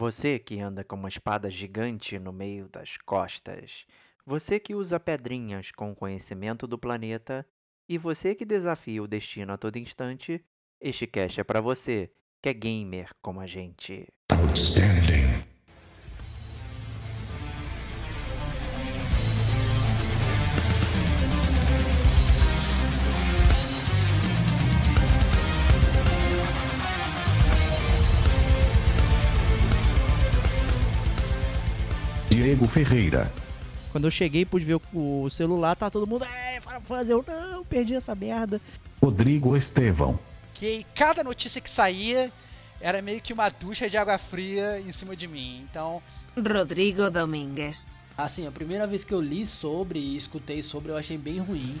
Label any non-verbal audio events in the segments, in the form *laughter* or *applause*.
Você que anda com uma espada gigante no meio das costas. Você que usa pedrinhas com conhecimento do planeta. E você que desafia o destino a todo instante. Este cast é para você, que é gamer como a gente. Outstanding. Diego Ferreira. Quando eu cheguei, pude ver o o celular, tá todo mundo, é, Fantasy, eu não, perdi essa merda. Rodrigo Estevão. que cada notícia que saía era meio que uma ducha de água fria em cima de mim. Então, Rodrigo Domínguez. Assim, a primeira vez que eu li sobre e escutei sobre, eu achei bem ruim.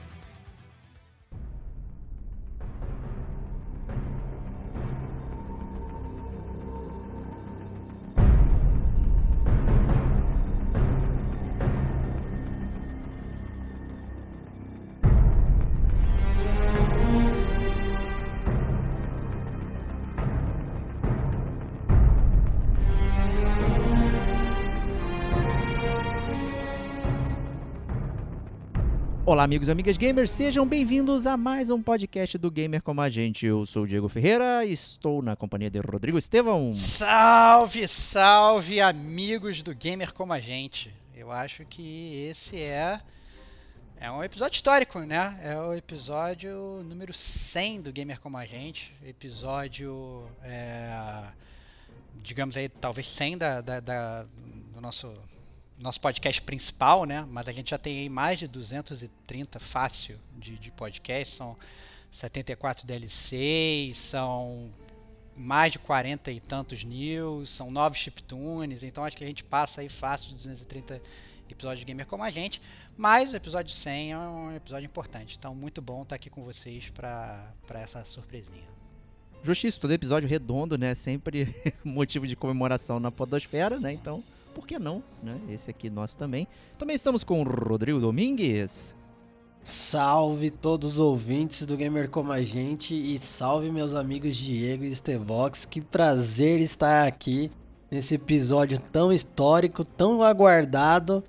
Olá, amigos e amigas gamers, sejam bem-vindos a mais um podcast do Gamer Como a Gente. Eu sou o Diego Ferreira e estou na companhia de Rodrigo Estevão. salve, salve, amigos do Gamer como a gente. Eu acho que esse é é um episódio histórico, né? É o episódio número 100 do Gamer como a gente. Episódio, é, digamos aí, talvez 100 da, da- da- do nosso nosso podcast principal, né? Mas a gente já tem aí mais de 230 fácil de, de podcast. São 74 DLCs, são mais de 40 e tantos news, são novos chiptunes, então acho que a gente passa aí fácil de 230 episódios de Gamer como a gente, mas o episódio 100 é um episódio importante, então muito bom estar aqui com vocês para essa surpresinha. Justiça, todo episódio redondo, né? Sempre *laughs* motivo de comemoração na podosfera, né? Então, por que não, né? Esse aqui nosso também. Também estamos com o Rodrigo Domingues. Salve todos os ouvintes do Gamer Como a Gente e salve meus amigos Diego e Stevox. Que prazer estar aqui nesse episódio tão histórico, tão aguardado.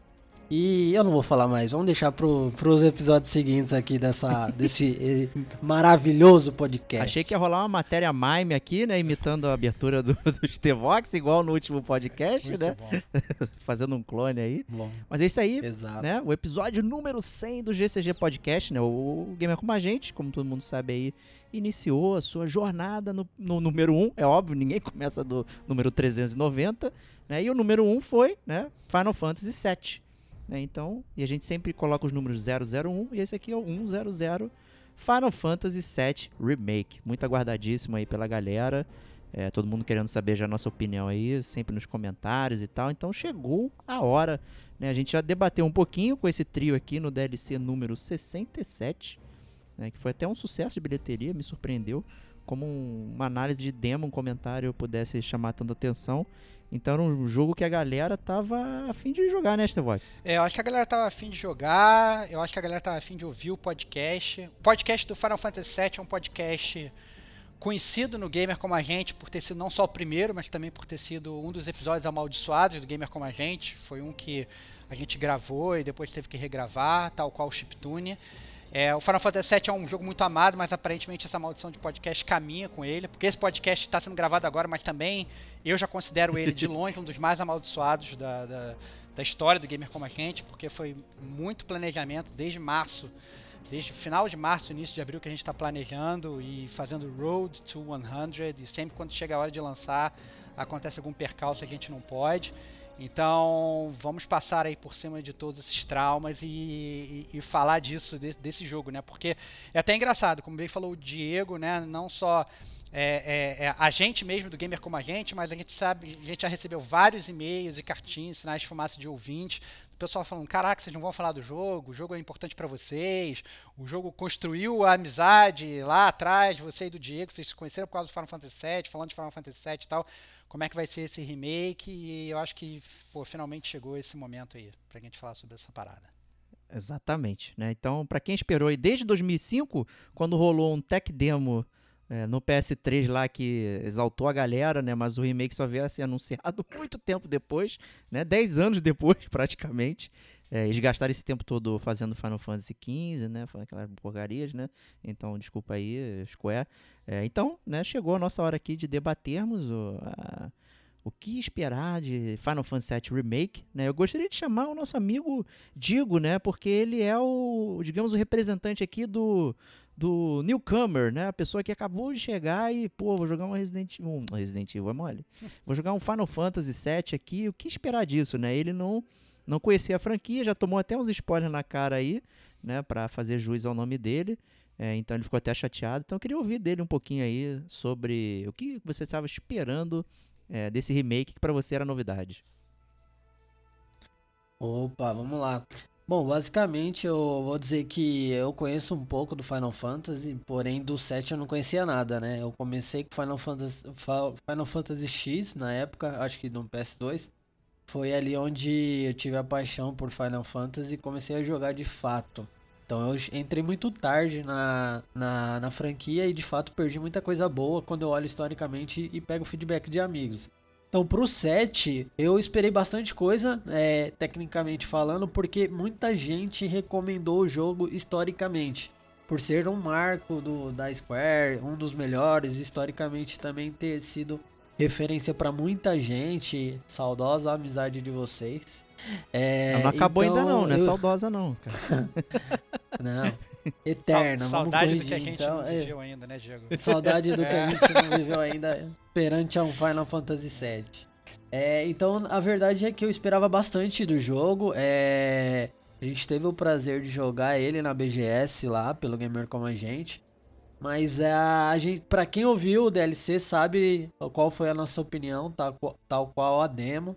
E eu não vou falar mais, vamos deixar pro, pros episódios seguintes aqui dessa, *laughs* desse eh, maravilhoso podcast. Achei que ia rolar uma matéria mime aqui, né? Imitando a abertura do, *laughs* do Stevox, igual no último podcast, Muito né? bom. *laughs* Fazendo um clone aí. Bom, Mas é isso aí, exato. né? O episódio número 100 do GCG Podcast, né? O Gamer Como a Gente, como todo mundo sabe aí, iniciou a sua jornada no, no número 1. É óbvio, ninguém começa do número 390, né? E o número 1 foi, né? Final Fantasy VII. Né? Então, e a gente sempre coloca os números 001 e esse aqui é o 100 Final Fantasy VII Remake. Muito aguardadíssimo aí pela galera. É, todo mundo querendo saber já a nossa opinião aí, sempre nos comentários e tal. Então chegou a hora né? A gente já debateu um pouquinho com esse trio aqui no DLC número 67, né? que foi até um sucesso de bilheteria, me surpreendeu. Como um- uma análise de demo, um comentário pudesse chamar tanta atenção. Então era um jogo que a galera tava a fim de jogar, né, Stevox? É, eu acho que a galera tava afim de jogar, eu acho que a galera tava afim de ouvir o podcast. O podcast do Final Fantasy VII é um podcast conhecido no Gamer Como a Gente por ter sido não só o primeiro, mas também por ter sido um dos episódios amaldiçoados do Gamer Como a Gente. Foi um que a gente gravou e depois teve que regravar, tal qual o Chiptune. É, o Final Fantasy VII é um jogo muito amado, mas aparentemente essa maldição de podcast caminha com ele, porque esse podcast está sendo gravado agora, mas também eu já considero ele de *laughs* longe um dos mais amaldiçoados da, da, da história do Gamer Como a Gente, porque foi muito planejamento desde março, desde final de março, início de abril que a gente está planejando e fazendo Road to 100, e sempre quando chega a hora de lançar acontece algum percalço a gente não pode. Então, vamos passar aí por cima de todos esses traumas e, e, e falar disso, de, desse jogo, né? Porque é até engraçado, como bem falou o Diego, né? Não só é, é, é, a gente mesmo do Gamer Como a Gente, mas a gente sabe, a gente já recebeu vários e-mails e cartinhas, sinais de fumaça de ouvintes, o pessoal falando, caraca, vocês não vão falar do jogo, o jogo é importante para vocês, o jogo construiu a amizade lá atrás, você e do Diego, vocês se conheceram por causa do Final Fantasy VII, falando de Final Fantasy VII e tal como é que vai ser esse remake e eu acho que pô, finalmente chegou esse momento aí pra gente falar sobre essa parada. Exatamente, né? Então, para quem esperou aí desde 2005, quando rolou um tech demo é, no PS3 lá que exaltou a galera, né? Mas o remake só veio a ser anunciado *laughs* muito tempo depois, né? 10 anos depois, *laughs* praticamente. É, eles gastaram esse tempo todo fazendo Final Fantasy XV, né? Aquelas porcarias, né? Então, desculpa aí, Square. É, então, né, chegou a nossa hora aqui de debatermos o, a, o que esperar de Final Fantasy VII Remake, né? Eu gostaria de chamar o nosso amigo Digo, né? Porque ele é o, digamos, o representante aqui do, do newcomer, né? A pessoa que acabou de chegar e, pô, vou jogar um Resident Evil, um Resident Evil, é mole. *laughs* Vou jogar um Final Fantasy VII aqui, o que esperar disso, né? Ele não não conhecia a franquia, já tomou até uns spoilers na cara aí, né, para fazer juiz ao nome dele. É, então ele ficou até chateado. Então eu queria ouvir dele um pouquinho aí sobre o que você estava esperando é, desse remake que para você era novidade. Opa, vamos lá. Bom, basicamente eu vou dizer que eu conheço um pouco do Final Fantasy, porém do 7 eu não conhecia nada, né? Eu comecei com Final Fantasy, Final Fantasy X na época, acho que no PS2. Foi ali onde eu tive a paixão por Final Fantasy e comecei a jogar de fato. Então eu entrei muito tarde na, na, na, franquia e de fato perdi muita coisa boa quando eu olho historicamente e pego feedback de amigos. Então pro 7 eu esperei bastante coisa, é, tecnicamente falando, porque muita gente recomendou o jogo historicamente. Por ser um marco do, da Square, um dos melhores, historicamente também ter sido referência para muita gente. Saudosa amizade de vocês. É, não acabou então, ainda não, não é eu... saudosa não, cara. *laughs* *laughs* não. *laughs* Eterna, Sa vamos saudade corrigir. do que a gente então, não é. viveu ainda, né, Diego? *laughs* Saudade do que a gente não viveu ainda perante a um Final Fantasy VII. É, então, a verdade é que eu esperava bastante do jogo. É, a gente teve o prazer de jogar ele na BGS lá, pelo Gamer Como a Gente. Mas é, a gente, para quem ouviu o DLC sabe qual foi a nossa opinião, tal, tal qual a demo.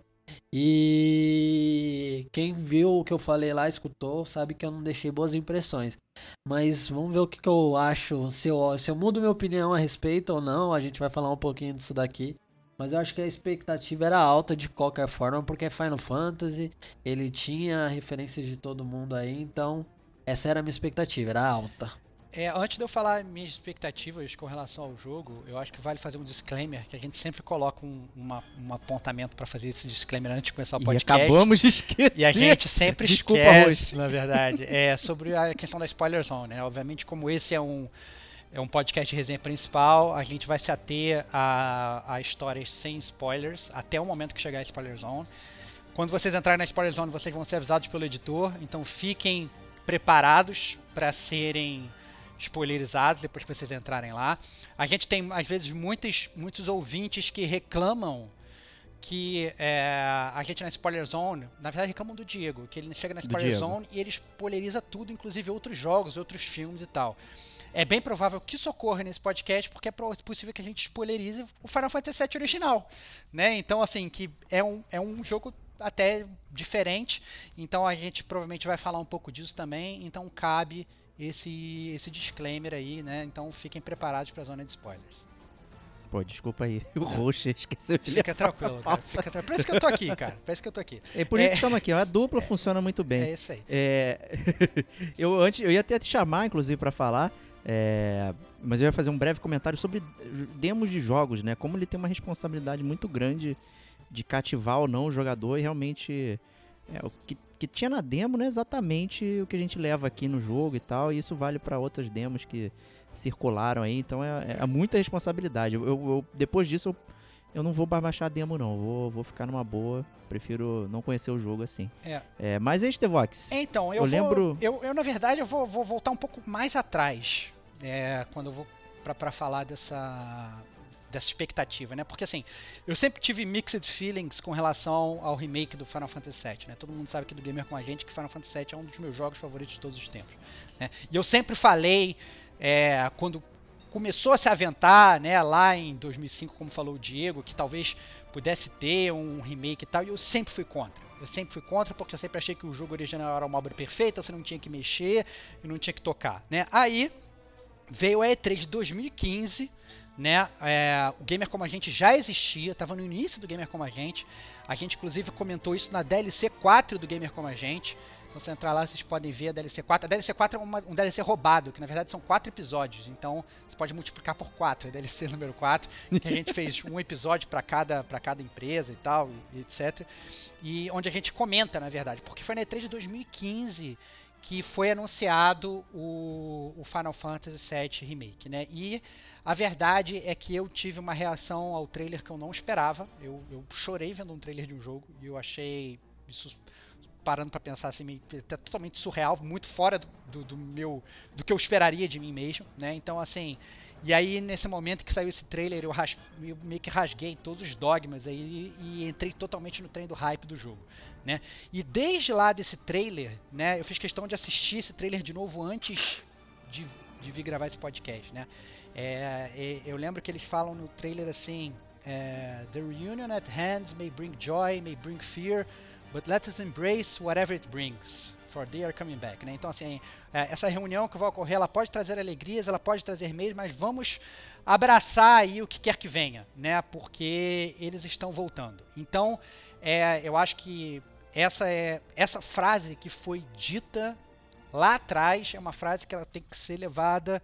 E quem viu o que eu falei lá, escutou, sabe que eu não deixei boas impressões. Mas vamos ver o que, que eu acho, se eu, se eu mudo minha opinião a respeito ou não. A gente vai falar um pouquinho disso daqui. Mas eu acho que a expectativa era alta de qualquer forma, porque Final Fantasy, ele tinha referências de todo mundo aí, então essa era a minha expectativa, era alta. É, antes de eu falar minhas expectativas com relação ao jogo, eu acho que vale fazer um disclaimer, que a gente sempre coloca um, uma, um apontamento para fazer esse disclaimer antes de começar o podcast. E acabamos de esquecer. E a gente sempre Desculpa, esquece, na verdade, é sobre a questão da spoiler zone, né? Obviamente, como esse é um é um podcast de resenha principal, a gente vai se ater a, a histórias sem spoilers até o momento que chegar a spoiler zone. Quando vocês entrarem na spoiler zone, vocês vão ser avisados pelo editor, então fiquem preparados para serem spoilerizados depois que vocês entrarem lá. A gente tem, às vezes, muitos, muitos ouvintes que reclamam que é, a gente na Spoiler Zone, na verdade reclamam do Diego, que ele chega na Spoiler Zone e ele spoileriza tudo, inclusive outros jogos, outros filmes e tal. É bem provável que isso ocorra nesse podcast, porque é possível que a gente spoilerize o Final Fantasy VII original, né? Então, assim, que é um, é um jogo até diferente, então a gente provavelmente vai falar um pouco disso também, então cabe esse, esse disclaimer aí, né? Então fiquem preparados para a zona de spoilers. Pô, desculpa aí. *laughs* O Roxo esqueceu de Fica tranquilo, cara. Fica tranquilo. Por isso que eu tô aqui, cara. Por isso que eu tô aqui. É por isso é... que estamos aqui. A dupla *laughs* é... funciona muito bem. É isso aí. É... *laughs* eu, antes, eu ia até te chamar, inclusive, para falar. É... Mas eu ia fazer um breve comentário sobre demos de jogos, né? Como ele tem uma responsabilidade muito grande de cativar ou não o jogador e realmente é, o que, que tinha na demo não é exatamente o que a gente leva aqui no jogo e tal, e isso vale para outras demos que circularam aí, então é, é muita responsabilidade. Eu, eu, depois disso, eu, eu não vou baixar a demo, não, vou, vou ficar numa boa, prefiro não conhecer o jogo assim. É. é mas aí, Stevox. Então, eu, eu vou, lembro. Eu, eu, na verdade, eu vou, vou voltar um pouco mais atrás, é, quando eu vou para falar dessa dessa expectativa, né? Porque assim, eu sempre tive mixed feelings com relação ao remake do Final Fantasy VII, né? Todo mundo sabe aqui do Gamer com a gente que Final Fantasy VII é um dos meus jogos favoritos de todos os tempos, né? E eu sempre falei, é, quando começou a se aventar, né, lá em 2005, como falou o Diego, que talvez pudesse ter um remake e tal, e eu sempre fui contra. Eu sempre fui contra porque eu sempre achei que o jogo original era uma obra perfeita, você não tinha que mexer e não tinha que tocar, né? Aí veio a E3 de 2015, né? É, o Gamer Como a Gente já existia, estava no início do Gamer Como a Gente. A gente inclusive comentou isso na DLC 4 do Gamer Como a Gente. Então, se entrar lá, vocês podem ver a DLC 4. A DLC 4 é uma, um DLC roubado, que na verdade são quatro episódios. Então, você pode multiplicar por 4, a DLC *laughs* número 4, que a gente fez um episódio para cada, cada empresa e tal, e, etc. E onde a gente comenta, na verdade, porque foi na E3 de 2015 que foi anunciado o, o, Final Fantasy VII Remake, né? E a verdade é que eu tive uma reação ao trailer que eu não esperava. Eu, eu chorei vendo um trailer de um jogo e eu achei isso parando para pensar assim, é totalmente surreal, muito fora do, do, do, meu, do que eu esperaria de mim mesmo, né? Então assim, e aí nesse momento que saiu esse trailer, eu, ras, eu meio que rasguei todos os dogmas aí e, e, entrei totalmente no trem do hype do jogo, né? E desde lá desse trailer, né? Eu fiz questão de assistir esse trailer de novo antes de, de vir gravar esse podcast, né? É, é, eu lembro que eles falam no trailer assim, é, The reunion at hand may bring joy, may bring fear. But let us embrace whatever it brings, for they are coming back. Né? Então, assim, é, essa reunião que vai ocorrer, ela pode trazer alegrias, ela pode trazer medos, mas vamos abraçar aí o que quer que venha, né? Porque eles estão voltando. Então, é, eu acho que essa é essa frase que foi dita lá atrás é uma frase que ela tem que ser levada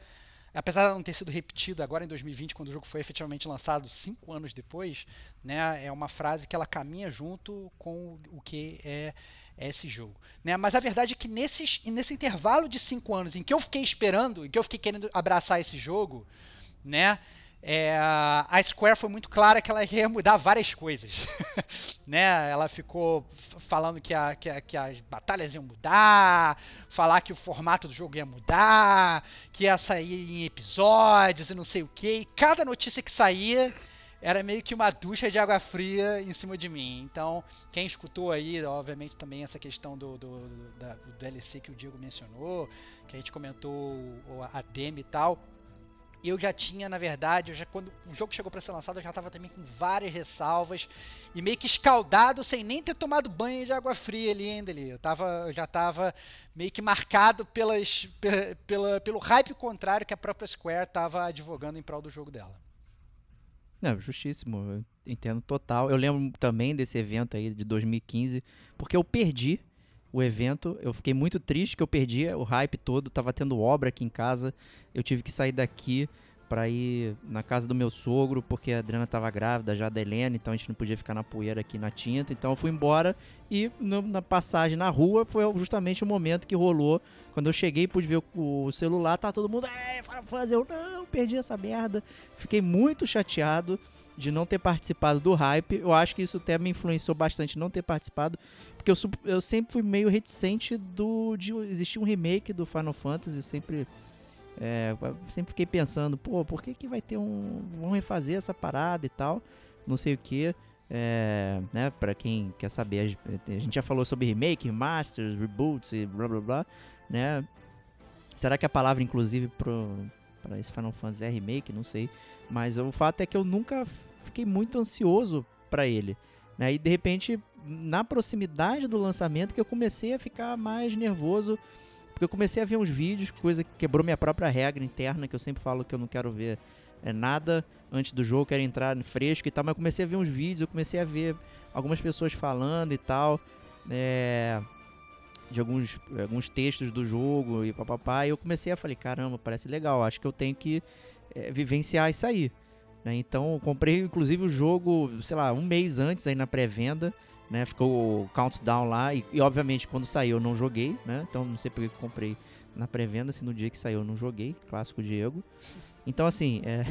apesar de não ter sido repetido agora em 2020, quando o jogo foi efetivamente lançado cinco anos depois, né, é uma frase que ela caminha junto com o que é, é esse jogo. Né? Mas a verdade é que nesses, nesse intervalo de cinco anos em que eu fiquei esperando, em que eu fiquei querendo abraçar esse jogo, né, é, a Square foi muito clara que ela ia mudar várias coisas. *laughs* né? Ela ficou falando que, a, que, a, que, as batalhas iam mudar, falar que o formato do jogo ia mudar, que ia sair em episódios e não sei o que. E cada notícia que saía era meio que uma ducha de água fria em cima de mim. Então, quem escutou aí, obviamente, também essa questão do, do, do, do DLC que o Diego mencionou, que a gente comentou a demo e tal eu já tinha, na verdade, eu já, quando o jogo chegou para ser lançado, eu já estava também com várias ressalvas e meio que escaldado sem nem ter tomado banho de água fria ali ainda ali. Eu, tava, eu já estava meio que marcado pelas, pela, pelo hype contrário que a própria Square estava advogando em prol do jogo dela. Não, justíssimo, eu entendo total. Eu lembro também desse evento aí de 2015, porque eu perdi o evento. Eu fiquei muito triste que eu perdi o hype todo. Tava tendo obra aqui em casa. Eu tive que sair daqui para ir na casa do meu sogro, porque a Adriana tava grávida já da Helena, então a gente não podia ficar na poeira aqui na tinta. Então eu fui embora e no, na passagem na rua foi justamente o momento que rolou. Quando eu cheguei pude ver o, o celular, tá todo mundo, é, Fantasy, eu não, perdi essa merda. Fiquei muito chateado de não ter participado do hype. Eu acho que isso até me influenciou bastante não ter participado, porque eu, eu sempre fui meio reticente do, de existir um remake do Final Fantasy. Eu sempre. É, sempre fiquei pensando, pô, por que, que vai ter um. Vão refazer essa parada e tal. Não sei o que. É, né, pra quem quer saber, a gente já falou sobre remake, masters, reboots e blá blá blá, né? Será que a palavra, inclusive, pro, pra esse Final Fantasy é remake? Não sei. Mas o fato é que eu nunca fiquei muito ansioso para ele. Né? E de repente, na proximidade do lançamento, que eu comecei a ficar mais nervoso. Porque eu comecei a ver uns vídeos, coisa que quebrou minha própria regra interna, que eu sempre falo que eu não quero ver é, nada antes do jogo, quero entrar fresco e tal. Mas eu comecei a ver uns vídeos, eu comecei a ver algumas pessoas falando e tal. É, de alguns, alguns textos do jogo e papapá. E eu comecei a falar, caramba, parece legal, acho que eu tenho que é, vivenciar isso aí. Né? Então, comprei inclusive o jogo, sei lá, um mês antes aí na pré-venda. Né? Ficou o countdown lá. E, e, obviamente, quando saiu, eu não joguei. Né? Então, não sei porque comprei na pré-venda, assim, no dia que saiu eu não joguei, clássico Diego. Então, assim, é,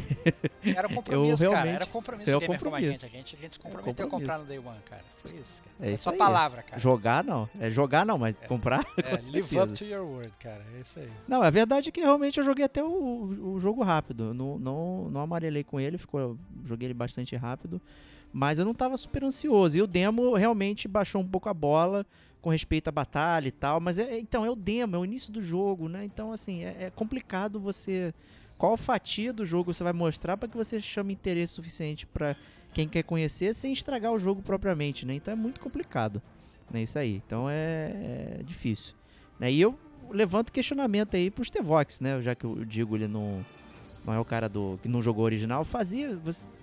Era *laughs* um compromisso, cara. realmente- Era compromisso é gamer como a compromisso. gente. A gente, a gente se É comprometeu a comprar compromisso. no Day One, cara. Foi isso, cara. É É isso só aí. palavra, cara. jogar não. É jogar não, mas comprar com É, live up to your word, cara. É isso aí. Não, a verdade é que realmente eu joguei até o, o jogo rápido. Eu Não, não, não amarelei com ele, ficou, joguei ele bastante rápido. Mas eu não tava super ansioso. E o demo realmente baixou um pouco a bola com respeito à batalha e tal. Mas é, então, é o demo, é o início do jogo, né? Então, assim, é, é complicado você. Qual fatia do jogo você vai mostrar para que você chame interesse suficiente para quem quer conhecer sem estragar o jogo propriamente, né? Então é muito complicado. Né? Isso aí. Então é, é difícil. Né? E eu levanto questionamento aí pros Tevox, né? Já que o Digo ele não, não é o cara do que não jogou original. Fazia,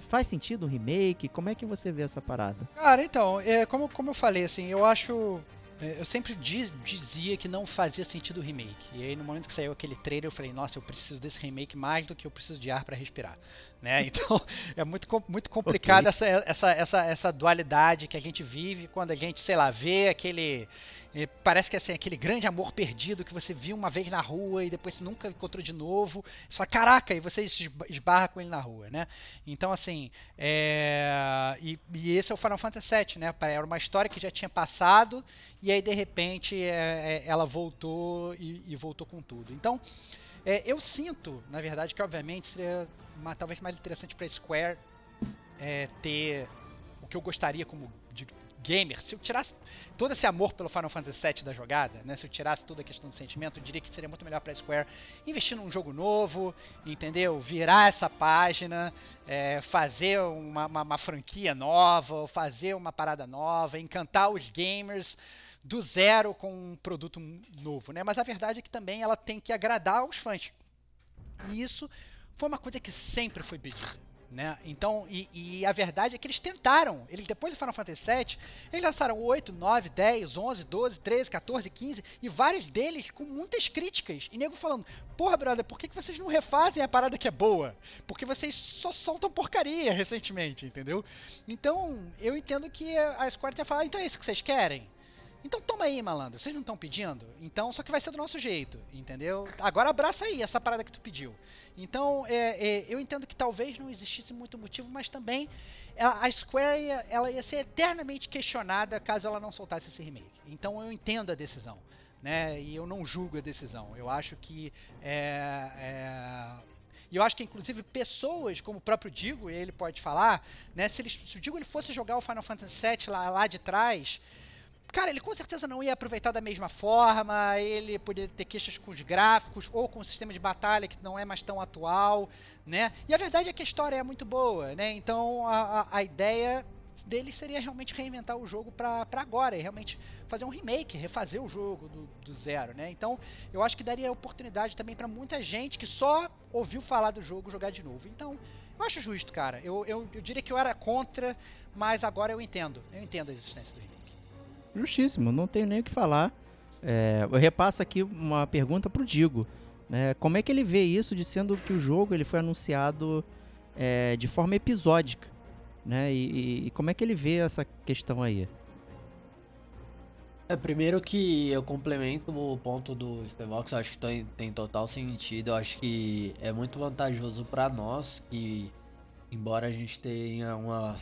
faz sentido um remake? Como é que você vê essa parada? Cara, então, é, como, como eu falei, assim, eu acho. É, Eu sempre di- dizia que não fazia sentido o remake. E aí, no momento que saiu aquele trailer, eu falei, nossa, eu preciso desse remake mais do que eu preciso de ar pra respirar. Né? *laughs* Então, é muito, muito complicado Ok. essa, essa, essa, essa dualidade que a gente vive quando a gente, sei lá, vê aquele. eh, Parece que é assim, aquele grande amor perdido que você viu uma vez na rua e depois você nunca encontrou de novo. Só caraca, e você esba- esbarra com ele na rua, né? Então, assim, é, e, e esse é o Final Fantasy VII, né? Era uma história que já tinha passado e aí de repente é, é, ela voltou e, e voltou com tudo. Então, é, eu sinto, na verdade, que obviamente seria uma, talvez mais interessante para Square é, ter o que eu gostaria como de gamer. Se eu tirasse todo esse amor pelo Final Fantasy VII da jogada, né? Se eu tirasse toda a questão de sentimento, eu diria que seria muito melhor para Square investir num jogo novo, entendeu? Virar essa página, é, fazer uma, uma, uma franquia nova, fazer uma parada nova, encantar os gamers do zero com um produto novo, né? Mas a verdade é que também ela tem que agradar os fãs. E isso foi uma coisa que sempre foi pedida. Né? Então, e, e a verdade é que eles tentaram. Eles, depois do Final Fantasy VII, eles lançaram 8, 9, 10, 11, 12, 13, 14, 15 e vários deles com muitas críticas. E nego falando: Porra, brother, por que, que vocês não refazem a parada que é boa? Porque vocês só soltam porcaria recentemente, entendeu? Então, eu entendo que a Square tenha falado: Então é isso que vocês querem? Então toma aí, malandro. Vocês não estão pedindo? Então, só que vai ser do nosso jeito, entendeu? Agora abraça aí essa parada que tu pediu. Então, é, é, eu entendo que talvez não existisse muito motivo, mas também a, Square ia, ela ia ser eternamente questionada caso ela não soltasse esse remake. Então, eu entendo a decisão, né? E eu não julgo a decisão. Eu acho que é, é, e eu acho que, inclusive, pessoas como o próprio Digo, ele pode falar, né? Se, ele, se o Digo ele fosse jogar o Final Fantasy VII lá, lá de trás, cara, ele com certeza não ia aproveitar da mesma forma, ele poderia ter queixas com os gráficos ou com o sistema de batalha que não é mais tão atual, né? E a verdade é que a história é muito boa, né? Então a, a, ideia dele seria realmente reinventar o jogo para agora e realmente fazer um remake, refazer o jogo do, do, zero, né? Então eu acho que daria oportunidade também para muita gente que só ouviu falar do jogo jogar de novo. Então eu acho justo, cara. Eu, eu, eu diria que eu era contra, mas agora eu entendo. Eu entendo a existência do remake. Justíssimo, não tenho nem o que falar. É, eu repasso aqui uma pergunta pro Digo. Né? Como é que ele vê isso de sendo que o jogo ele foi anunciado é, de forma episódica? Né? E, e, como é que ele vê essa questão aí? É, primeiro que eu complemento o ponto do Stevox, acho que tem, tem total sentido. Eu acho que é muito vantajoso para nós que embora a gente tenha uma,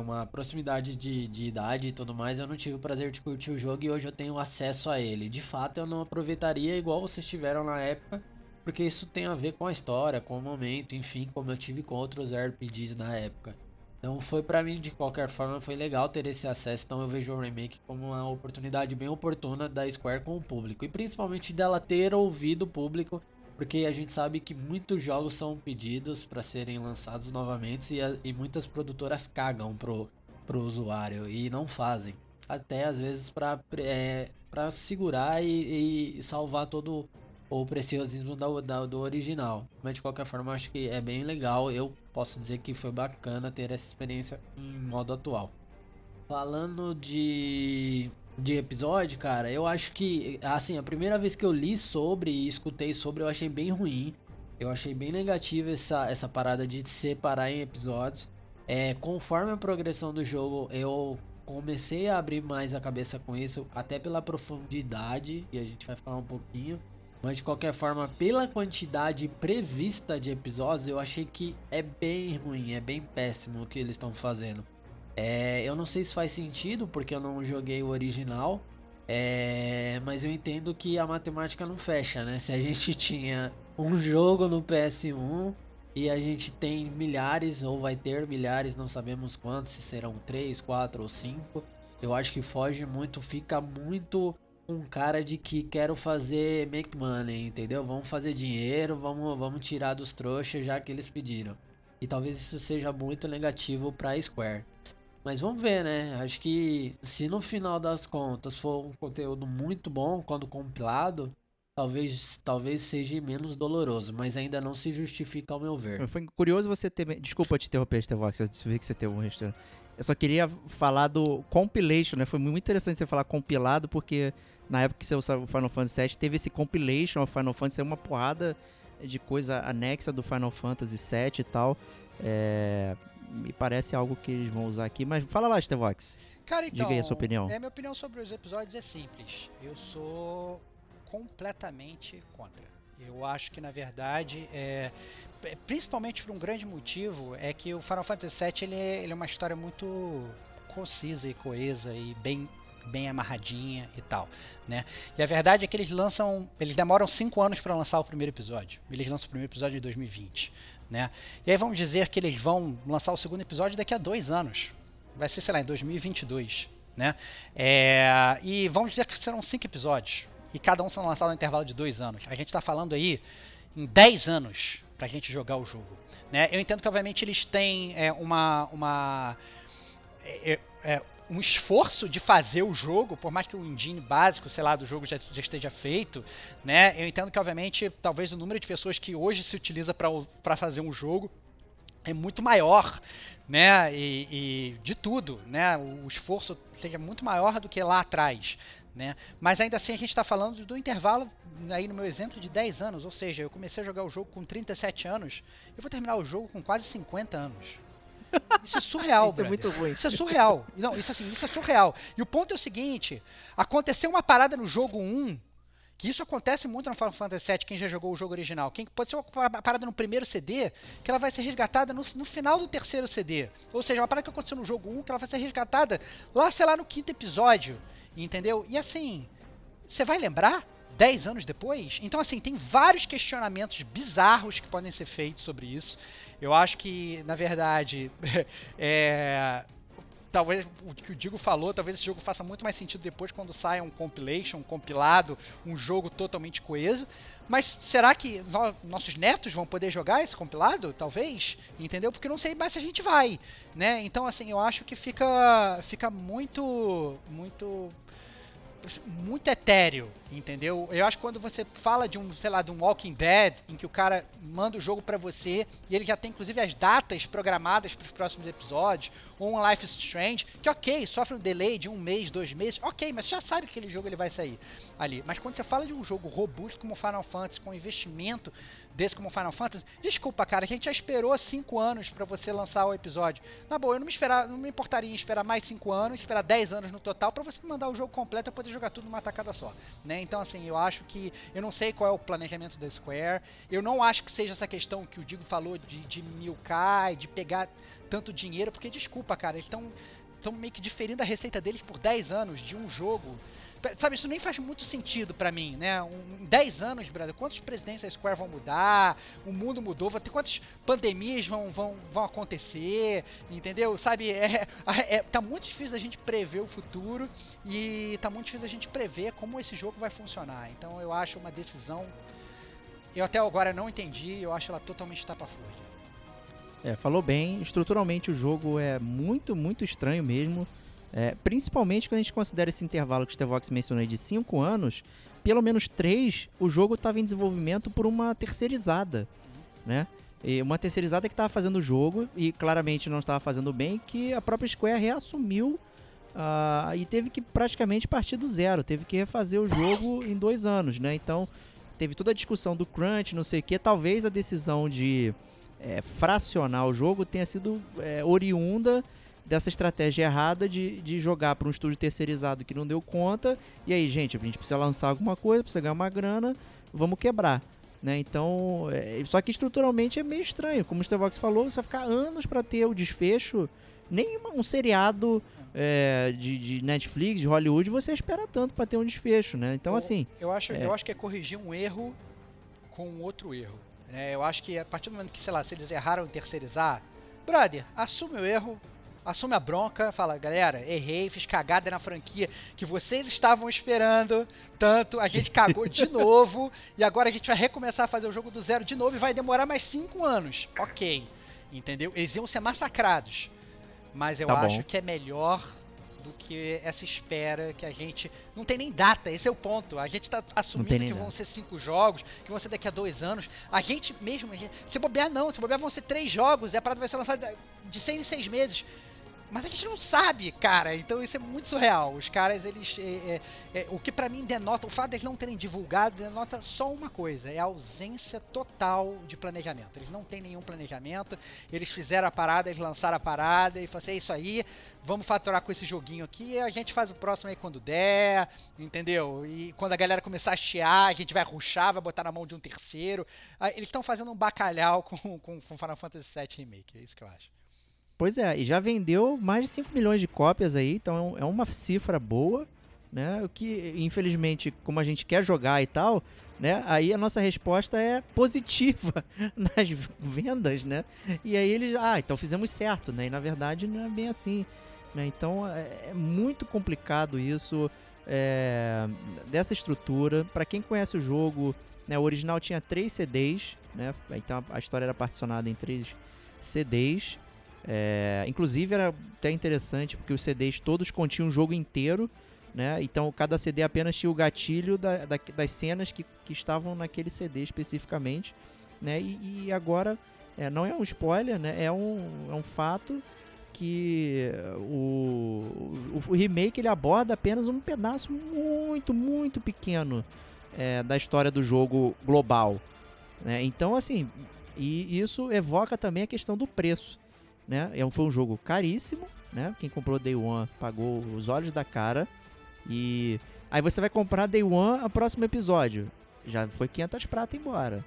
uma proximidade de, de idade e tudo mais, eu não tive o prazer de curtir o jogo e hoje eu tenho acesso a ele. De fato, eu não aproveitaria igual vocês tiveram na época, porque isso tem a ver com a história, com o momento, enfim, como eu tive com outros RPGs na época. Então foi para mim, de qualquer forma, foi legal ter esse acesso, então eu vejo o remake como uma oportunidade bem oportuna da Square com o público, e principalmente dela ter ouvido o público porque a gente sabe que muitos jogos são pedidos para serem lançados novamente e, a, e, muitas produtoras cagam pro, pro usuário e não fazem. Até às vezes para é, segurar e, e, salvar todo o preciosismo da, da, do original. Mas de qualquer forma, acho que é bem legal. Eu posso dizer que foi bacana ter essa experiência em modo atual. Falando de de episódio, cara, eu acho que, assim, a primeira vez que eu li sobre e escutei sobre, eu achei bem ruim. Eu achei bem negativo essa, essa parada de separar em episódios. É, conforme a progressão do jogo, eu comecei a abrir mais a cabeça com isso, até pela profundidade, e a gente vai falar um pouquinho. Mas de qualquer forma, pela quantidade prevista de episódios, eu achei que é bem ruim, é bem péssimo o que eles estão fazendo. É, eu não sei se faz sentido, porque eu não joguei o original. É, mas eu entendo que a matemática não fecha, né? Se a gente *laughs* tinha um jogo no PS1 e a gente tem milhares, ou vai ter milhares, não sabemos quantos, se serão 3, 4 ou 5. Eu acho que foge muito, fica muito um cara de que quero fazer make money, entendeu? Vamos fazer dinheiro, vamos, vamos tirar dos trouxas já que eles pediram. E talvez isso seja muito negativo para Square. Mas vamos ver, né? Acho que se no final das contas for um conteúdo muito bom quando compilado, talvez talvez seja menos doloroso, mas ainda não se justifica ao meu ver. Foi curioso você ter. Desculpa te interromper, Stevox, eu vi que você teve um restaurante. Eu só queria falar do compilation, né? Foi muito interessante você falar compilado, porque na época que você usava o Final Fantasy VII, teve esse compilation of Final Fantasy, uma porrada de coisa anexa do Final Fantasy VII e tal. É, me parece algo que eles vão usar aqui. Mas fala lá, Stevox. Cara, então, Diga aí a sua opinião. É, minha opinião sobre os episódios é simples. Eu sou completamente contra. Eu acho que, na verdade, é, principalmente por um grande motivo, é que o Final Fantasy VII ele é, ele é uma história muito concisa e coesa e bem bem amarradinha e tal, né? E a verdade é que eles lançam, eles demoram cinco anos para lançar o primeiro episódio. Eles lançam o primeiro episódio em 2020, né? E aí vamos dizer que eles vão lançar o segundo episódio daqui a dois anos. Vai ser, sei lá, em 2022, né? É, e vamos dizer que serão cinco episódios. E cada um são lançados no intervalo de dois anos. A gente está falando aí em 10 anos para a gente jogar o jogo. Né? Eu entendo que, obviamente, eles têm é, uma, uma é, é, um esforço de fazer o jogo, por mais que o engine básico, sei lá, do jogo já, já, esteja feito, né? Eu entendo que, obviamente, talvez o número de pessoas que hoje se utiliza para fazer um jogo é muito maior, né? E, e, de tudo, né? O esforço seja muito maior do que lá atrás, né? Mas ainda assim a gente está falando do intervalo, aí no meu exemplo, de 10 anos, ou seja, eu comecei a jogar o jogo com 37 anos, eu vou terminar o jogo com quase 50 anos. Isso é surreal, Isso é muito ruim. Isso é surreal. Não, isso assim, isso é surreal. E o ponto é o seguinte: aconteceu uma parada no jogo 1, que isso acontece muito no Final Fantasy VII, quem já jogou o jogo original. Quem pode ser uma parada no primeiro CD, que ela vai ser resgatada no, no final do terceiro CD. Ou seja, uma parada que aconteceu no jogo 1, que ela vai ser resgatada lá, sei lá, no quinto episódio. Entendeu? E assim, você vai lembrar? 10 anos depois? Então, assim, tem vários questionamentos bizarros que podem ser feitos sobre isso. Eu acho que, na verdade, *laughs* é, talvez o que o Digo falou, talvez esse jogo faça muito mais sentido depois quando saia um compilation, um compilado, um jogo totalmente coeso. Mas será que no, nossos netos vão poder jogar esse compilado? Talvez, entendeu? Porque não sei mais se a gente vai, né? Então assim, eu acho que fica fica muito muito muito etéreo, entendeu? Eu acho que quando você fala de um, sei lá, de um Walking Dead, em que o cara manda o jogo para você e ele já tem inclusive as datas programadas para os próximos episódios, ou um Life is Strange, que ok, sofre um delay de um mês, dois meses, ok, mas já sabe que aquele jogo ele vai sair ali. Mas quando você fala de um jogo robusto como Final Fantasy, com investimento desse como Final Fantasy, desculpa, cara, a gente já esperou cinco anos para você lançar o episódio. Na boa, eu não me esperar, não me importaria em esperar mais cinco anos, esperar 10 anos no total para você mandar o jogo completo e poder jogar tudo numa tacada só, né? Então assim, eu acho que eu não sei qual é o planejamento da Square. Eu não acho que seja essa questão que o Digo falou de, de milcar de pegar tanto dinheiro, porque desculpa, cara, eles estão estão meio que diferindo a receita deles por 10 anos de um jogo. Sabe, isso nem faz muito sentido para mim, né? Um, em 10 anos, brother, quantos presidentes da Square vão mudar? O mundo mudou, vai ter quantas pandemias vão, vão, vão acontecer, entendeu? Sabe, é, é, tá muito difícil da gente prever o futuro e tá muito difícil da gente prever como esse jogo vai funcionar. Então eu acho uma decisão. Eu até agora não entendi, eu acho ela totalmente tapa-flor. É, falou bem. Estruturalmente o jogo é muito, muito estranho mesmo. É, principalmente quando a gente considera esse intervalo que o Stevox mencionou de 5 anos, pelo menos 3, o jogo estava em desenvolvimento por uma terceirizada, né? E uma terceirizada que estava fazendo o jogo e claramente não estava fazendo bem, que a própria Square reassumiu uh, e teve que praticamente partir do zero, teve que refazer o jogo em dois anos, né? Então teve toda a discussão do crunch, não sei o que, talvez a decisão de é, fracionar o jogo tenha sido é, oriunda dessa estratégia errada de, de jogar para um estúdio terceirizado que não deu conta. E aí, gente, a gente precisa lançar alguma coisa, precisa ganhar uma grana. vamos quebrar. Né? Então, é, só que estruturalmente é meio estranho. Como o Stevox falou, você vai ficar anos para ter o desfecho. Nem um seriado é, de, de, Netflix, de Hollywood, você espera tanto para ter um desfecho, né? Então, eu, assim. Eu acho, é... eu acho que é corrigir um erro com outro erro. Né? Eu acho que a partir do momento que, sei lá, se eles erraram em terceirizar, brother, assume o erro, assume a bronca, fala, galera, errei, fiz cagada na franquia que vocês estavam esperando tanto, a gente cagou de *laughs* novo e agora a gente vai recomeçar a fazer o jogo do zero de novo e vai demorar mais cinco anos. Ok, entendeu? Eles iam ser massacrados, mas eu Tá bom. acho que é melhor do que essa espera que a gente. Não tem nem data, esse é o ponto. A gente tá assumindo que vão ser cinco jogos, que vão ser daqui a dois anos. A gente mesmo, a gente, se bobear, não. Se bobear, vão ser três jogos e a parada vai ser lançada de seis em seis meses. Mas a gente não sabe, cara. Então isso é muito surreal. Os caras, eles. é, é, é, o que pra mim denota, o fato deles não terem divulgado, denota só uma coisa: é a ausência total de planejamento. Eles não têm nenhum planejamento. Eles fizeram a parada, eles lançaram a parada e falaram assim: é isso aí, vamos faturar com esse joguinho aqui. A gente faz o próximo aí quando der, entendeu? E quando a galera começar a chiar, a gente vai ruxar, vai botar na mão de um terceiro. Ah, Eles estão fazendo um bacalhau *laughs* com, com, com Final Fantasy VII Remake, é isso que eu acho. Pois é, e já vendeu mais de 5 milhões de cópias aí, então é é uma cifra boa, né? O que, infelizmente, como a gente quer jogar e tal, né? Aí a nossa resposta é positiva *laughs* nas vendas, né? E aí eles, ah, então fizemos certo, né? E na verdade não é bem assim, né? Então é, é muito complicado isso, é, dessa estrutura. Pra quem conhece o jogo, né? O original tinha três CDs, né? Então a história era particionada em três CDs. É, inclusive era até interessante porque os CDs todos continham o jogo inteiro, né? Então cada CD apenas tinha o gatilho da- da- das cenas que, que estavam naquele CD especificamente, né? E, e agora é, não é um spoiler, né? É um, é um fato que o, o, o remake ele aborda apenas um pedaço muito, muito pequeno é, da história do jogo global, né? Então assim, e isso evoca também a questão do preço né? É um- Foi um jogo caríssimo, né? Quem comprou Day One pagou os olhos da cara. E aí você vai comprar Day One, o próximo episódio. Já foi 500 prata embora.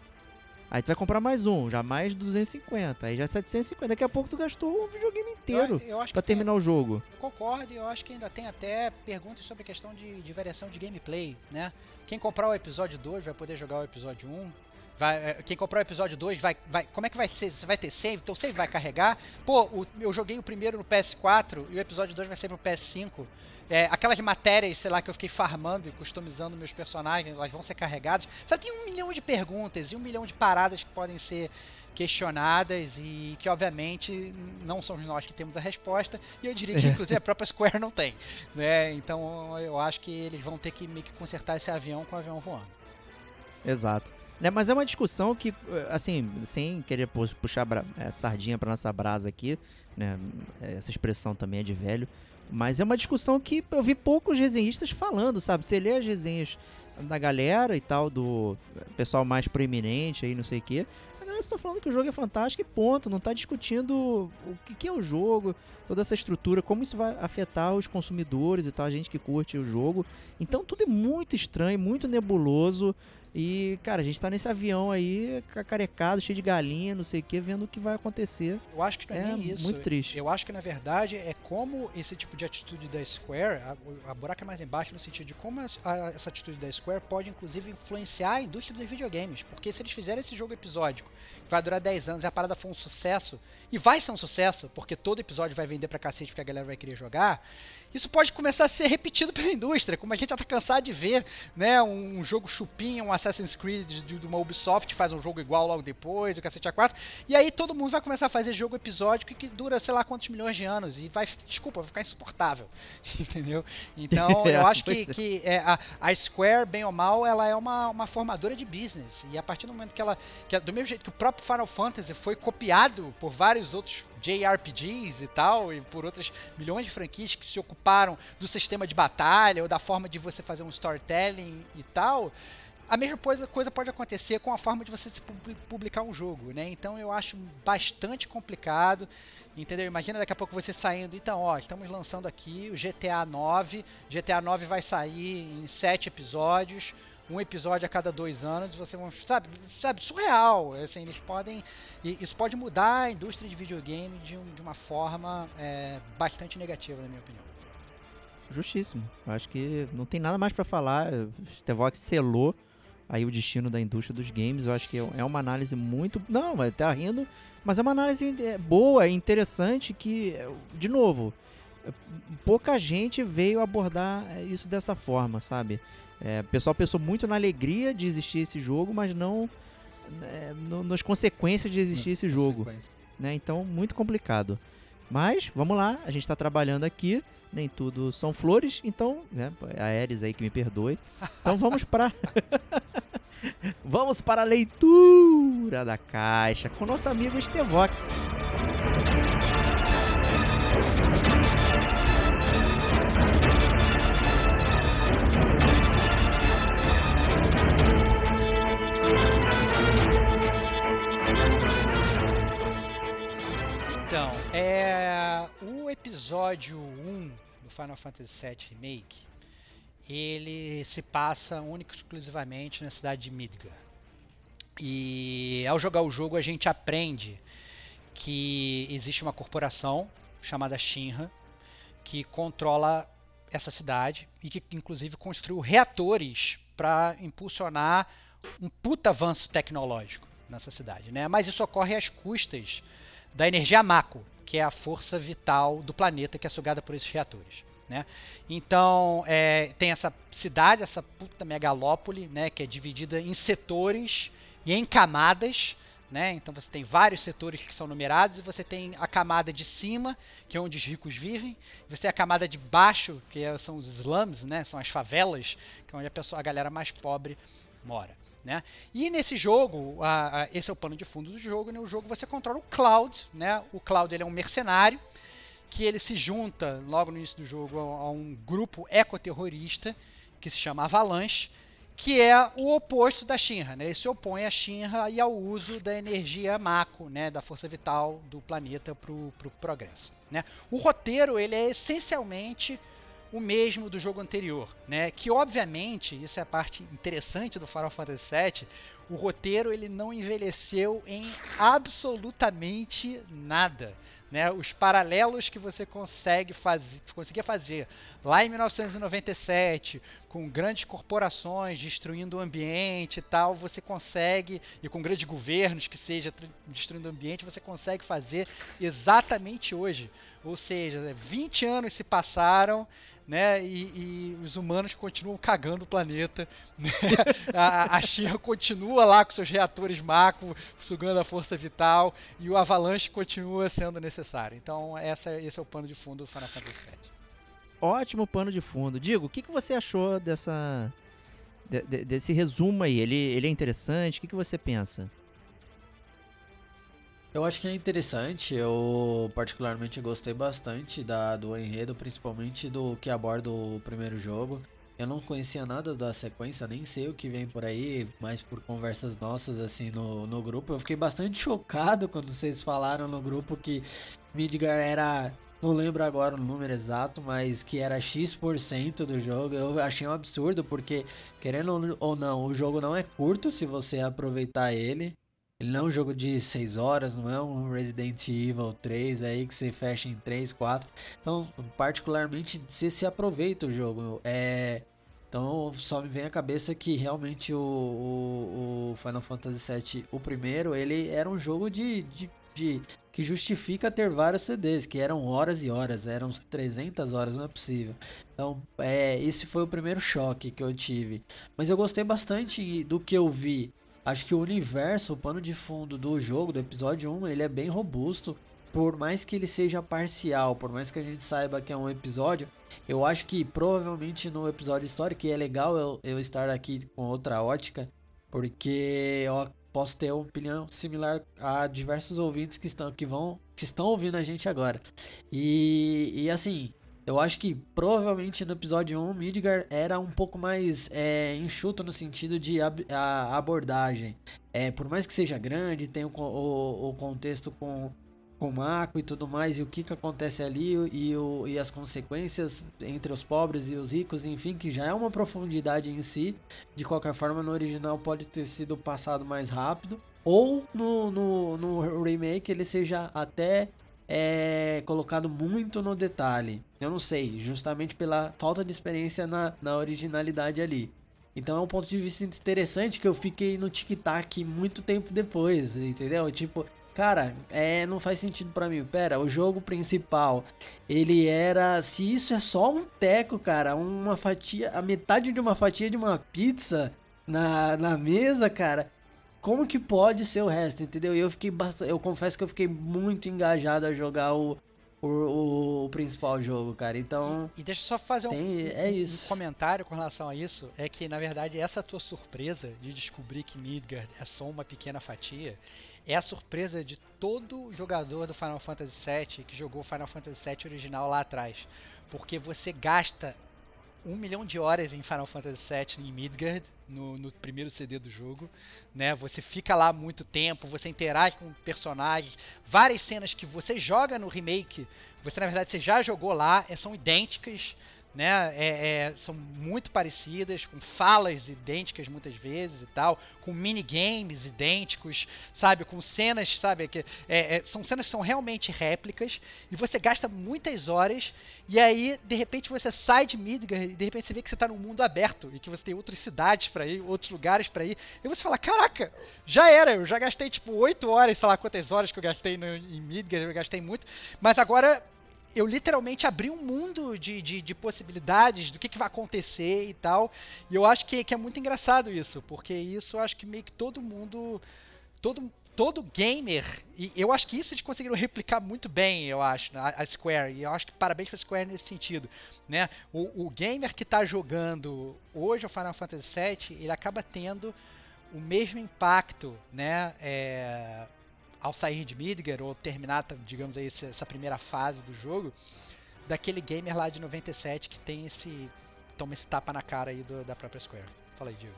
Aí tu vai comprar mais um, já mais 250. Aí já 750. Daqui a pouco tu gastou o videogame inteiro Eu, eu pra que tem- terminar o jogo. Concordo, e eu acho que ainda tem até perguntas sobre a questão de, de variação de gameplay, né? Quem comprar o episódio 2 vai poder jogar o episódio 1. Vai, é, quem comprar o episódio 2 vai, vai. Como é que vai ser? Você vai ter save? Então o save vai carregar. Pô, o- eu joguei o primeiro no PS4 e o episódio 2 vai ser pro PS5. É, aquelas matérias, sei lá, que eu fiquei farmando e customizando meus personagens, elas vão ser carregadas. Sabe, tem um milhão de perguntas e um milhão de paradas que podem ser questionadas e que obviamente não somos nós que temos a resposta e eu diria que inclusive a própria Square não tem, né? Então eu acho que eles vão ter que meio que consertar esse avião com o avião voando. Exato. Né, mas é uma discussão que, assim, sem querer pu- puxar eh, sardinha pra nossa brasa aqui, né? Essa expressão também é de velho. Mas é uma discussão que eu vi poucos resenhistas falando, sabe? Você lê as resenhas da galera e tal, do pessoal mais proeminente aí, não sei o quê. A galera só falando que o jogo é fantástico e ponto. Não tá discutindo o que, que é o jogo, toda essa estrutura, como isso vai afetar os consumidores e tal, a gente que curte o jogo. Então tudo é muito estranho, muito nebuloso. E, cara, a gente tá nesse avião aí, cacarecado, cheio de galinha, não sei o que, vendo o que vai acontecer. Eu acho que não é, É nem isso. muito triste. Eu acho que na verdade é como esse tipo de atitude da Square, a, a buraca é mais embaixo no sentido de como as- a- essa atitude da Square pode inclusive influenciar a indústria dos videogames. Porque se eles fizerem esse jogo episódico, que vai durar 10 anos e a parada for um sucesso, e vai ser um sucesso, porque todo episódio vai vender pra cacete porque a galera vai querer jogar, isso pode começar a ser repetido pela indústria, como a gente já tá cansado de ver, né? Um jogo chupinha, um Assassin's Creed de, de uma Ubisoft faz um jogo igual logo depois, o cacete A4, e aí todo mundo vai começar a fazer jogo episódico que dura sei lá quantos milhões de anos, e vai, desculpa, vai ficar insuportável, *laughs* entendeu? Então *laughs* eu acho que, que é, a, a Square, bem ou mal, ela é uma, uma formadora de business, e a partir do momento que ela, que do mesmo jeito que o próprio Final Fantasy foi copiado por vários outros JRPGs e tal, e por outras milhões de franquias que se ocuparam do sistema de batalha ou da forma de você fazer um storytelling e tal, a mesma coisa, coisa pode acontecer com a forma de você se publi- publicar um jogo, né? Então eu acho bastante complicado, entendeu? Imagina daqui a pouco você saindo, então, ó, estamos lançando aqui o GTA 9, GTA 9 vai sair em sete episódios, um episódio a cada dois anos, você vai, sabe, sabe, surreal, assim, eles podem, isso pode mudar a indústria de videogame de, um, de uma forma é, bastante negativa, na minha opinião. Justíssimo. Eu acho que não tem nada mais para falar. Stevox selou aí o destino da indústria dos games. Eu acho que é uma análise muito. Não, tá rindo, mas é uma análise é, boa, interessante que, de novo, pouca gente veio abordar isso dessa forma, sabe? É, o pessoal pensou muito na alegria de existir esse jogo, mas não é, no, nas consequências de existir esse jogo. Né? Então, muito complicado. Mas, vamos lá, a gente está trabalhando aqui. Nem tudo são flores, então, né, a Ares aí que me perdoe. Então vamos para *laughs* Vamos para a leitura da caixa com nosso amigo Estevox. É o episódio 1 do Final Fantasy VII Remake, ele se passa único e exclusivamente na cidade de Midgar. E ao jogar o jogo a gente aprende que existe uma corporação chamada Shinra que controla essa cidade e que inclusive construiu reatores para impulsionar um puta avanço tecnológico nessa cidade, né? Mas isso ocorre às custas da energia Mako, que é a força vital do planeta que é sugada por esses reatores. Né? Então é, tem essa cidade, essa puta megalópole, né, que é dividida em setores e em camadas. Né? Então você tem vários setores que são numerados e você tem a camada de cima, que é onde os ricos vivem, você tem a camada de baixo, que é, são os slums, né? são as favelas, que é onde a, pessoa, a galera mais pobre mora. Né? E nesse jogo, a, a, esse é o pano de fundo do jogo, né? jogo você controla o Cloud, né? o Cloud ele é um mercenário, que ele se junta logo no início do jogo a, um grupo ecoterrorista que se chama Avalanche, que é o oposto da Shinra, né? Ele se opõe à Shinra e ao uso da energia Mako, né? Da força vital do planeta para o pro progresso, né? O roteiro ele é essencialmente o mesmo do jogo anterior, né? Que obviamente, isso é a parte interessante do Final Fantasy VII, o roteiro ele não envelheceu em absolutamente nada. Né, os paralelos que você consegue fazer, conseguia fazer lá em 1997, com grandes corporações destruindo o ambiente e tal, você consegue, e com grandes governos que seja destruindo o ambiente, você consegue fazer exatamente hoje. Ou seja, 20 anos se passaram né? E, e, os humanos continuam cagando o planeta. Né? *laughs* A, a continua lá com seus reatores Mako, sugando a força vital, e o Avalanche continua sendo necessário. Então, essa, esse é o pano de fundo do Final Fantasy VII. Ótimo pano de fundo. Digo, o que, que você achou dessa, de, de, desse resumo aí? Ele, ele é interessante? O que, que você pensa? Eu acho que é interessante, eu particularmente gostei bastante da, do enredo, principalmente do que aborda o primeiro jogo. Eu não conhecia nada da sequência, nem sei o que vem por aí, mas por conversas nossas assim no, no grupo. Eu fiquei bastante chocado quando vocês falaram no grupo que Midgar era. Não lembro agora o número exato, mas que era X% do jogo. Eu achei um absurdo, porque, querendo ou não, o jogo não é curto se você aproveitar ele. Ele não é um jogo de 6 horas, não é um Resident Evil 3 aí que você fecha em 3, 4. Então, particularmente, você se aproveita o jogo. É... Então, só me vem à cabeça que realmente o, o, o Final Fantasy VII, o primeiro, ele era um jogo de, de, de, que justifica ter vários CDs, que eram horas e horas, eram 300 horas, não é possível. Então, é, esse foi o primeiro choque que eu tive. Mas eu gostei bastante do que eu vi Acho que o universo, o pano de fundo do jogo, do episódio 1, ele é bem robusto. Por mais que ele seja parcial, por mais que a gente saiba que é um episódio, eu acho que provavelmente no episódio histórico, que é legal eu, eu estar aqui com outra ótica, porque eu posso ter uma opinião similar a diversos ouvintes que estão, que vão, que estão ouvindo a gente agora. E, e assim, eu acho que provavelmente no episódio 1 Midgar era um pouco mais é, enxuto no sentido de ab a abordagem. É, por mais que seja grande, tem o, o, o contexto com com Mako e tudo mais, e o que, que acontece ali e, o, e as consequências entre os pobres e os ricos, enfim, que já é uma profundidade em si. De qualquer forma, no original pode ter sido passado mais rápido, ou no, no, no remake ele seja até é colocado muito no detalhe. Eu não sei, justamente pela falta de experiência na, na originalidade ali. Então é um ponto de vista interessante que eu fiquei no tic-tac muito tempo depois, entendeu? Tipo, cara, é, não faz sentido para mim. Pera, o jogo principal, ele era, se isso é só um teco, cara, uma fatia, a metade de uma fatia de uma pizza na, na mesa, cara, como que pode ser o resto, entendeu? E eu fiquei bastante, eu confesso que eu fiquei muito engajado a jogar o, o, o, principal jogo, cara. Então. E, e deixa eu só fazer tem, um, é um, comentário com relação a isso. É que, na verdade, essa tua surpresa de descobrir que Midgard é só uma pequena fatia é a surpresa de todo jogador do Final Fantasy VII que jogou Final Fantasy VII original lá atrás. Porque você gasta um milhão de horas em Final Fantasy VII em Midgard, no, no, primeiro CD do jogo, né? Você fica lá muito tempo, você interage com personagens, várias cenas que você joga no remake, você na verdade você já jogou lá, é, são idênticas, né? É, é, são muito parecidas, com falas idênticas muitas vezes e tal, com minigames idênticos, sabe? Com cenas, sabe? Que, é, é, são cenas que são realmente réplicas e você gasta muitas horas e aí, de repente, você sai de Midgar e de repente você vê que você está num mundo aberto e que você tem outras cidades para ir, outros lugares para ir. E você fala, caraca, já era, eu já gastei tipo 8 horas, sei lá quantas horas que eu gastei no, em Midgar, eu gastei muito, mas agora eu literalmente abri um mundo de, de, de, possibilidades do que, que vai acontecer e tal. E eu acho que, que é muito engraçado isso, porque isso eu acho que meio que todo mundo. Todo, todo gamer, e eu acho que isso eles conseguiram replicar muito bem, eu acho, a, Square, e eu acho que parabéns pra Square nesse sentido, né? O, o gamer que está jogando hoje o Final Fantasy VII, ele acaba tendo o mesmo impacto, né? É, ao sair de Midgar ou terminar, digamos aí, essa primeira fase do jogo, daquele gamer lá de 97 que tem esse. toma esse tapa na cara aí do, da própria Square. Fala aí, Diego.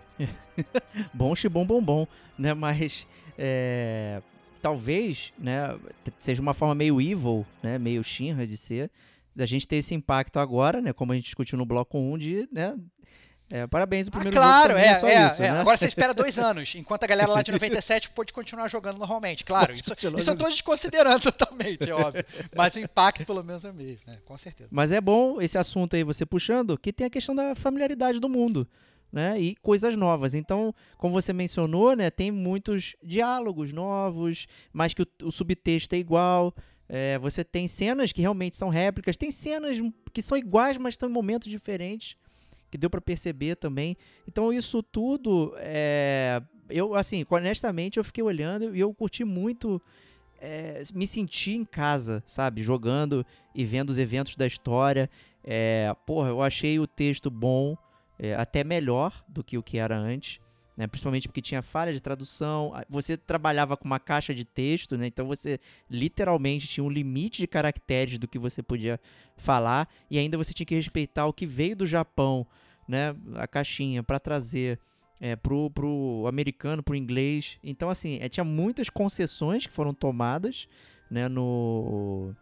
*laughs* bom, bom, bom, bom, né? Mas é, talvez, né, seja uma forma meio evil, né, meio Shinra de ser, da gente ter esse impacto agora, né, como a gente discutiu no bloco 1 de, né, é, parabéns, o ah, primeiro ah, claro, jogo é, é, só é, isso, é. né? Agora você espera dois *laughs* anos, enquanto a galera lá de 97 pôde continuar jogando normalmente. Claro, isso, isso eu tô desconsiderando *laughs* totalmente, é óbvio. Mas o impacto pelo menos é o mesmo, né? Com certeza. Mas é bom esse assunto aí, você puxando, que tem a questão da familiaridade do mundo. Né, e coisas novas. Então, como você mencionou, né, tem muitos diálogos novos, mas que o, o subtexto é igual. É, você tem cenas que realmente são réplicas, tem cenas que são iguais, mas estão em momentos diferentes que deu para perceber também. Então isso tudo, é, eu assim, honestamente eu fiquei olhando e eu curti muito é, me sentir em casa, sabe, jogando e vendo os eventos da história. É, porra, eu achei o texto bom, é, até melhor do que o que era antes. Né, principalmente porque tinha falha de tradução. Você trabalhava com uma caixa de texto, né, então você literalmente tinha um limite de caracteres do que você podia falar e ainda você tinha que respeitar o que veio do Japão, né, a caixinha para trazer é, pro, pro americano, pro inglês. Então assim, é, tinha muitas concessões que foram tomadas, né, no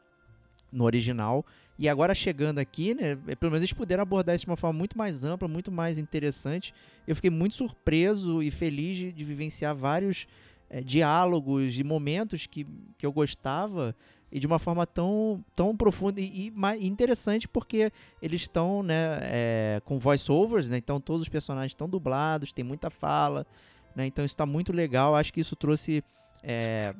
no original e agora chegando aqui, né, é, pelo menos eles puderam abordar isso de uma forma muito mais ampla, muito mais interessante. Eu fiquei muito surpreso e feliz de, de vivenciar vários é, diálogos e momentos que, que eu gostava e de uma forma tão, tão profunda e, e interessante porque eles estão né, é, com voice-overs, né, então todos os personagens estão dublados, tem muita fala, né, então isso está muito legal. Acho que isso trouxe, é,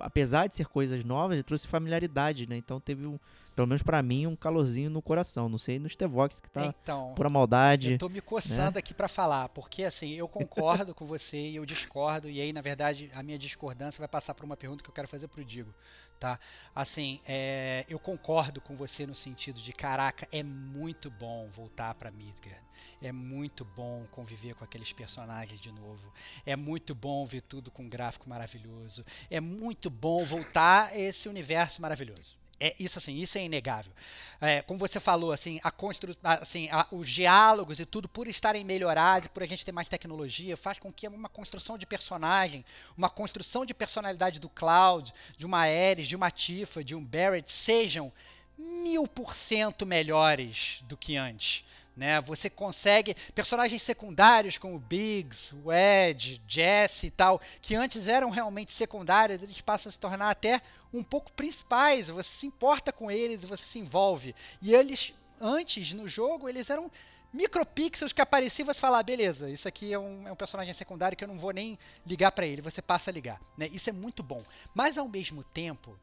apesar de ser coisas novas, trouxe familiaridade, né, então teve um pelo menos para mim, um calorzinho no coração. Não sei no Stevox que tá então, pura maldade. Eu tô me coçando né? aqui para falar, porque assim, eu concordo com você e eu discordo, e aí, na verdade, a minha discordância vai passar por uma pergunta que eu quero fazer pro Digo, tá? Assim, é, eu concordo com você no sentido de, caraca, é muito bom voltar para Midgard. É muito bom conviver com aqueles personagens de novo. É muito bom ver tudo com um gráfico maravilhoso. É muito bom voltar a esse universo maravilhoso É isso assim, isso é inegável. É, como você falou, assim, a constru, assim, a, os diálogos e tudo, por estarem melhorados por a gente ter mais tecnologia, faz com que uma construção de personagem, uma construção de personalidade do Cloud, de uma Ares, de uma Tifa, de um Barrett, sejam mil por cento melhores do que antes. Né? Você consegue personagens secundários como Biggs, o Ed, Jesse e tal, que antes eram realmente secundários, eles passam a se tornar até um pouco principais. Você se importa com eles você se envolve. E eles antes no jogo eles eram micropixels que apareciam e você fala, ah, beleza, isso aqui é um, é um, personagem secundário que eu não vou nem ligar para ele, você passa a ligar. Né? Isso é muito bom. Mas ao mesmo tempo,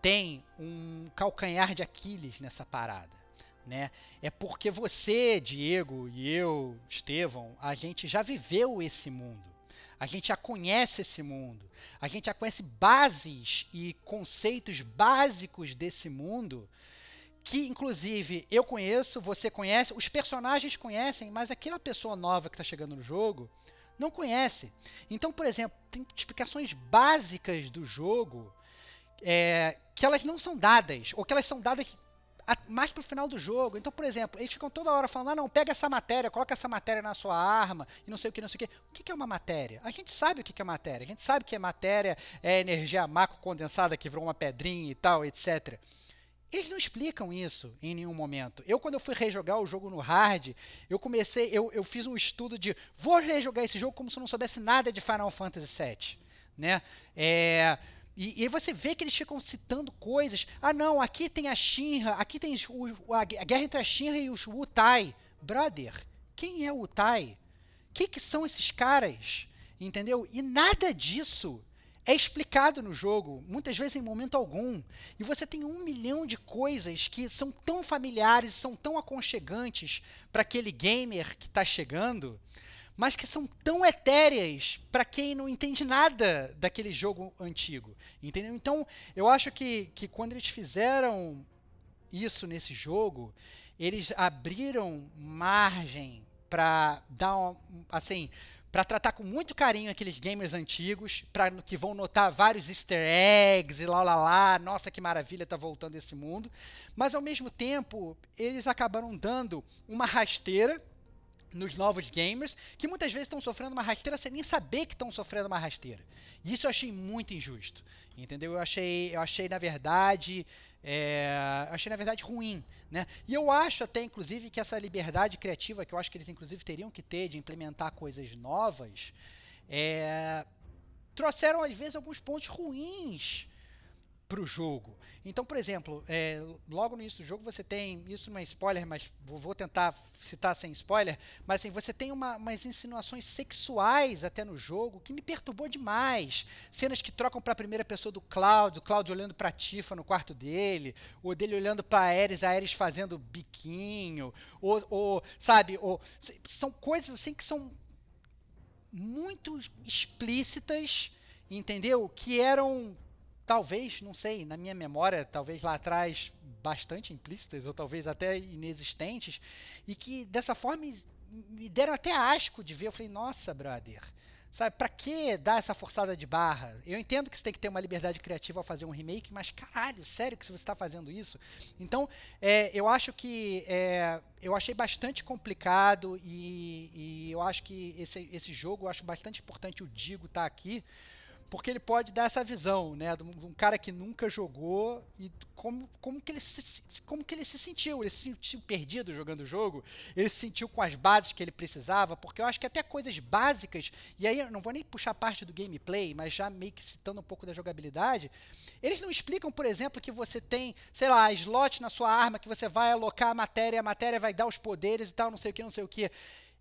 tem um calcanhar de Aquiles nessa parada né? É porque você, Diego, e eu, Estevão, a gente já viveu esse mundo. A gente já conhece esse mundo. A gente já conhece bases e conceitos básicos desse mundo que, inclusive, eu conheço, você conhece, os personagens conhecem, mas aquela pessoa nova que está chegando no jogo não conhece. Então, por exemplo, tem explicações básicas do jogo é, que elas não são dadas, ou que elas são dadas mais pro final do jogo. Então, por exemplo, eles ficam toda hora falando: ah, não, pega essa matéria, coloca essa matéria na sua arma, e não sei o que, não sei o que. O que é uma matéria? A gente sabe o que é matéria. A gente sabe que é matéria é energia macro condensada que virou uma pedrinha e tal, etc. Eles não explicam isso em nenhum momento. Eu, quando eu fui rejogar o jogo no hard, eu comecei, eu, eu fiz um estudo de vou rejogar esse jogo como se eu não soubesse nada de Final Fantasy VII. Né? É, e, e, você vê que eles ficam citando coisas. Ah, não, aqui tem a Shinra, aqui tem o, a, a, guerra entre a Shinra e os Wutai. Brother, quem é o Wutai? O que, que são esses caras? Entendeu? E nada disso é explicado no jogo, muitas vezes em momento algum. E você tem um milhão de coisas que são tão familiares, são tão aconchegantes para aquele gamer que está chegando mas que são tão etéreas para quem não entende nada daquele jogo antigo, entendeu? Então, eu acho que, que quando eles fizeram isso nesse jogo, eles abriram margem para dar assim, para tratar com muito carinho aqueles gamers antigos, para que vão notar vários easter eggs e lá lá lá, nossa que maravilha tá voltando esse mundo, mas ao mesmo tempo, eles acabaram dando uma rasteira nos novos gamers, que muitas vezes estão sofrendo uma rasteira sem nem saber que estão sofrendo uma rasteira. E isso eu achei muito injusto. Entendeu? Eu achei, eu achei na verdade, é, achei na verdade ruim, né? E eu acho até inclusive que essa liberdade criativa que eu acho que eles inclusive teriam que ter de implementar coisas novas, é, trouxeram às vezes alguns pontos ruins para o jogo. Então, por exemplo, é, logo no início do jogo você tem, isso não é spoiler, mas vou, vou tentar citar sem spoiler, mas assim, você tem uma, umas insinuações sexuais até no jogo que me perturbou demais. Cenas que trocam para a primeira pessoa do Cloud, o Cloud olhando para Tifa no quarto dele, ou dele olhando para Ares, Ares fazendo biquinho, ou, ou sabe, ou, são coisas assim que são muito explícitas, entendeu? Que eram talvez, não sei, na minha memória, talvez lá atrás bastante implícitas ou talvez até inexistentes, e que dessa forma me deram até asco de ver. Eu falei, nossa, brother, sabe, pra que dar essa forçada de barra? Eu entendo que você tem que ter uma liberdade criativa ao fazer um remake, mas caralho, sério que você está fazendo isso? Então, é, eu acho que é, eu achei bastante complicado e, e, eu acho que esse, esse jogo, eu acho bastante importante o Digo estar tá aqui, porque ele pode dar essa visão, né, de um, cara que nunca jogou e como, como, que ele se, como que ele se sentiu, ele se sentiu perdido jogando o jogo, ele se sentiu com as bases que ele precisava, porque eu acho que até coisas básicas, e aí eu não vou nem puxar parte do gameplay, mas já meio que citando um pouco da jogabilidade, eles não explicam, por exemplo, que você tem, sei lá, slot na sua arma, que você vai alocar a matéria, a matéria vai dar os poderes e tal, não sei o que, não sei o que.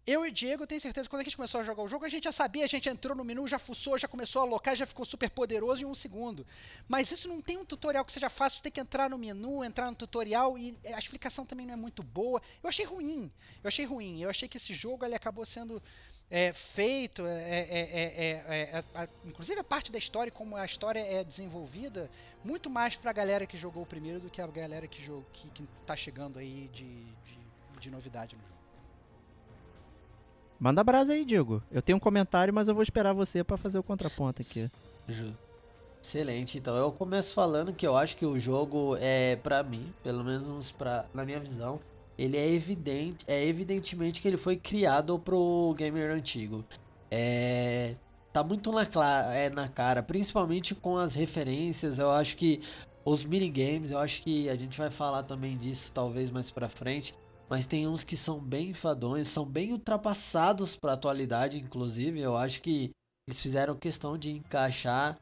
Eu e o Diego, tenho certeza, quando a gente começou a jogar o jogo, a gente já sabia, a gente entrou no menu, já fuçou, já começou a alocar, já ficou super poderoso em um segundo. Mas isso não tem um tutorial que seja fácil, você tem que entrar no menu, entrar no tutorial e a explicação também não é muito boa. Eu achei ruim, eu achei ruim. Eu achei que esse jogo ele acabou sendo é, feito, é, é, a, inclusive a parte da história, como a história é desenvolvida, muito mais para a galera que jogou o primeiro do que a galera que, está que, que tá chegando aí de, de, de novidade no jogo. Manda brasa aí, Diego. Eu tenho um comentário, mas eu vou esperar você para fazer o contraponto aqui. Excelente. Então eu começo falando que eu acho que o jogo é pra mim, pelo menos pra, na minha visão, ele é evidente, é evidentemente que ele foi criado pro gamer antigo. É tá muito na, é, na cara, principalmente com as referências. Eu acho que os minigames, eu acho que a gente vai falar também disso talvez mais pra frente. Mas tem uns que são bem enfadonhos, são bem ultrapassados pra atualidade, inclusive. Eu acho que eles fizeram questão de encaixar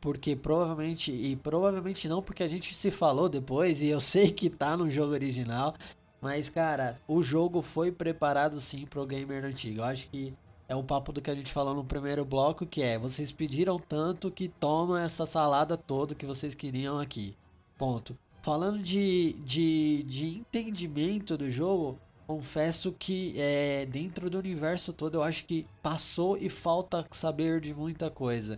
porque provavelmente e provavelmente não porque a gente se falou depois e eu sei que tá no jogo original, mas cara, o jogo foi preparado sim pro gamer antigo. Eu acho que é o papo do que a gente falou no primeiro bloco, que é vocês pediram tanto que toma essa salada toda que vocês queriam aqui. Ponto. Falando de, de, de entendimento do jogo, confesso que é, dentro do universo todo eu acho que passou e falta saber de muita coisa.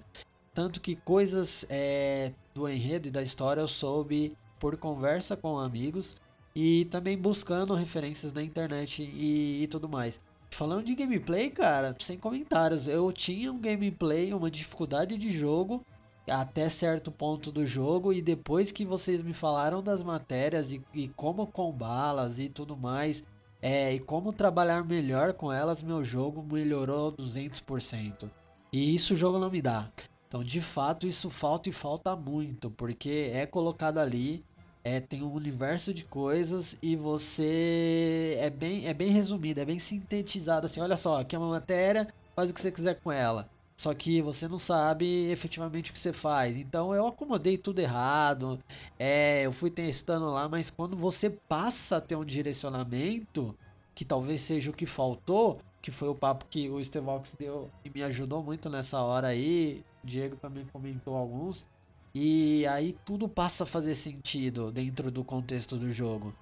Tanto que coisas é, do enredo e da história eu soube por conversa com amigos e também buscando referências na internet e, e tudo mais. Falando de gameplay, cara, sem comentários. Eu tinha um gameplay, uma dificuldade de jogo até certo ponto do jogo e depois que vocês me falaram das matérias e, e como combá-las e tudo mais, é, e como trabalhar melhor com elas, meu jogo melhorou 200%. E isso o jogo não me dá. Então, de fato, isso falta e falta muito, porque é colocado ali, é, tem um universo de coisas e você é bem, é bem resumido, é bem sintetizado assim, olha só, aqui é uma matéria, faz o que você quiser com ela. Só que você não sabe efetivamente o que você faz. Então eu acomodei tudo errado. É, eu fui testando lá, mas quando você passa a ter um direcionamento, que talvez seja o que faltou, que foi o papo que o Stevox deu e me ajudou muito nessa hora aí. Diego também comentou alguns. E aí tudo passa a fazer sentido dentro do contexto do jogo.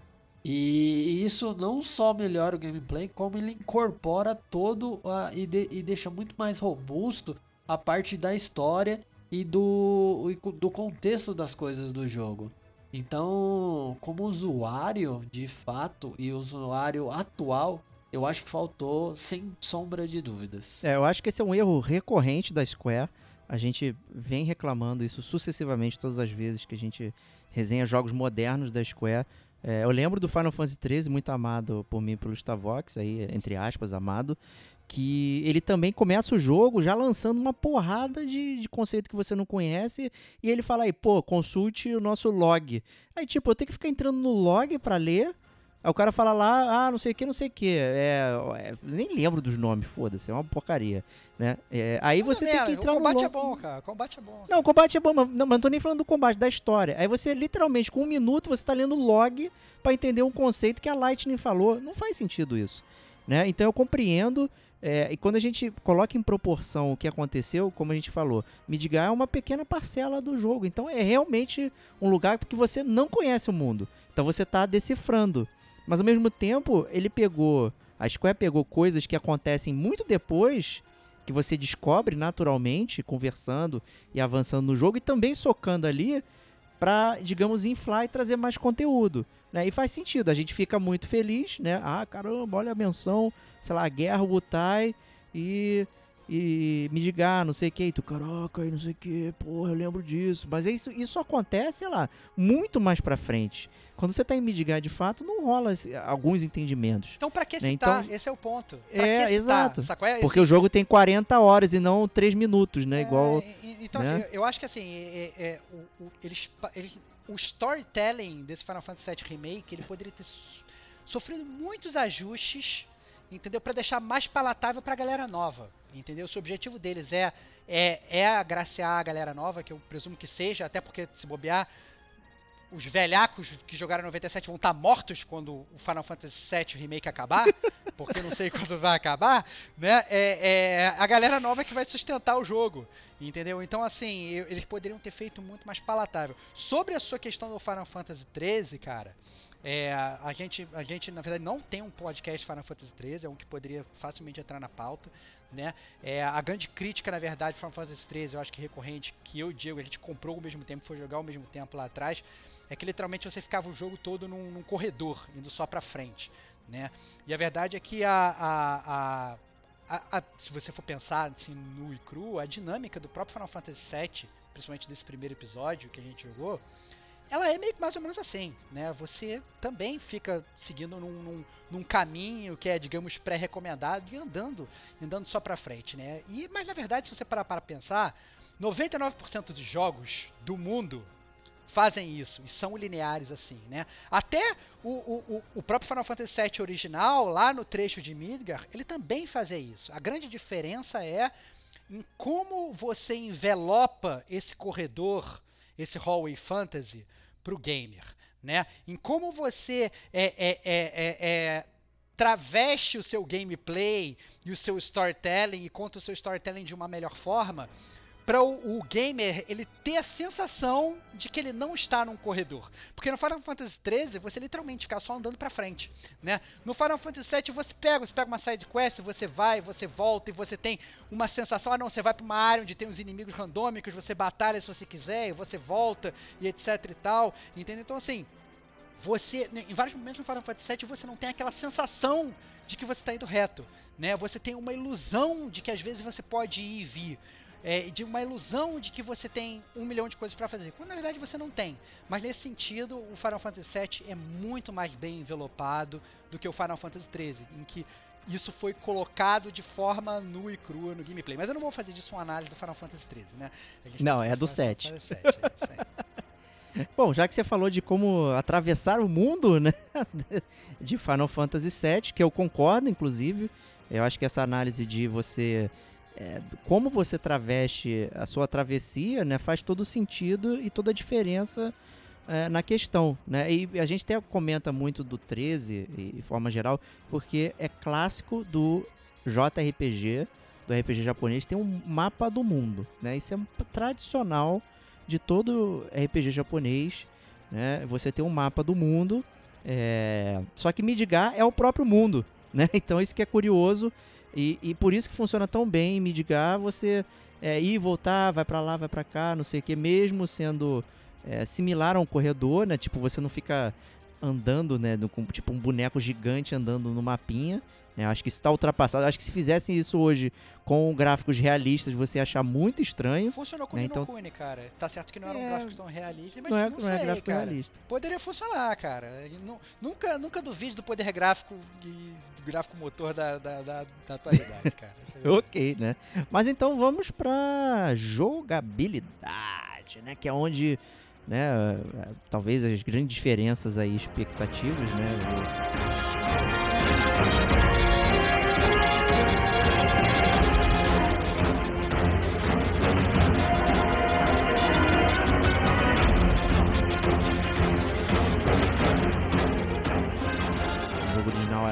E isso não só melhora o gameplay, como ele incorpora todo a, e, de, e deixa muito mais robusto a parte da história e do, do contexto das coisas do jogo. Então, como usuário de fato e usuário atual, eu acho que faltou sem sombra de dúvidas. É, eu acho que esse é um erro recorrente da Square. A gente vem reclamando isso sucessivamente todas as vezes que a gente resenha jogos modernos da Square. É, eu lembro do Final Fantasy XIII, muito amado por mim pelo Stavox, aí, entre aspas, amado, que ele também começa o jogo já lançando uma porrada de, de, conceito que você não conhece e ele fala aí, pô, consulte o nosso log. Aí, tipo, eu tenho que ficar entrando no log para ler Aí o cara fala lá, ah, não sei o que, não sei o que. É, é, nem lembro dos nomes, foda-se, é uma porcaria. Né? É, aí você tem que entrar no. O combate no... é bom, cara. O combate é bom. Não, o combate é bom, mas não, mas não tô nem falando do combate, da história. Aí você, literalmente, com um minuto, você tá lendo log para entender um conceito que a Lightning falou. Não faz sentido isso. Né? Então eu compreendo. É, e quando a gente coloca em proporção o que aconteceu, como a gente falou, Midgar é uma pequena parcela do jogo. Então é realmente um lugar que você não conhece o mundo. Então você está decifrando. Mas ao mesmo tempo, ele pegou. A Square pegou coisas que acontecem muito depois, que você descobre naturalmente, conversando e avançando no jogo, e também socando ali para, digamos, inflar e trazer mais conteúdo. Né? E faz sentido, a gente fica muito feliz, né? Ah, caramba, olha a menção, sei lá, Guerra Wutai e e me diga, não sei o que, e tu, caraca, e não sei o que, porra, eu lembro disso. Mas isso, isso acontece, sei lá, muito mais pra frente. Quando você tá em Midgar de fato, não rola esse, alguns entendimentos. Então pra que né? citar? Então, Esse é o ponto. Pra é, exato. É Porque o jogo tem 40 horas e não 3 minutos, né? É, Igual. Então, né? assim, eu acho que assim, é, é, o, o, eles, eles, o storytelling desse Final Fantasy VII Remake, ele poderia ter sofrido muitos ajustes entendeu? Para deixar mais palatável para a galera nova, entendeu? Se o objetivo deles é, é, é agraciar a galera nova, que eu presumo que seja, até porque se bobear, os velhacos que jogaram 97 vão estar tá mortos quando o Final Fantasy VII Remake acabar, *laughs* porque não sei quando vai acabar, né? É, é, a galera nova que vai sustentar o jogo, entendeu? Então, assim, eles poderiam ter feito muito mais palatável. Sobre a sua questão do Final Fantasy 13, cara, é, a, gente, a gente, na verdade, não tem um podcast Final Fantasy XIII, é um que poderia facilmente entrar na pauta. Né? É, a grande crítica, na verdade, Final Fantasy XIII, eu acho que recorrente, que eu e o Diego, a gente comprou ao mesmo tempo, foi jogar ao mesmo tempo lá atrás, é que literalmente você ficava o jogo todo num, num corredor, indo só pra frente. Né? E a verdade é que a, a, a a, a, se você for pensar assim, nu e cru, a dinâmica do próprio Final Fantasy VII principalmente desse primeiro episódio que a gente jogou, ela é meio que mais ou menos assim, né? Você também fica seguindo num, num, num caminho que é, digamos, pré-recomendado e andando, andando só pra frente, né? E, mas na verdade, se você parar para pensar, 99% dos jogos do mundo fazem isso e são lineares assim, né? Até o, o, o próprio Final Fantasy VII original, lá no trecho de Midgar, ele também fazia isso. A grande diferença é em como você envelopa esse corredor, esse hallway fantasy, para o gamer, né? Em como você é, é, é, é, traveste o seu gameplay e o seu storytelling e conta o seu storytelling de uma melhor forma para o, o, gamer ele ter a sensação de que ele não está num corredor. Porque no Final Fantasy XIII você literalmente fica só andando para frente, né? No Final Fantasy VII você pega, você pega uma side quest, você vai, você volta e você tem uma sensação, ah não, você vai para uma área onde tem uns inimigos randômicos, você batalha se você quiser, e você volta e etc e tal, entendeu? Então assim, você em vários momentos no Final Fantasy VII você não tem aquela sensação de que você está indo reto, né? Você tem uma ilusão de que às vezes você pode ir e vir é, de uma ilusão de que você tem um milhão de coisas para fazer, quando na verdade você não tem. Mas nesse sentido, o Final Fantasy VII é muito mais bem envelopado do que o Final Fantasy XIII, em que isso foi colocado de forma nua e crua no gameplay. Mas eu não vou fazer disso uma análise do Final Fantasy XIII, né? Não, é do 7. é *laughs* Bom, já que você falou de como atravessar o mundo, né, *laughs* de Final Fantasy VII, que eu concordo, inclusive, eu acho que essa análise de você é, como você traveste a sua travessia, né, faz todo sentido e toda a diferença é, na questão, né? E a gente até comenta muito do 13, de forma geral, porque é clássico do JRPG, do RPG japonês, tem um mapa do mundo, né? Isso é tradicional de todo RPG japonês, né? Você tem um mapa do mundo, é... só que Midgar é o próprio mundo, né? *laughs* Então isso que é curioso e, e por isso que funciona tão bem em Midgar, você é, ir e voltar, vai para lá, vai para cá, não sei o que, mesmo sendo é, similar a um corredor, né? Tipo, você não fica andando, né? com, tipo um boneco gigante andando no mapinha. Né? Acho que isso está ultrapassado. Acho que se fizessem isso hoje com gráficos realistas, você ia achar muito estranho. Funcionou com né? o então... Cara. Tá certo que não eram é... gráficos tão realistas, mas não, é, não, não é sei, é gráfico cara. realista. Poderia funcionar, cara. Nunca, nunca duvide do poder gráfico e do gráfico motor da, da, da, da atualidade, *laughs* cara. É ok, né? Mas então vamos pra jogabilidade, né? Que é onde né, talvez as grandes diferenças aí, expectativas, né?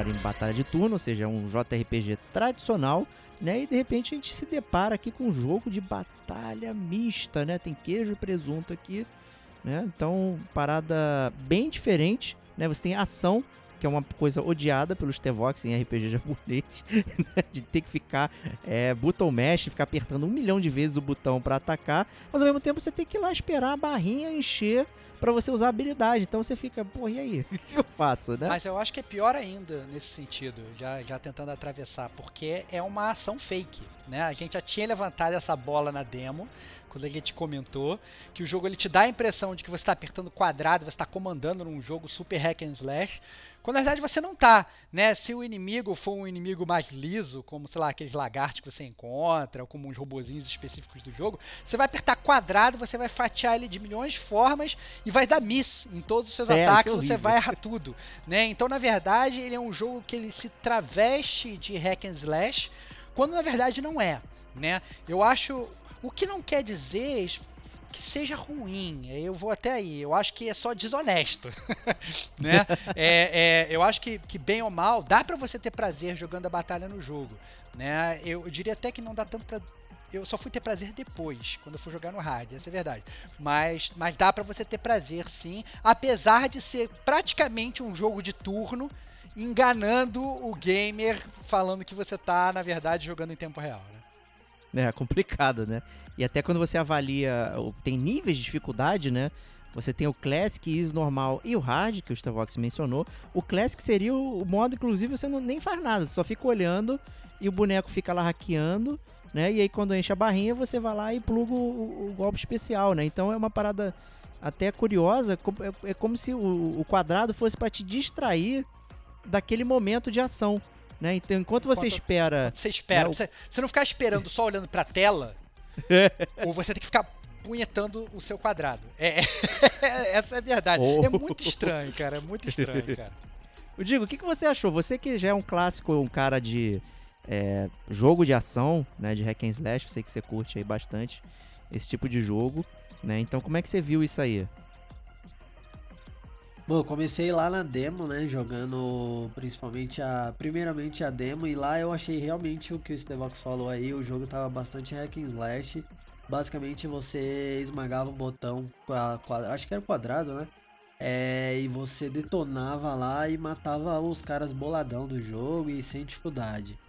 Em batalha de turno, ou seja, um JRPG tradicional, né? E de repente a gente se depara aqui com um jogo de batalha mista, né? Tem queijo e presunto aqui, né? Então, parada bem diferente, né? Você tem ação, que é uma coisa odiada pelos T-Vox em RPG *laughs* japonês, né? de ter que ficar é, button mash, ficar apertando um milhão de vezes o botão para atacar, mas ao mesmo tempo você tem que ir lá esperar a barrinha encher para você usar a habilidade. Então você fica, pô, e aí? *laughs* O que eu faço, né? Mas eu acho que é pior ainda nesse sentido, já, já tentando atravessar, porque é uma ação fake, né? A gente já tinha levantado essa bola na demo, quando a gente comentou, que o jogo ele te dá a impressão de que você está apertando quadrado, você está comandando num jogo super hack and slash, quando na verdade você não tá, né? Se o inimigo for um inimigo mais liso, como, sei lá, aqueles lagartos que você encontra, ou como uns robozinhos específicos do jogo, você vai apertar quadrado, você vai fatiar ele de milhões de formas e vai dar miss em todos os seus é, ataques, é você vai errar tudo, né? Então, na verdade, ele é um jogo que ele se traveste de hack and slash, quando na verdade não é, né? Eu acho o que não quer dizer que seja ruim. Eu vou até aí. Eu acho que é só desonesto, *laughs* né? É, é, eu acho que, que bem ou mal dá para você ter prazer jogando a batalha no jogo, né? Eu, eu diria até que não dá tanto para eu só fui ter prazer depois, quando eu fui jogar no hard, essa é verdade. Mas, mas dá para você ter prazer sim, apesar de ser praticamente um jogo de turno, enganando o gamer falando que você tá, na verdade, jogando em tempo real. É *laughs* complicado, né? E até quando você avalia, tem níveis de dificuldade, né? Você tem o Classic, Easy, Normal e o Hard, que o Stavox mencionou. O Classic seria o modo, inclusive, você não, nem faz nada, só fica olhando e o boneco fica lá hackeando né? E aí quando enche a barrinha, você vai lá e pluga o, o- golpe especial, né? Então é uma parada até curiosa, é, é como se o, o quadrado fosse para te distrair daquele momento de ação, né? Então enquanto você Enquanto- espera Você espera. Não. Você, você não ficar esperando só olhando pra tela, *laughs* ou você tem que ficar punhetando o seu quadrado. *laughs* É, essa é a verdade. Oh. É muito estranho, cara. É muito estranho, cara. *laughs* Eu digo, o que, que você achou? Você que já é um clássico, um cara de é, jogo de ação, né? De hack and slash, eu sei que você curte aí bastante esse tipo de jogo, né? Então como é que você viu isso aí? Bom, eu comecei lá na demo, né? Jogando principalmente a. Primeiramente a demo, e lá eu achei realmente o que o Stevox falou aí. O jogo tava bastante hack and slash. Basicamente você esmagava um botão, qua- quadra- acho que era quadrado, né? É, e você detonava lá e matava os caras boladão do jogo e sem dificuldade.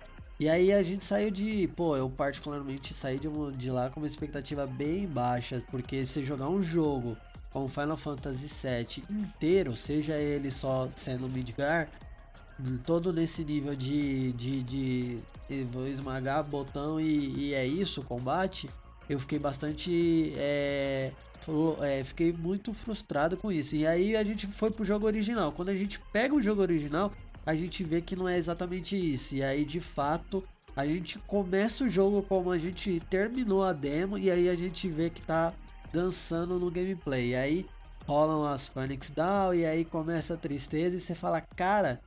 E aí a gente saiu de. Pô, eu particularmente saí de, de lá com uma expectativa bem baixa, porque se jogar um jogo como Final Fantasy VII inteiro, seja ele só sendo Midgar, todo nesse nível de, de, de, de vou esmagar botão e, e é isso, combate, eu fiquei bastante. é, é, fiquei muito frustrado com isso. E aí a gente foi pro jogo original. Quando a gente pega o jogo original, a gente vê que não é exatamente isso. E aí de fato. A gente começa o jogo como a gente terminou a demo e aí a gente vê que tá dançando no gameplay. E aí rolam as Phoenix Down e aí começa a tristeza e você fala, cara,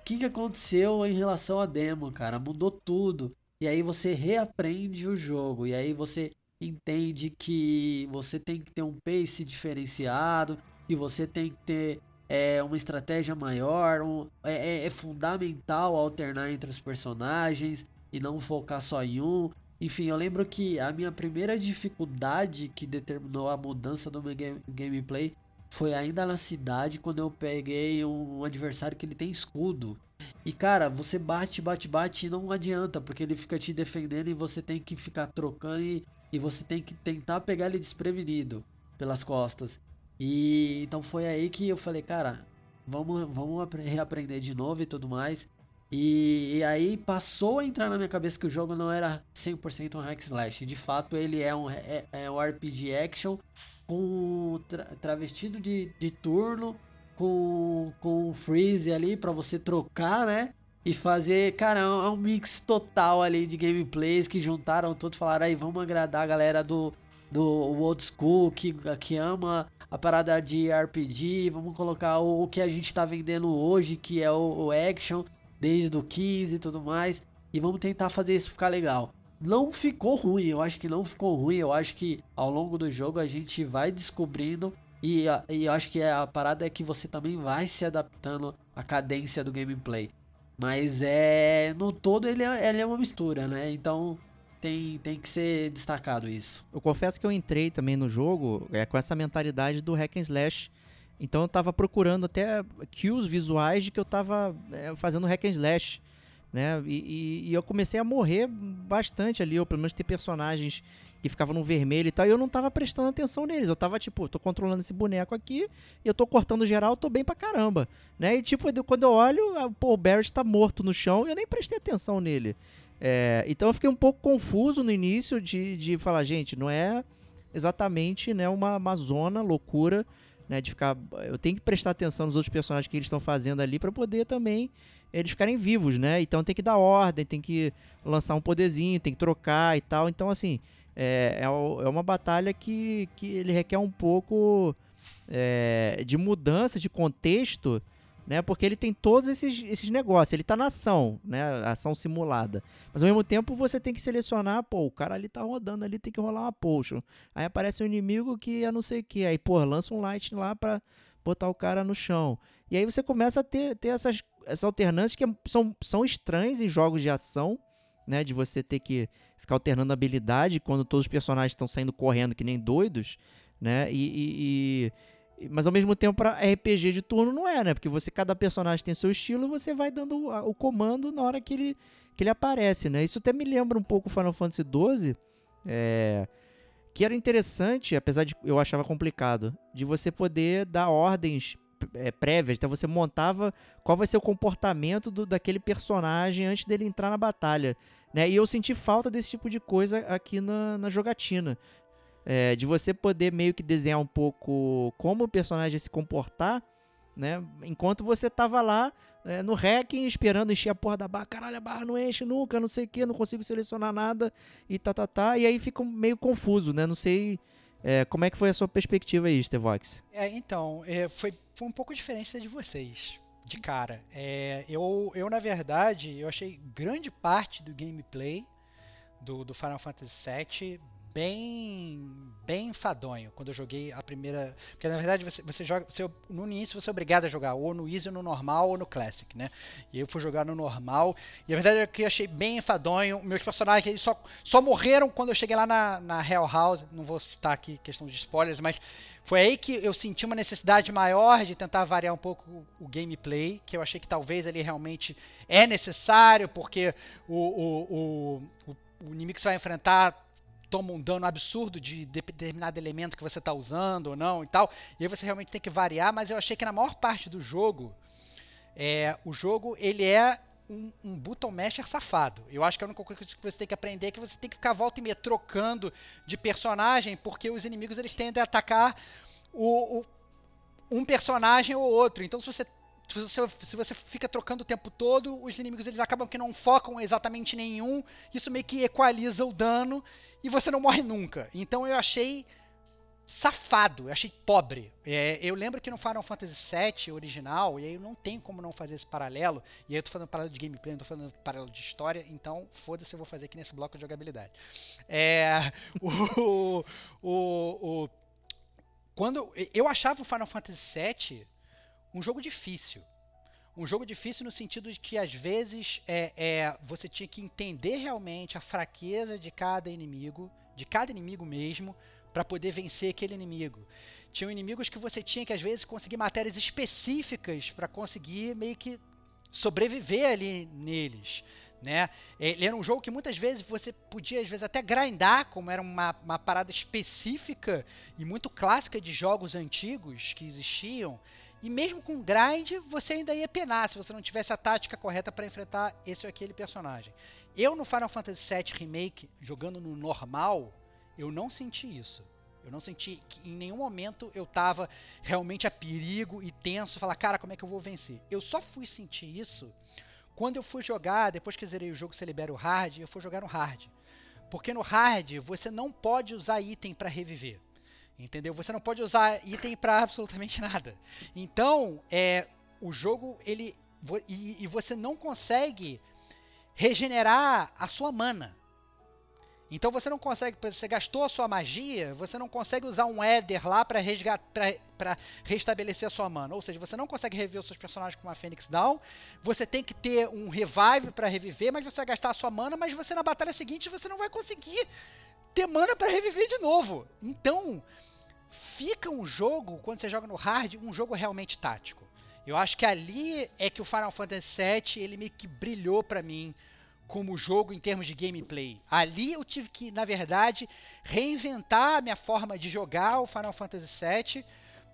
o que, que aconteceu em relação à demo, cara? Mudou tudo. E aí você reaprende o jogo. E aí você entende que você tem que ter um pace diferenciado, que você tem que ter é, uma estratégia maior. um- é, é- é fundamental alternar entre os personagens e não focar só em um. Enfim, eu lembro que a minha primeira dificuldade que determinou a mudança do meu game- gameplay foi ainda na cidade quando eu peguei um adversário que ele tem escudo. E cara, você bate, bate, bate e não adianta, porque ele fica te defendendo e você tem que ficar trocando e, e você tem que tentar pegar ele desprevenido pelas costas. E então foi aí que eu falei, cara, vamos, vamos apre- reaprender de novo e tudo mais. E, e aí passou a entrar na minha cabeça que o jogo não era 100% um hack slash. De fato, ele é um, é, é um RPG action com tra- travestido de, de turno, com, com freeze ali pra você trocar, né? E fazer, cara, é um, é um mix total ali de gameplays que juntaram todos, falaram aí, vamos agradar a galera do, do old school que, que ama a parada de RPG, vamos colocar o, o que a gente tá vendendo hoje, que é o, o action, desde o 15 e tudo mais, e vamos tentar fazer isso ficar legal. Não ficou ruim, eu acho que não ficou ruim, eu acho que ao longo do jogo a gente vai descobrindo e, e acho que a parada é que você também vai se adaptando à cadência do gameplay. Mas é. No todo ele é, ele é uma mistura, né? Então tem, tem que ser destacado isso. Eu confesso que eu entrei também no jogo é, com essa mentalidade do hack and slash. Então eu tava procurando até cues visuais de que eu tava é, fazendo hack and slash. Né? E, e- e eu comecei a morrer bastante ali, ou pelo menos ter personagens que ficavam no vermelho e tal, e eu não tava prestando atenção neles. Eu tava, tipo, tô controlando esse boneco aqui, e eu tô cortando geral, tô bem pra caramba. Né? E tipo, quando eu olho, pô, o Barrett tá morto no chão e eu nem prestei atenção nele. É, então eu fiquei um pouco confuso no início de, de falar, gente, não é exatamente né, uma, uma zona loucura, né, de ficar. Eu tenho que prestar atenção nos outros personagens que eles estão fazendo ali para poder também eles ficarem vivos, né? Então tem que dar ordem, tem que lançar um poderzinho, tem que trocar e tal. Então, assim, é, é, é uma batalha que, que ele requer um pouco é, de mudança de contexto, né? Porque ele tem todos esses, esses negócios. Ele tá na ação, né? Ação simulada. Mas ao mesmo tempo você tem que selecionar, pô, o cara ali tá rodando ali, tem que rolar uma potion. Aí aparece um inimigo que é não sei o que. Aí, pô, lança um light lá pra botar o cara no chão. E aí você começa a ter, ter essas, essas alternâncias que são, são estranhas em jogos de ação, né? De você ter que ficar alternando habilidade quando todos os personagens estão saindo correndo que nem doidos, né? E, e- e- mas ao mesmo tempo para RPG de turno não é, né? Porque você cada personagem tem seu estilo e você vai dando o, comando na hora que ele, que ele aparece, né? Isso até me lembra um pouco Final Fantasy XII, é, que era interessante, apesar de eu achava complicado, de você poder dar ordens é, prévias. Então você montava qual vai ser o comportamento do, daquele personagem antes dele entrar na batalha. Né? E eu senti falta desse tipo de coisa aqui na, na jogatina. É, de você poder meio que desenhar um pouco como o personagem se comportar, né? Enquanto você tava lá é, no hacking esperando encher a porra da barra. Caralho, a barra não enche nunca, não sei o que, não consigo selecionar nada e tá, tá, tá. E aí fica meio confuso, né? Não sei é, como é que foi a sua perspectiva aí, Stevox? É, então, é, foi, foi um pouco diferente da de vocês, de cara. É, eu, eu, na verdade, eu achei grande parte do gameplay do, do Final Fantasy VII bem bem enfadonho quando eu joguei a primeira. Porque na verdade você, você joga. Você, no início você é obrigado a jogar ou no Easy, ou no normal, ou no Classic, né? E eu fui jogar no normal. E a verdade é que eu achei bem enfadonho. Meus personagens só, só morreram quando eu cheguei lá na, na Hell House. Não vou citar aqui questão de spoilers, mas foi aí que eu senti uma necessidade maior de tentar variar um pouco o, o gameplay, que eu achei que talvez ele realmente é necessário, porque o, o, o, o inimigo que você vai enfrentar toma um dano absurdo de determinado elemento que você está usando ou não e tal. E aí você realmente tem que variar, mas eu achei que na maior parte do jogo, é, o jogo ele é um, um button masher safado. Eu acho que a única coisa que você tem que aprender é que você tem que ficar volta e meia trocando de personagem, porque os inimigos eles tendem a atacar o, o um personagem ou outro. Então se você se você, se você fica trocando o tempo todo, os inimigos eles acabam que não focam exatamente nenhum. Isso meio que equaliza o dano e você não morre nunca. Então eu achei safado, eu achei pobre. É, eu lembro que no Final Fantasy VII original, e aí não tem como não fazer esse paralelo, e aí eu tô falando paralelo de gameplay, não tô falando paralelo de história, então foda-se, eu vou fazer aqui nesse bloco de jogabilidade. É, *laughs* o, o, o, quando eu achava o Final Fantasy VII um jogo difícil. Um jogo difícil no sentido de que às vezes é, é, você tinha que entender realmente a fraqueza de cada inimigo, de cada inimigo mesmo, para poder vencer aquele inimigo. Tinham inimigos que você tinha que às vezes conseguir matérias específicas para conseguir meio que sobreviver ali neles. Né? Ele era um jogo que muitas vezes você podia às vezes até grindar, como era uma, uma parada específica e muito clássica de jogos antigos que existiam. E mesmo com grind, você ainda ia penar se você não tivesse a tática correta para enfrentar esse ou aquele personagem. Eu no Final Fantasy VII Remake, jogando no normal, eu não senti isso. Eu não senti que em nenhum momento eu tava realmente a perigo e tenso, falar, cara, como é que eu vou vencer? Eu só fui sentir isso quando eu fui jogar, depois que zerei o jogo, você libera o hard, eu fui jogar no hard. Porque no hard você não pode usar item para reviver. Entendeu? Você não pode usar item para absolutamente nada. Então, é, o jogo ele e, e, você não consegue regenerar a sua mana. Então você não consegue, você gastou a sua magia, você não consegue usar um Ether lá para restabelecer a sua mana. Ou seja, você não consegue reviver os seus personagens com uma Phoenix Down. Você tem que ter um revive para reviver, mas você vai gastar a sua mana, mas você na batalha seguinte você não vai conseguir ter mana para reviver de novo. Então, fica um jogo, quando você joga no hard, um jogo realmente tático. Eu acho que ali é que o Final Fantasy VII ele meio que brilhou para mim como jogo em termos de gameplay. Ali eu tive que, na verdade, reinventar a minha forma de jogar o Final Fantasy VII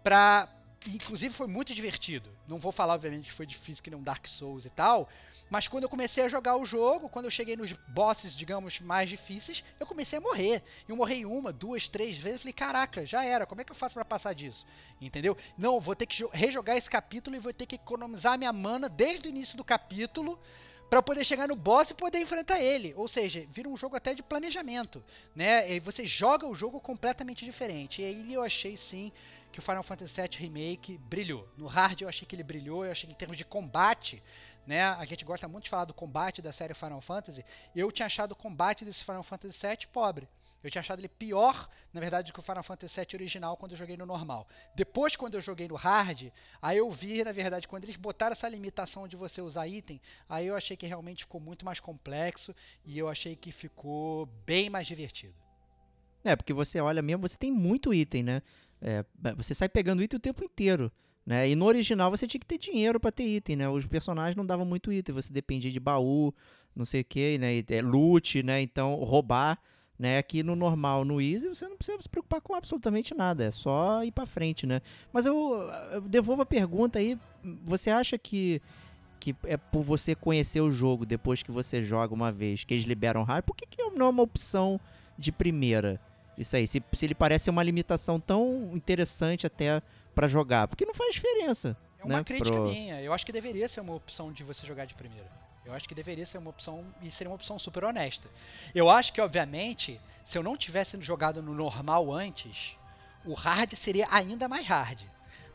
para inclusive foi muito divertido. Não vou falar obviamente que foi difícil que nem um Dark Souls e tal, mas quando eu comecei a jogar o jogo, quando eu cheguei nos bosses, digamos, mais difíceis, eu comecei a morrer. Eu morri uma, duas, três vezes. Eu falei, caraca, já era. Como é que eu faço para passar disso? Entendeu? Não, vou ter que rejogar esse capítulo e vou ter que economizar minha mana desde o início do capítulo para poder chegar no boss e poder enfrentar ele. Ou seja, vira um jogo até de planejamento, né? E você joga o jogo completamente diferente. E aí eu achei sim que o Final Fantasy VII Remake brilhou. No hard eu achei que ele brilhou, eu achei que em termos de combate, né? A gente gosta muito de falar do combate da série Final Fantasy. Eu tinha achado o combate desse Final Fantasy VII pobre. Eu tinha achado ele pior, na verdade, do que o Final Fantasy VII original quando eu joguei no normal. Depois, quando eu joguei no hard, aí eu vi, na verdade, quando eles botaram essa limitação de você usar item, aí eu achei que realmente ficou muito mais complexo e eu achei que ficou bem mais divertido. É, porque você olha mesmo, você tem muito item, né? É, você sai pegando item o tempo inteiro. Né? E no original você tinha que ter dinheiro para ter item, né? Os personagens não davam muito item, você dependia de baú, não sei o que, né? É, loot, né? Então, roubar, né? Aqui no normal, no easy, você não precisa se preocupar com absolutamente nada, é só ir para frente, né? Mas eu, eu devolvo a pergunta aí, você acha que que é por você conhecer o jogo depois que você joga uma vez, que eles liberam hard, por que, que não é uma opção de primeira? Isso aí, se, se ele parece uma limitação tão interessante até pra jogar, porque não faz diferença. É uma né, crítica pro- minha. Eu acho que deveria ser uma opção de você jogar de primeira. Eu acho que deveria ser uma opção e seria uma opção super honesta. Eu acho que, obviamente, se eu não tivesse jogado no normal antes, o hard seria ainda mais hard.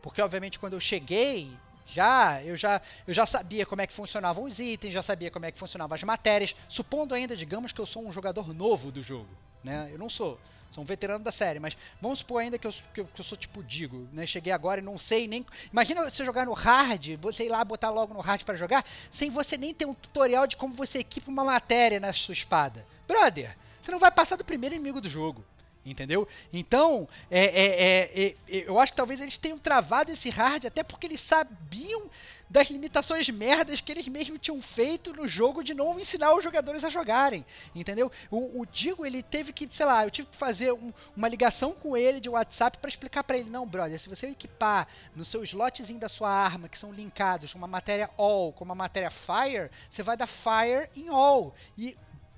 Porque, obviamente, quando eu cheguei, já eu já eu já sabia como é que funcionavam os itens, já sabia como é que funcionavam as matérias. Supondo ainda, digamos, que eu sou um jogador novo do jogo, né? Eu não sou. Sou um veterano da série, mas vamos supor ainda que eu, que eu, que eu sou tipo Digo, né? Cheguei agora e não sei nem. Imagina você jogar no hard, você ir lá botar logo no hard pra jogar, sem você nem ter um tutorial de como você equipa uma matéria na sua espada. Brother, você não vai passar do primeiro inimigo do jogo. Entendeu? Então, é, é, é, é, é, eu acho que talvez eles tenham travado esse hard até porque eles sabiam das limitações merdas que eles mesmos tinham feito no jogo de não ensinar os jogadores a jogarem. Entendeu? O, o Digo, ele teve que, sei lá, eu tive que fazer um- uma ligação com ele de WhatsApp para explicar para ele: não, brother, se você equipar no seu slotzinho da sua arma, que são linkados uma matéria All, com uma matéria Fire, você vai dar Fire em All. E.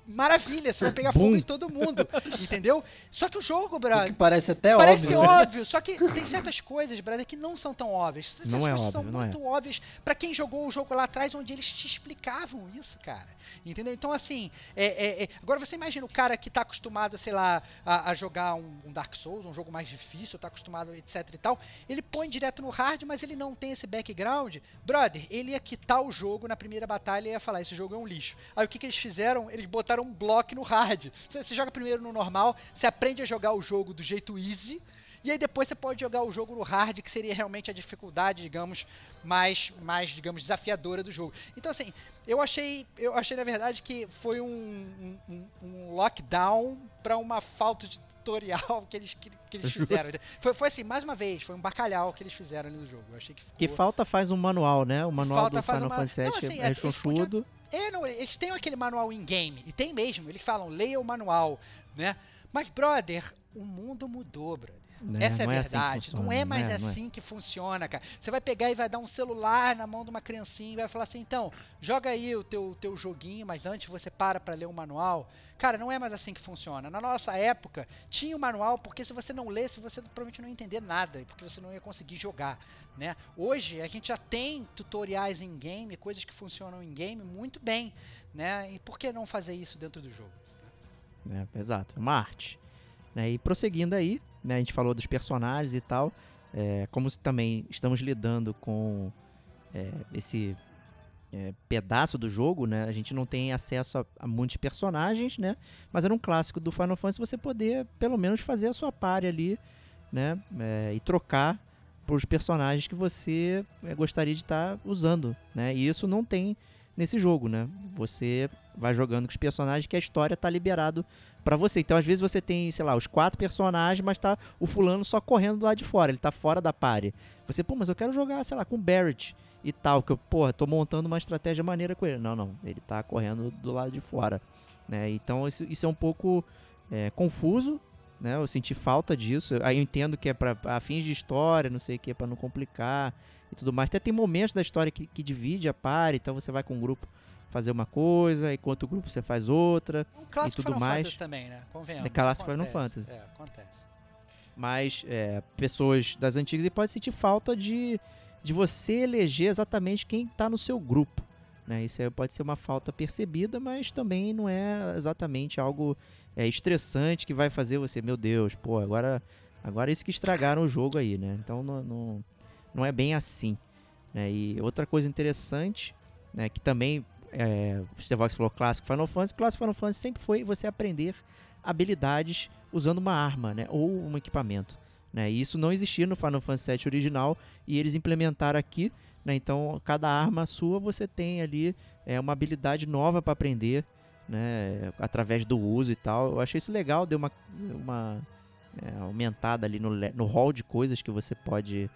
Maravilha, você vai pegar fogo em todo mundo, *laughs* entendeu? Só que o jogo, O brother, que parece até Parece óbvio. né? óbvio, só que tem certas coisas, brother, que não são tão óbvias. Essas Não é coisas são óbvio, não é. muito óbvias pra quem jogou o jogo lá atrás, onde eles te explicavam isso, cara. Entendeu? Então, assim, é, é- é- agora você imagina o cara que tá acostumado, sei lá, a, a jogar um, um Dark Souls, um jogo mais difícil, tá acostumado, etc e tal. Ele põe direto no hard, mas ele não tem esse background. Brother, ele ia quitar o jogo na primeira batalha e ia falar: esse jogo é um lixo. Aí o que, que eles fizeram? Eles botaram um bloco no hard. Você, você joga primeiro no normal, você aprende a jogar o jogo do jeito easy. E aí depois você pode jogar o jogo no hard, que seria realmente a dificuldade, digamos, mais, mais digamos, desafiadora do jogo. Então assim, eu achei, eu achei na verdade que foi um, um, um- lockdown para uma falta de tutorial *laughs* que eles, que, que eles fizeram. *laughs* Foi, foi assim, mais uma vez, foi um bacalhau que eles fizeram ali no jogo. Eu achei que ficou... Que falta faz um manual, né? O manual falta do Final Fantasy VII assim, é é. É, não, eles têm aquele manual in-game, e tem mesmo, eles falam, leia o manual, né? Mas, brother, o mundo mudou, brother. né? Essa é a Não assim que verdade. funciona, não é mais não é. assim que funciona, cara. Você vai pegar e vai dar um celular na mão de uma criancinha e vai falar assim: então, joga aí o teu, teu joguinho, mas antes você para pra ler o manual. Cara, não é mais assim que funciona. Na nossa época, tinha o manual, porque se você não lesse, você provavelmente não ia entender nada, porque você não ia conseguir jogar, né? Hoje, a gente já tem tutoriais em game, coisas que funcionam em game muito bem, né? E por que não fazer isso dentro do jogo? É, exato, é uma arte. Né? E prosseguindo aí, né, a gente falou dos personagens e tal, é, como também estamos lidando com é, esse é, pedaço do jogo, né? A gente não tem acesso a, a muitos personagens, né? Mas era um clássico do Final Fantasy você poder, pelo menos, fazer a sua party ali, né? É, e trocar para os personagens que você é, gostaria de estar usando, né? E isso não tem nesse jogo, né? Você vai jogando com os personagens que a história tá liberado pra você. Então, às vezes você tem, sei lá, os quatro personagens, mas tá o fulano só correndo do lado de fora, ele tá fora da party. Você, pô, mas eu quero jogar, sei lá, com o Barrett e tal, que eu, porra, tô montando uma estratégia maneira com ele. Não, não, ele tá correndo do lado de fora, né? Então, isso, isso é um pouco é, confuso, né? Eu senti falta disso. Aí eu entendo que é pra, a fins de história, não sei o que, pra não complicar e tudo mais. Até tem momentos da história que, que divide a party, então você vai com um grupo fazer uma coisa, e com outro grupo você faz outra. Um clássico tudo Final mais. Fantasy também, né? Convenhamos. É clássico. Final Fantasy. É, acontece. Mas é, pessoas das antigas e pode sentir falta de, de você eleger exatamente quem tá no seu grupo. Né? Isso pode ser uma falta percebida, mas também não é exatamente algo é, estressante que vai fazer você, meu Deus, pô, agora, agora isso que estragaram o jogo aí, né? Então não, não, não é bem assim. Né? E outra coisa interessante, né, que também é, o Stevox falou clássico Final Fantasy, clássico Final Fantasy sempre foi você aprender habilidades usando uma arma, né, ou um equipamento. Né? E isso não existia no Final Fantasy VII original e eles implementaram aqui. Né? Então, cada arma sua você tem ali é, uma habilidade nova para aprender, né? através do uso e tal. Eu achei isso legal, deu uma, uma é, aumentada ali no, no hall de coisas que você pode,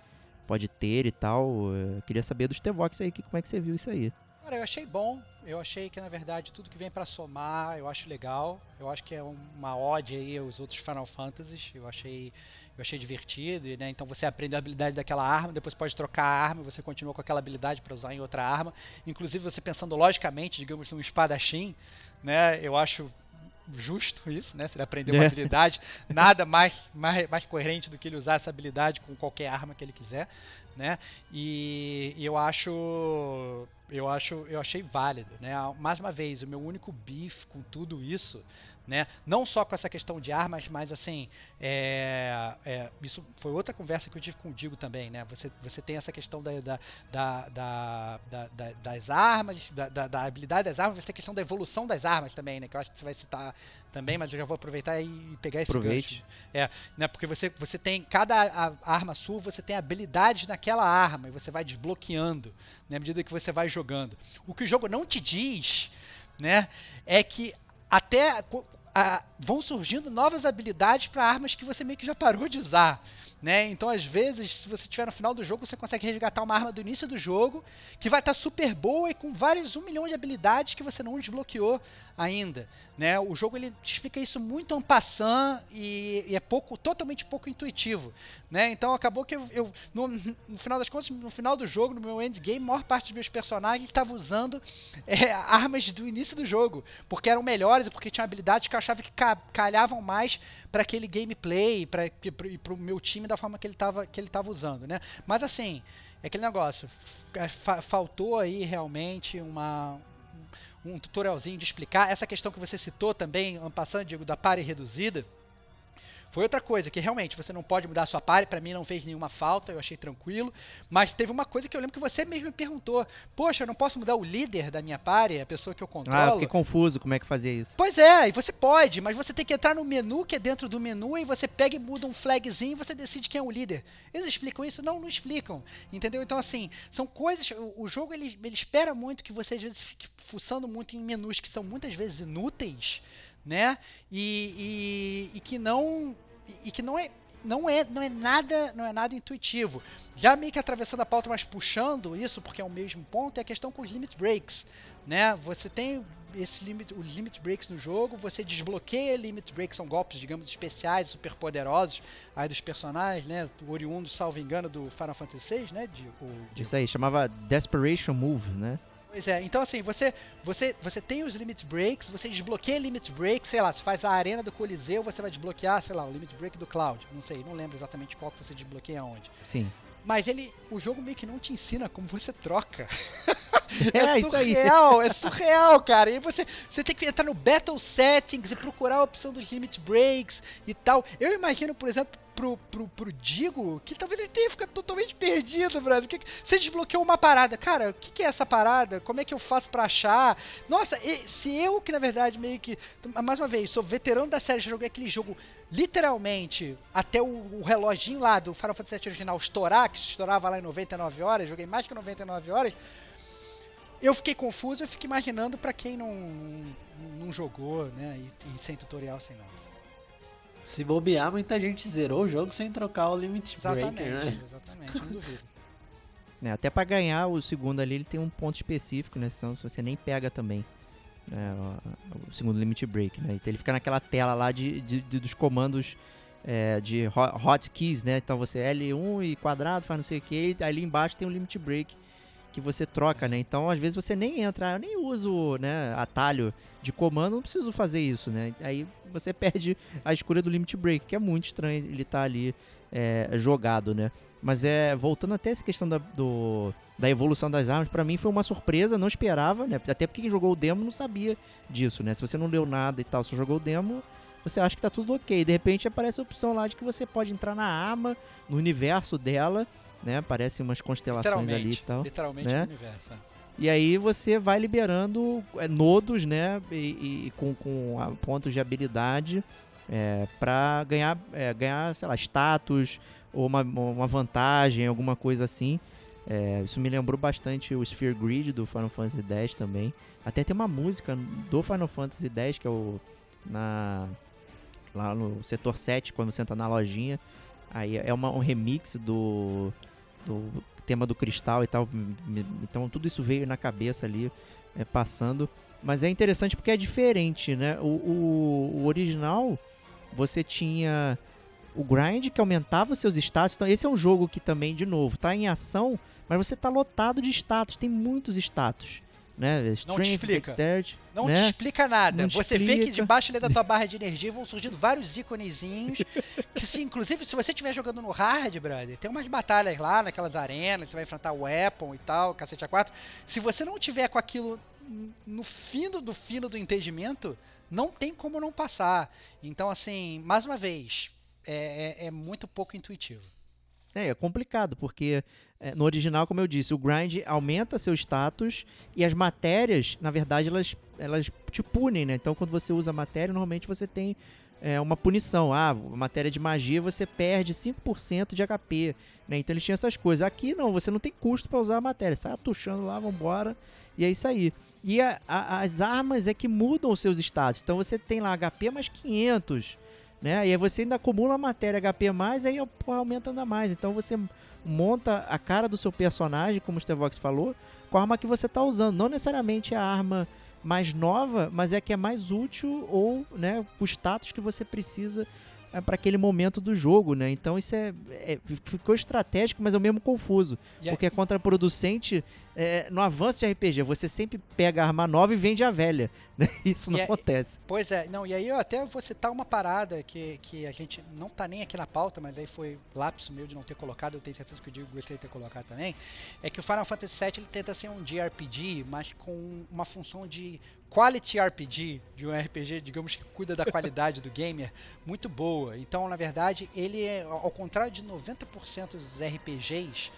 pode ter e tal. Eu queria saber dos Tevox aí, que, como é que você viu isso aí? Cara, eu achei bom. Eu achei que, na verdade, tudo que vem pra somar, eu acho legal. Eu acho que é uma ode aí aos outros Final Fantasies. Eu achei, eu achei divertido, e, né? Então você aprende a habilidade daquela arma, depois pode trocar a arma você continua com aquela habilidade para usar em outra arma. Inclusive você pensando logicamente, digamos, num espadachim, né? Eu acho justo isso, né? Se ele aprender uma É. habilidade, nada mais, mais, mais coerente do que ele usar essa habilidade com qualquer arma que ele quiser, né? E, e eu acho, eu acho, eu achei válido, né? Mais uma vez, o meu único beef com tudo isso, né? Não só com essa questão de armas, mas assim, é, é, isso foi outra conversa que eu tive com o Digo também, né? Você, você tem essa questão da, da, da, da- da- da- das armas, da, da- da habilidade das armas, você tem a questão da evolução das armas também, né? Que eu acho que você vai citar também, mas eu já vou aproveitar e pegar esse Aproveite. gancho. É, né? Porque você, você tem cada arma sua, você tem habilidades naquela arma e você vai desbloqueando né, à medida que você vai jogando. O que o jogo não te diz, né, é que até a- vão surgindo novas habilidades para armas que você meio que já parou de usar. Né? Então, às vezes, se você estiver no final do jogo, você consegue resgatar uma arma do início do jogo que vai estar super boa e com vários um milhão de habilidades que você não desbloqueou ainda. Né? O jogo ele explica isso muito en passant e, e é pouco, totalmente pouco intuitivo. Né? Então acabou que eu, eu- no, no final das contas, no final do jogo, no meu endgame, a maior parte dos meus personagens estava usando é, armas do início do jogo, porque eram melhores e porque tinham habilidades que eu achava que ca- calhavam mais para aquele gameplay para para o meu time da forma que ele estava que ele tava usando, né? Mas assim, é aquele negócio, é, fa- faltou aí realmente uma um tutorialzinho de explicar essa questão que você citou também, passando Diego da pare reduzida. Foi outra coisa, que realmente você não pode mudar a sua pare, pra mim não fez nenhuma falta, eu achei tranquilo. Mas teve uma coisa que eu lembro que você mesmo me perguntou: Poxa, eu não posso mudar o líder da minha pare, a pessoa que eu controlo? Ah, eu fiquei confuso como é que fazia isso. Pois é, e você pode, mas você tem que entrar no menu que é dentro do menu e você pega e muda um flagzinho e você decide quem é o líder. Eles explicam isso? Não, não explicam. Entendeu? Então, assim, são coisas. O, o jogo ele, ele espera muito que você às vezes fique fuçando muito em menus que são muitas vezes inúteis, né? E, e, e que não. E, que não é. Não é, não é nada não é nada intuitivo. Já meio que atravessando a pauta, mas puxando isso, porque é o mesmo ponto, é a questão com os limit breaks. Né? Você tem esse limit, os limit breaks no jogo, você desbloqueia limit breaks, são golpes, digamos, especiais, super poderosos aí dos personagens, né? Oriundos, salvo engano, do Final Fantasy VI, né? De, o, de Isso aí, chamava Desperation Move, né? Pois é, então assim, você, você, você tem os limit breaks, você desbloqueia limit breaks, sei lá, se faz a arena do Coliseu, você vai desbloquear, sei lá, o limit break do Cloud, não sei, não lembro exatamente qual que você desbloqueia onde. Sim. Mas ele, o jogo meio que não te ensina como você troca. *laughs* É, isso aí. surreal, é surreal, cara. E você, você tem que entrar no Battle Settings e procurar a opção dos Limit Breaks e tal. Eu imagino, por exemplo, pro, pro, pro Digo, que talvez ele tenha ficado totalmente perdido, brother. Que, você desbloqueou uma parada. Cara, o que, que é essa parada? Como é que eu faço pra achar? Nossa, e, se eu, que na verdade meio que. Mais uma vez, sou veterano da série, já joguei aquele jogo literalmente até o, o reloginho lá do Final Fantasy VII original estourar, que estourava lá em 99 horas, joguei mais que 99 horas. Eu fiquei confuso, eu fico imaginando pra quem não, não, não jogou, né? E, e sem tutorial, sem nada. Se bobear, muita gente zerou o jogo sem trocar o Limit Exatamente, Breaker, né? exatamente, não duvido. *laughs* É, até pra ganhar o segundo ali, ele tem um ponto específico, né? Senão você nem pega também. Né, o, segundo limit break, né? Então ele fica naquela tela lá de, de- de- dos comandos é, de ho- hotkeys, né? Então você L1 e quadrado faz não sei o que, ali embaixo tem um limit break que você troca, né? Então às vezes você nem entra, "Ah, eu nem uso, né, atalho de comando, não preciso fazer isso, né? Aí você *laughs* perde a escolha do limit break, que é muito estranho ele estar ali é, jogado, né? Mas é voltando até essa questão da, do, da evolução das armas, pra mim foi uma surpresa, não esperava, né? Até porque quem jogou o demo não sabia disso, né? Se você não leu nada e tal, só jogou o demo, você acha que tá tudo ok. De repente aparece a opção lá de que você pode entrar na arma, no universo dela, né? Aparecem umas constelações ali e tal. literalmente né? no universo. é. E aí você vai liberando é, nodos, né? E, e com, com a- pontos de habilidade é, para ganhar, é, ganhar, sei lá, status ou uma, uma vantagem, alguma coisa assim. É, isso me lembrou bastante o Sphere Grid do Final Fantasy X também. Até tem uma música do Final Fantasy X que é o na lá no setor 7, quando você entra na lojinha. Aí é uma, um remix do do tema do cristal e tal. Então tudo isso veio na cabeça ali, é, passando. Mas é interessante porque é diferente, né? O, o, o original, você tinha o grind que aumentava seus status. Então esse é um jogo que também, de novo, tá em ação, mas você tá lotado de status. Tem muitos status. Né? Strength, explica. Dexterity, Não né? te explica nada. Não te você vê que explica. debaixo ali da tua *laughs* barra de energia vão surgindo vários íconezinhos. que se, inclusive, se você estiver jogando no hard, brother, tem umas batalhas lá naquelas arenas, você vai enfrentar o Weapon e tal, cacete A4. Se você não tiver com aquilo no fino do fino do entendimento, não tem como não passar. Então, assim, mais uma vez, é, é- é muito pouco intuitivo. É, é complicado, porque é, no original, como eu disse, o grind aumenta seu status e as matérias, na verdade, elas, elas te punem, né? Então, quando você usa matéria, normalmente você tem é, uma punição. Ah, matéria de magia, você perde 5% de HP, né? Então, eles tinham essas coisas. Aqui, não, você não tem custo pra usar a matéria. Sai atuchando lá, vambora, e é isso aí. E a- a- as armas é que mudam os seus status. Então, você tem lá HP mais 500, né? E aí você ainda acumula matéria HP mais, aí pô, aumenta ainda mais. Então você monta a cara do seu personagem, como o Stevox falou, com a arma que você tá usando. Não necessariamente a arma mais nova, mas é que é mais útil ou, né, o status que você precisa é, para aquele momento do jogo, né? Então isso é, é- ficou estratégico, mas é mesmo confuso, E porque é contraproducente é, no avanço de RPG. Você sempre pega a arma nova e vende a velha, *laughs* né? Isso não E acontece. Pois é, não, e aí eu até vou citar uma parada que, que a gente não tá nem aqui na pauta, mas aí foi lapso meu de não ter colocado, eu tenho certeza que o Diego gostaria de ter colocado também, é que o Final Fantasy VII ele tenta ser um JRPG, mas com uma função de quality RPG, de um RPG, digamos que cuida da qualidade do gamer, muito boa. Então, na verdade, ele é, ao contrário de 90% dos RPGs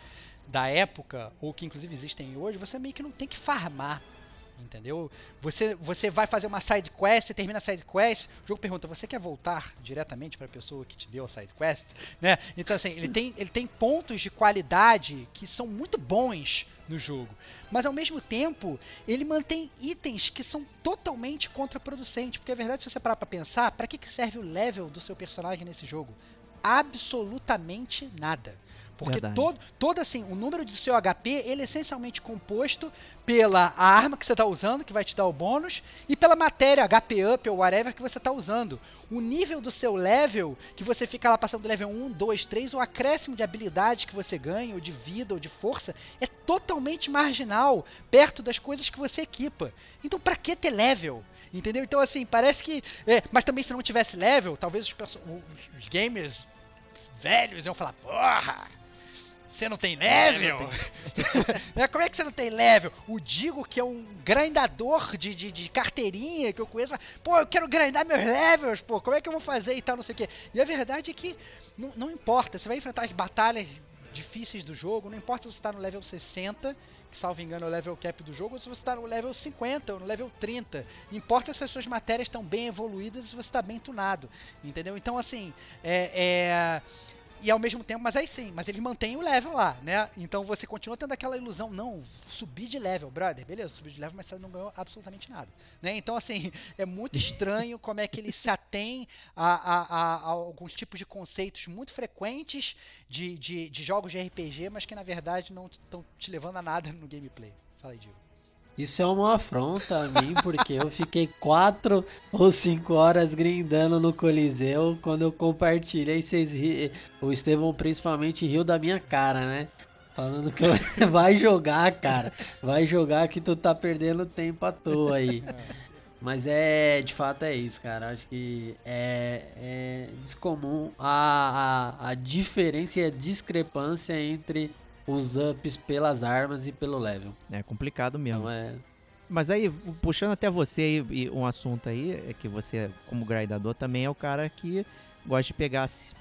da época, ou que inclusive existem hoje, você meio que não tem que farmar Entendeu? Você, você vai fazer uma side quest, você termina a side quest, o jogo pergunta: você quer voltar diretamente para a pessoa que te deu a side quest? *laughs* Né? Então, assim, ele tem, ele tem pontos de qualidade que são muito bons no jogo, mas ao mesmo tempo ele mantém itens que são totalmente contraproducentes. Porque a verdade, se você parar para pensar, para que, que serve o level do seu personagem nesse jogo? Absolutamente nada. Porque Verdade. todo, todo assim, o número do seu HP, ele é essencialmente composto pela arma que você está usando, que vai te dar o bônus, e pela matéria, HP up ou whatever que você está usando. O nível do seu level, que você fica lá passando do level 1, 2, 3, o acréscimo de habilidade que você ganha, ou de vida, ou de força, é totalmente marginal, perto das coisas que você equipa. Então pra que ter level? Entendeu? Então assim, parece que... é, mas também se não tivesse level, talvez os- os gamers velhos iam falar, porra! Você não tem level? *laughs* Né, Como é que você não tem level? O Digo, que é um grindador de, de, de carteirinha que eu conheço, pô, eu quero grindar meus levels, pô, como é que eu vou fazer e tal, não sei o quê. E a verdade é que não, não importa, você vai enfrentar as batalhas difíceis do jogo, não importa se você está no level 60, que salvo engano é o level cap do jogo, ou se você está no level 50 ou no level 30. Importa se as suas matérias estão bem evoluídas e se você está bem tunado, entendeu? Então, assim, é- é e ao mesmo tempo, mas aí sim, mas eles mantêm o level lá, né? Então você continua tendo aquela ilusão, não, subir de level, brother, beleza, subir de level, mas você não ganhou absolutamente nada, né? Então assim, *laughs* é muito estranho como é que eles se atêm a, a- a- a alguns tipos de conceitos muito frequentes de, de, de jogos de RPG, mas que na verdade não estão te levando a nada no gameplay. Fala aí, Diego. Isso é uma afronta a mim, porque eu fiquei quatro ou cinco horas grindando no Coliseu. Quando eu compartilhei, vocês ri... O Estevão principalmente riu da minha cara, né? Falando que *laughs* vai jogar, cara. Vai jogar que tu tá perdendo tempo à toa aí. Mas é, de fato é isso, cara. Acho que é, é descomum a, a, a diferença e a discrepância entre os ups pelas armas e pelo level. É complicado mesmo. Então é. Mas aí, puxando até você aí, um assunto aí, é que você, como grindador, também é o cara que gosta de pegar, se-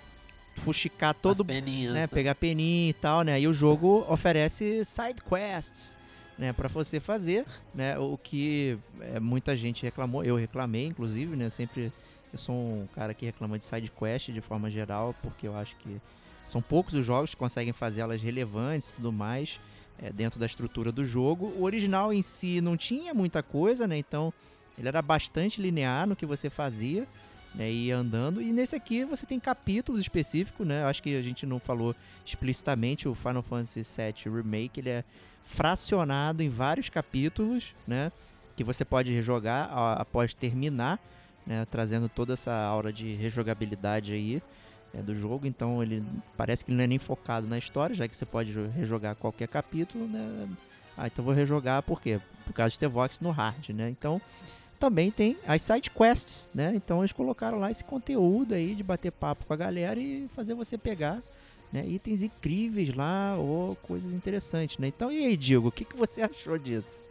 fuxicar As todo, peninhas. né, né? pegar peninha e tal, né? E o jogo oferece side quests, né, para você fazer, né? O que é, muita gente reclamou, eu reclamei, inclusive, né? Sempre eu sou um cara que reclama de side quest de forma geral, porque eu acho que são poucos os jogos que conseguem fazer elas relevantes e tudo mais é, dentro da estrutura do jogo. O original em si não tinha muita coisa, né? Então ele era bastante linear no que você fazia. né, e ir andando. E nesse aqui você tem capítulos específicos, né? Acho que a gente não falou explicitamente o Final Fantasy VII Remake, ele é fracionado em vários capítulos, né? Que você pode rejogar após terminar, né? Trazendo toda essa aura de rejogabilidade aí né, do jogo. Então ele parece que ele não é nem focado na história, já que você pode jo- rejogar qualquer capítulo, né? Ah, então vou rejogar por quê? Por causa de ter Vox no hard, né? Então também tem as side quests, né? Então eles colocaram lá esse conteúdo aí de bater papo com a galera e fazer você pegar né, itens incríveis lá ou coisas interessantes, né? Então e aí, Diego, o que, que você achou disso?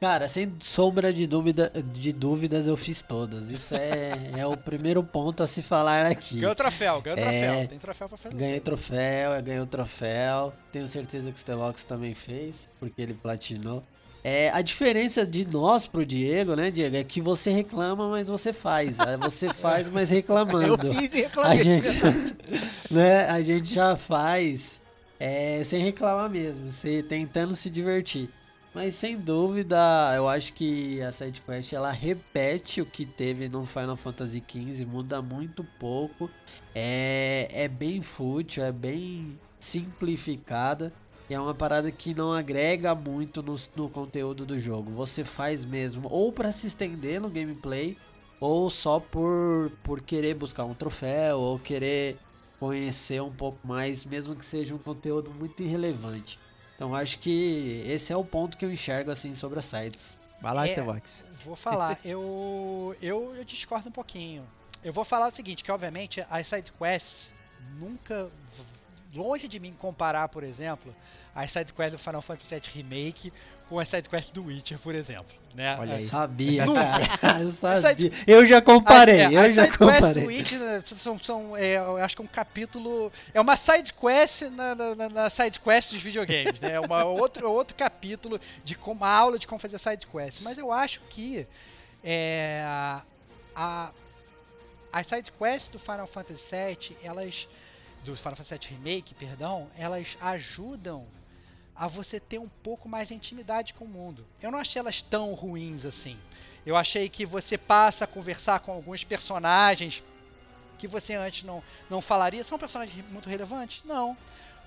Cara, sem sombra de, dúvida, de dúvidas, eu fiz todas. Isso é, é o primeiro ponto a se falar aqui. Ganhou troféu, ganhou É. troféu. Tem troféu pra fazer. Ganhei troféu, ganhei o troféu. Tenho certeza que o Stevox também fez, porque ele platinou. É, a diferença de nós pro Diego, né, Diego, é que você reclama, mas você faz. Aí Você faz, mas reclamando. *laughs* Eu fiz e A reclamei. gente, *laughs* né, a gente já faz é, sem reclamar mesmo, se, tentando se divertir. Mas sem dúvida, eu acho que a sidequest ela repete o que teve no Final Fantasy XV, muda muito pouco. É, é bem fútil, é bem simplificada. E é uma parada que não agrega muito no, no conteúdo do jogo. Você faz mesmo ou para se estender no gameplay, ou só por, por querer buscar um troféu, ou querer conhecer um pouco mais, mesmo que seja um conteúdo muito irrelevante. Então acho que esse é o ponto que eu enxergo assim sobre as sites. Vai lá, É. Stevox. Vou falar, *laughs* eu, eu eu discordo um pouquinho. Eu vou falar o seguinte, que obviamente as side quests nunca longe de mim comparar, por exemplo, as side quests do Final Fantasy VII Remake com as side quests do Witcher, por exemplo, né? Olha *laughs* *laughs* Eu aí. sabia, Nunca. cara. Eu sabia. Eu já comparei, As- é, eu já comparei. Né, são, são é, eu acho que é um capítulo. É uma side quest na, na, na- side quest dos videogames, né? É uma *laughs* outro, outro capítulo de como uma aula de como fazer side quest. Mas eu acho que é, a, as side quests do Final Fantasy VII, elas do Final Fantasy VII Remake, perdão, elas ajudam a você ter um pouco mais de intimidade com o mundo. Eu não achei elas tão ruins assim. Eu achei que você passa a conversar com alguns personagens que você antes não, não falaria. São personagens muito relevantes? Não.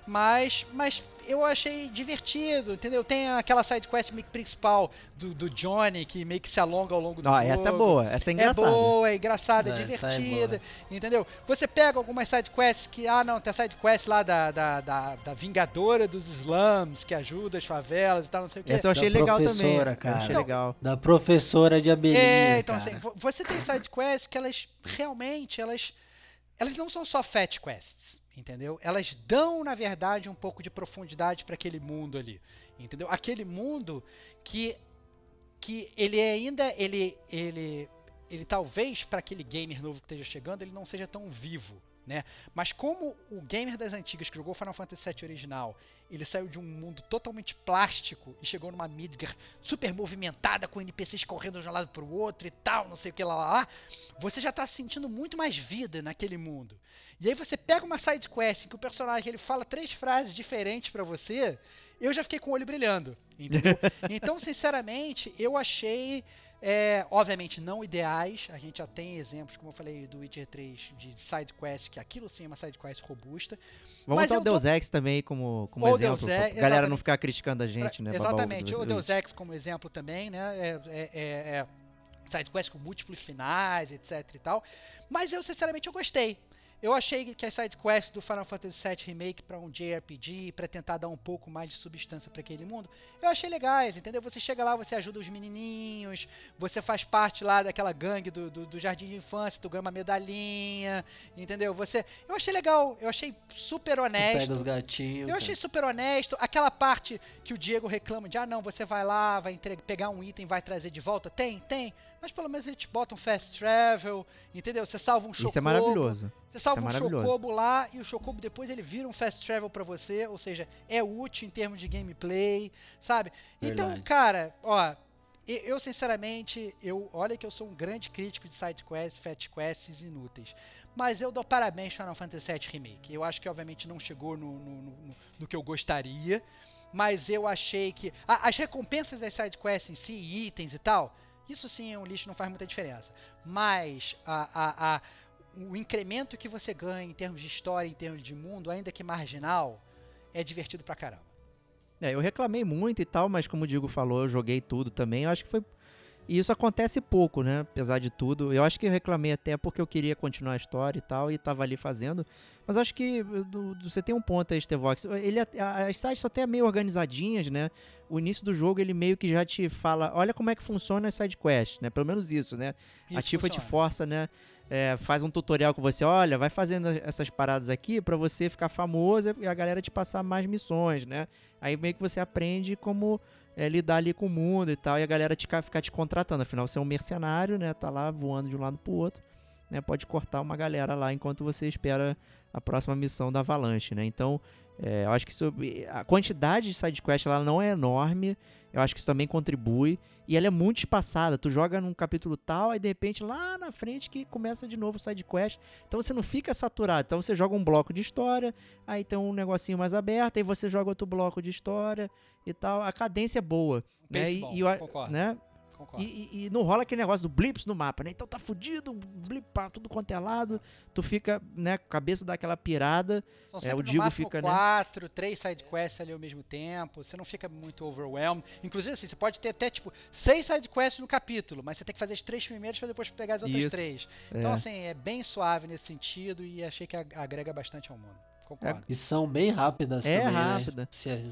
Mas, mas eu achei divertido, entendeu? Tem aquela side quest meio que principal do, do Johnny que meio que se alonga ao longo do Ó, jogo. essa é boa, essa é É engraçada. boa, é engraçada, é é divertida, entendeu? Você pega algumas sidequests que, ah não, tem a sidequest lá da, da, da, da Vingadora dos Slums, que ajuda as favelas e tal, não sei o que. Essa eu achei Da legal também. professora, Eu cara. achei Então, legal. Da professora de abelhinha, É, então cara. assim, vo- você tem sidequests que elas realmente, elas, elas não são só fat quests, entendeu? Elas dão, na verdade, um pouco de profundidade para aquele mundo ali, entendeu? Aquele mundo que que ele é ainda ele ele ele talvez para aquele gamer novo que esteja chegando, ele não seja tão vivo, né? Mas como o gamer das antigas que jogou Final Fantasy VII original, ele saiu de um mundo totalmente plástico e chegou numa Midgar super movimentada com NPCs correndo de um lado para o outro e tal, não sei o que lá, lá, lá, você já tá sentindo muito mais vida naquele mundo. E aí você pega uma side quest em que o personagem ele fala três frases diferentes para você, eu já fiquei com o olho brilhando, entendeu? *laughs* então, sinceramente, eu achei é, obviamente não ideais, a gente já tem exemplos, como eu falei, do Witcher 3 de side quest, que aquilo sim é uma side quest robusta. Vamos usar o tô- Deus Ex também como, como exemplo, Deus Ex, galera não ficar criticando a gente, né? Exatamente, o Deus. Ex como exemplo também, né? É, é, é, é side quest com múltiplos finais, etc e tal. Mas eu, sinceramente, eu gostei. Eu achei que as side quests do Final Fantasy VII Remake para um JRPG, para tentar dar um pouco mais de substância para aquele mundo, eu achei legais, entendeu? Você chega lá, você ajuda os menininhos, você faz parte lá daquela gangue do, do, do jardim de infância, tu ganha uma medalhinha, entendeu? Você, eu achei legal, eu achei super Tu honesto. pega os gatinhos. Eu achei super honesto. Aquela parte que o Diego reclama de, ah, não, você vai lá, vai entregar, pegar um item, vai trazer de volta. Tem, tem. Mas pelo menos ele te bota um fast travel, entendeu? Você salva um chocobo. Isso é maravilhoso. Você salva Isso é um chocobo lá e o chocobo depois ele vira um fast travel pra você, ou seja, é útil em termos de gameplay, sabe? Então, Verdade. cara, ó, eu sinceramente, eu olha que eu sou um grande crítico de side quests, fat quests inúteis. Mas eu dou parabéns para Final Fantasy VII Remake. Eu acho que obviamente não chegou no, no, no- no que eu gostaria, mas eu achei que a- as recompensas das side quests em si, itens e tal, isso sim um lixo, não faz muita diferença. Mas a, a, a, o incremento que você ganha em termos de história, em termos de mundo, ainda que marginal, é divertido pra caramba. É, eu reclamei muito e tal, mas como o Diego falou, eu joguei tudo também. Eu acho que foi. E isso acontece pouco, né? Apesar de tudo. Eu acho que eu reclamei até porque eu queria continuar a história e tal, e tava ali fazendo. Mas acho que do- do- você tem um ponto aí, Stevox. Ele, a- as sites são até meio organizadinhas, né? O início do jogo ele meio que já te fala, olha como é que funciona as sidequests, né? Pelo menos isso, né? a Isso Tifa te força, né? é, faz um tutorial com você, olha, vai fazendo essas paradas aqui pra você ficar famoso e a galera te passar mais missões, né? Aí meio que você aprende como é, lidar ali com o mundo e tal, e a galera te, ca- ficar te contratando. Afinal, você é um mercenário, né? Tá lá voando de um lado pro outro, né? Pode cortar uma galera lá enquanto você espera a próxima missão da Avalanche, né? Então, é, eu acho que isso, a quantidade de sidequest ela não é enorme. Eu acho que isso também contribui. E ela é muito espaçada. Tu joga num capítulo tal, aí de repente lá na frente que começa de novo o sidequest. Então você não fica saturado. Então você joga um bloco de história, aí tem um negocinho mais aberto, aí você joga outro bloco de história e tal. A cadência é boa. Né? E, e eu concordo. né? Concordo. E, e- e não rola aquele negócio do blips no mapa, né? Então tá fudido, blip pra tudo quanto é lado. Tu fica, né, com a cabeça daquela pirada. São É, o Digo fica, né? quatro, três sidequests ali ao mesmo tempo. Você não fica muito overwhelmed. Inclusive, assim, você pode ter até, tipo, seis sidequests no capítulo, mas você tem que fazer as três primeiras pra depois pegar as outras Isso. três. Então, É. assim, é bem suave nesse sentido e achei que ag- agrega bastante ao mundo. Concordo. E são bem rápidas É também, rápida. né? Se- É,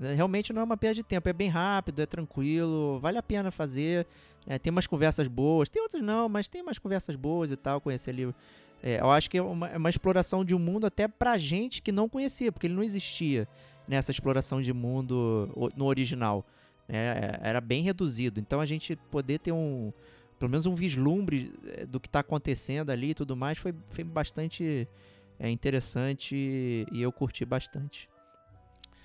Realmente não é uma perda de tempo, é bem rápido, é tranquilo, vale a pena fazer. é, tem umas conversas boas, tem outras não, mas tem umas conversas boas e tal, conhecer ali. é, eu acho que é uma, é uma exploração de um mundo até pra gente que não conhecia, porque ele não existia nessa exploração de mundo no original. né, é, era bem reduzido. Então a gente poder ter um. Pelo menos um vislumbre é, do que tá acontecendo ali e tudo mais foi, foi bastante é, interessante e eu curti bastante.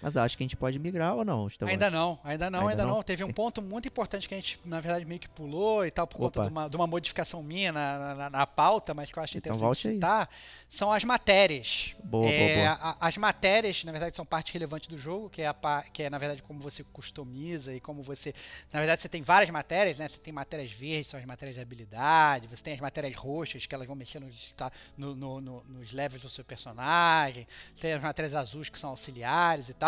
Mas acho que a gente pode migrar ou não? Ainda não, ainda não, Ainda ainda, não? não. Teve um ponto muito importante que a gente, na verdade, meio que pulou e tal, por conta Opa. de uma, de uma modificação minha na, na, na pauta, mas que eu acho Então interessante citar, são as matérias. Boa, É, boa, boa. a- as matérias, na verdade, são parte relevante do jogo, que é, a, que é, na verdade, como você customiza e como você. Na verdade, você tem várias matérias, né? Você tem matérias verdes, são as matérias de habilidade, você tem as matérias roxas, que elas vão mexer nos, esta- no- no- no- nos levels do seu personagem, tem as matérias azuis que são auxiliares e tal.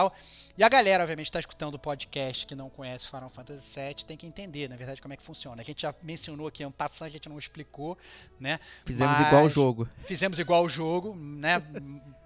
E a galera, obviamente, está escutando o podcast que não conhece Final Fantasy VII, tem que entender, na verdade, como é que funciona. A gente já mencionou aqui, um passando, a gente não explicou, né? Fizemos igual o mas- jogo. Fizemos igual o jogo, né?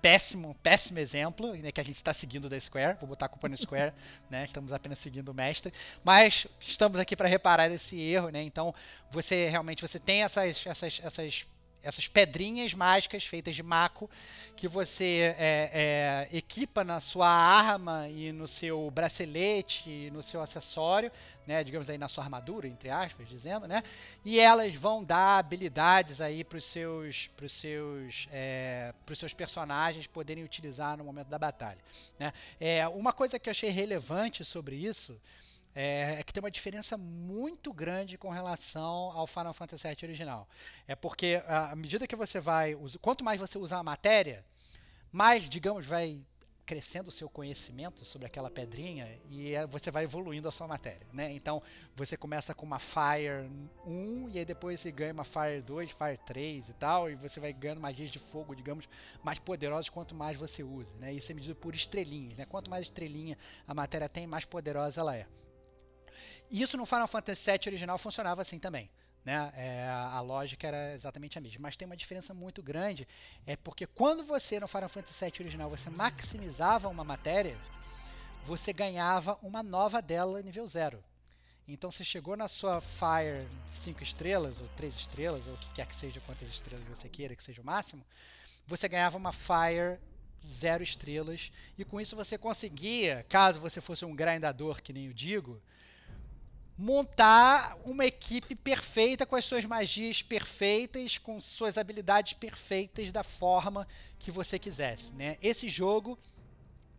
péssimo, péssimo exemplo, né? Que a gente está seguindo da Square. Vou botar a culpa no Square, *laughs* né? Estamos apenas seguindo o mestre. Mas estamos aqui para reparar esse erro, né? Então, você realmente você tem essas, essas, essas, essas pedrinhas mágicas feitas de maco que você é, é, equipa na sua arma e no seu bracelete, e no seu acessório, né? Digamos aí na sua armadura, entre aspas, dizendo, né? e elas vão dar habilidades aí para os seus, pros seus, é, pros seus personagens poderem utilizar no momento da batalha. Né? É, uma coisa que eu achei relevante sobre isso é, é que tem uma diferença muito grande com relação ao Final Fantasy VII original. É porque à medida que você vai, quanto mais você usar a matéria, mais, digamos, vai crescendo o seu conhecimento sobre aquela pedrinha e é, você vai evoluindo a sua matéria, né? Então, você começa com uma Fire 1 e aí depois você ganha uma Fire 2, Fire 3 e tal, e você vai ganhando magias de fogo, digamos, mais poderosas quanto mais você usa, né? Isso é medido por estrelinhas, né? Quanto mais estrelinha a matéria tem, mais poderosa ela é. Isso no Final Fantasy VII original funcionava assim também. Né? É, a lógica era exatamente a mesma. Mas tem uma diferença muito grande. É porque quando você no Final Fantasy VII original você maximizava uma matéria, você ganhava uma nova dela nível 0. Então você chegou na sua Fire 5 estrelas, ou 3 estrelas, ou o que quer que seja, quantas estrelas você queira que seja o máximo, você ganhava uma Fire 0 estrelas, e com isso você conseguia, caso você fosse um grindador que nem eu digo, montar uma equipe perfeita com as suas magias perfeitas, com suas habilidades perfeitas da forma que você quisesse, né? Esse jogo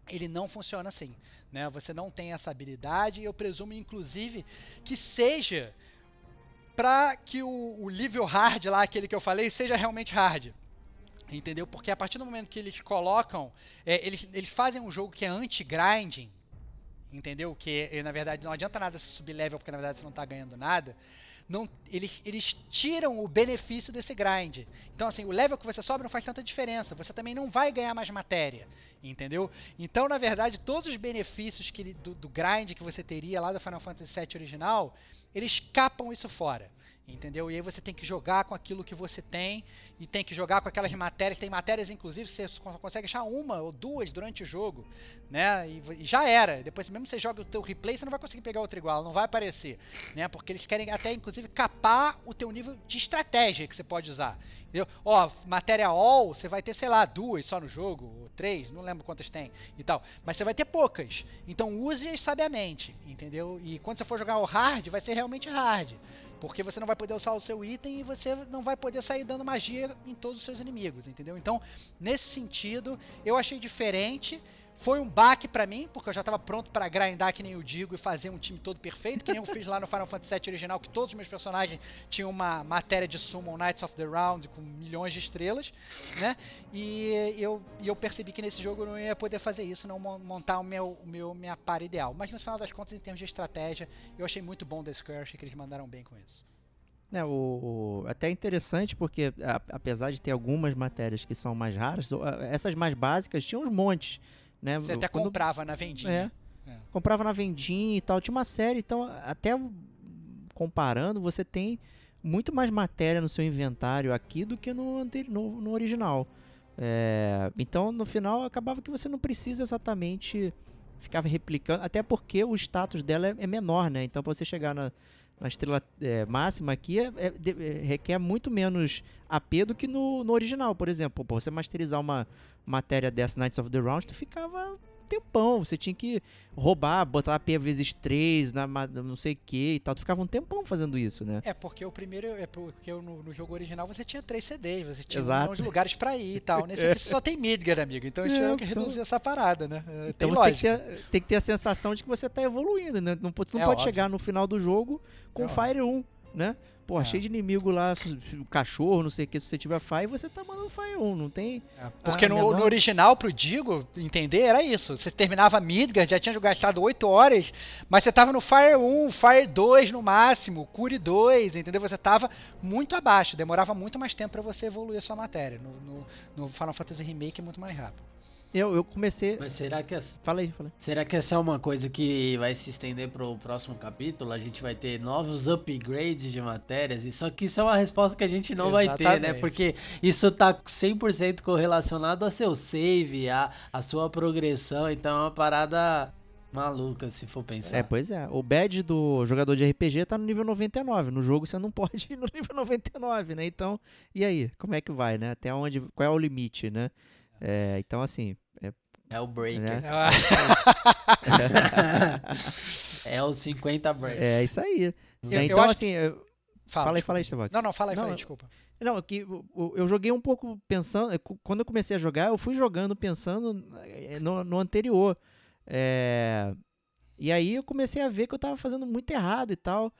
ele não funciona assim, né? Você não tem essa habilidade e eu presumo inclusive que seja para que o, o nível hard lá, aquele que eu falei, seja realmente hard. Entendeu? Porque a partir do momento que eles colocam, é, eles, eles fazem um jogo que é anti-grinding, entendeu? Que eh, na verdade não adianta nada se subir level porque na verdade você não tá ganhando nada. Não, eles, eles tiram o benefício desse grind. Então, assim, o level que você sobe não faz tanta diferença. Você também não vai ganhar mais matéria, entendeu? Então, na verdade, todos os benefícios que do, do grind que você teria lá do Final Fantasy VII original, eles capam isso fora. Entendeu? E aí você tem que jogar com aquilo que você tem e tem que jogar com aquelas matérias. Tem matérias, inclusive, você consegue achar uma ou duas durante o jogo, né? E, e já era. Depois, mesmo você joga o teu replay, você não vai conseguir pegar outro igual, não vai aparecer, né? Porque eles querem até, inclusive, capar o teu nível de estratégia que você pode usar. Entendeu? Ó, matéria all, você vai ter, sei lá, duas só no jogo, ou três, não lembro quantas tem e tal. Mas você vai ter poucas. Então use-as sabiamente, entendeu? E quando você for jogar o hard, vai ser realmente hard. Porque você não vai poder usar o seu item e você não vai poder sair dando magia em todos os seus inimigos, entendeu? Então, nesse sentido, eu achei diferente. Foi um baque pra mim, porque eu já tava pronto pra grindar que nem eu digo e fazer um time todo perfeito, que nem eu fiz lá no Final Fantasy VII original, que todos os meus personagens tinham uma matéria de Summon Knights of the Round com milhões de estrelas, né? E eu, e eu percebi que nesse jogo eu não ia poder fazer isso, não mon- montar o meu, o meu minha para ideal. Mas no final das contas, em termos de estratégia, eu achei muito bom da Square, achei que eles mandaram bem com isso. É, o, o- até interessante porque, a- apesar de ter algumas matérias que são mais raras, o- essas mais básicas tinham uns montes, né? Você até Quando- comprava na vendinha. É. É. comprava na vendinha e tal. Tinha uma série, então, até comparando, você tem muito mais matéria no seu inventário aqui do que no, no, no original. É, então, no final, acabava que você não precisa exatamente ficar replicando, até porque o status dela é, é menor, né? Então, pra você chegar na, na estrela é, máxima aqui, é- é- de- é, requer muito menos AP do que no, no original, por exemplo. Pra você masterizar uma matéria dessa Knights of the Round, tu ficava tempão. Você tinha que roubar, botar AP vezes 3, na, não sei o que e tal. Tu ficava um tempão fazendo isso, né? É, porque o primeiro, é porque no, no jogo original você tinha três CDs, você tinha Exato. de lugares pra ir e tal. *laughs* Nesse aqui você só tem Midgar, amigo. Então eles É, tiveram que então- reduzir essa parada, né? É, Então tem você tem que, ter, tem que ter a sensação de que você tá evoluindo, né? Não, pode- você não É pode óbvio. chegar no final do jogo com É Fire 1, né? Pô, É. cheio de inimigo lá, o cachorro, não sei o que, se você tiver Fire, você tá mandando Fire 1, não tem... É, Porque Ah, no, menor- no original, pro Digo entender, era isso. Você terminava Midgard, já tinha gastado 8 horas, mas você tava no Fire 1, Fire 2 no máximo, Cure 2, entendeu? Você tava muito abaixo, demorava muito mais tempo pra você evoluir a sua matéria. No, no- no Final Fantasy Remake é muito mais rápido. Eu, eu comecei... Mas será que, essa, Fala aí, fala aí. será que essa é uma coisa que vai se estender pro próximo capítulo? A gente vai ter novos upgrades de matérias? E só que isso é uma resposta que a gente não vai ter, né? Exatamente. Porque isso tá 100% correlacionado a seu save, a, a sua progressão. Então é uma parada maluca, se for pensar. É, pois é. O badge do jogador de RPG tá no nível 99. No jogo você não pode *laughs* ir no nível 99, né? Então, e aí? Como é que vai, né? Até onde. Qual é o limite, né? É, então, assim. É o breaker. Né? é o 50 *laughs* breaker. É isso aí. né? eu Então, acho assim. eu- Fala, Fala aí, fala aí, Starbucks. Não, não, fala aí, Não, fala aí, eu- desculpa. Não, que eu joguei um pouco pensando. é, Quando eu comecei a jogar, eu fui jogando pensando eh, no, no anterior. É, e aí eu comecei a ver que eu tava fazendo muito errado e tal.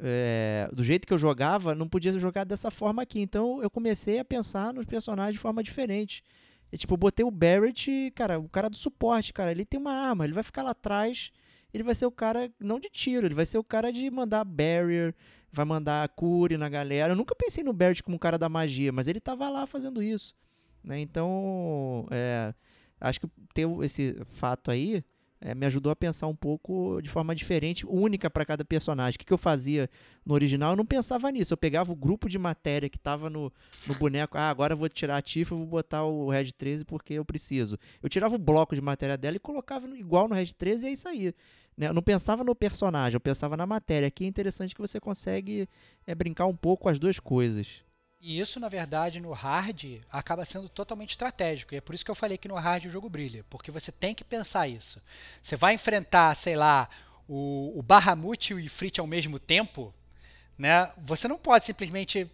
É, do jeito que eu jogava, não podia jogar dessa forma aqui. Então eu comecei a pensar nos personagens de forma diferente. E, tipo, eu botei o Barrett, cara, o cara do suporte, cara, ele tem uma arma, ele vai ficar lá atrás, ele vai ser o cara, não de tiro, ele vai ser o cara de mandar barrier, vai mandar cure na galera. Eu nunca pensei no Barrett como um cara da magia, mas ele tava lá fazendo isso. Né? Então, é, acho que ter esse fato aí é, me ajudou a pensar um pouco de forma diferente, única para cada personagem. O que, que eu fazia no original? Eu não pensava nisso. Eu pegava o grupo de matéria que tava no, no boneco. Ah, agora eu vou tirar a Tifa e vou botar o Red 13 porque eu preciso. Eu tirava o bloco de matéria dela e colocava igual no Red 13 e é isso aí. né? Eu não pensava no personagem, eu pensava na matéria. Aqui é interessante que você consegue é, brincar um pouco com as duas coisas. E isso, na verdade, no hard acaba sendo totalmente estratégico. E é por isso que eu falei que no hard o jogo brilha. Porque você tem que pensar isso. Você vai enfrentar, sei lá, o, o Bahamut e o Ifrit ao mesmo tempo, né? Você não pode simplesmente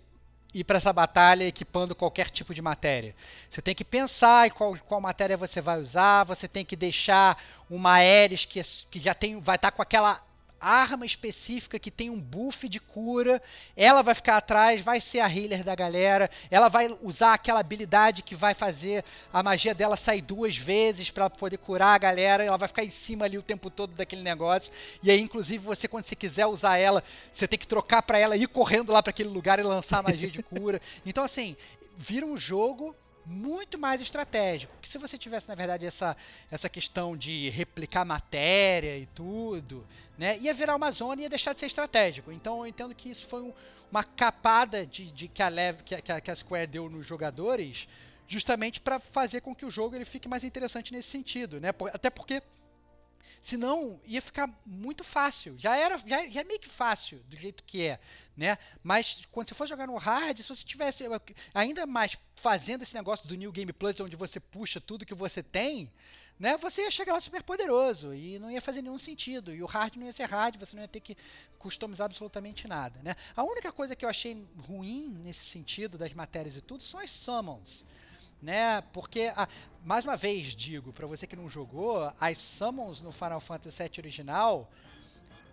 ir para essa batalha equipando qualquer tipo de matéria. Você tem que pensar em qual, qual matéria você vai usar, você tem que deixar uma Ares que, que já tem, vai estar com aquela arma específica que tem um buff de cura. Ela vai ficar atrás, vai ser a healer da galera. Ela vai usar aquela habilidade que vai fazer a magia dela sair duas vezes para poder curar a galera. Ela vai ficar em cima ali o tempo todo daquele negócio. E aí, inclusive, você quando você quiser usar ela, você tem que trocar para ela ir correndo lá para aquele lugar e lançar a magia de cura. *laughs* Então, assim, vira um jogo muito mais estratégico. Que se você tivesse, na verdade, essa, essa questão de replicar matéria e tudo, né, ia virar uma zona e ia deixar de ser estratégico. Então eu entendo que isso foi um, uma capada de, de que, a Lev, que, a, que a Square deu nos jogadores, justamente para fazer com que o jogo ele fique mais interessante nesse sentido, né? Até porque Senão ia ficar muito fácil. Já era, já, já é meio que fácil do jeito que é, né? Mas quando você for jogar no hard, se você tivesse ainda mais fazendo esse negócio do New Game Plus, onde você puxa tudo que você tem, né? Você ia chegar lá super poderoso e não ia fazer nenhum sentido. E o hard não ia ser hard, você não ia ter que customizar absolutamente nada, né? A única coisa que eu achei ruim nesse sentido das matérias e tudo são as summons né? Porque, ah, mais uma vez digo, para você que não jogou, as summons no Final Fantasy VII original,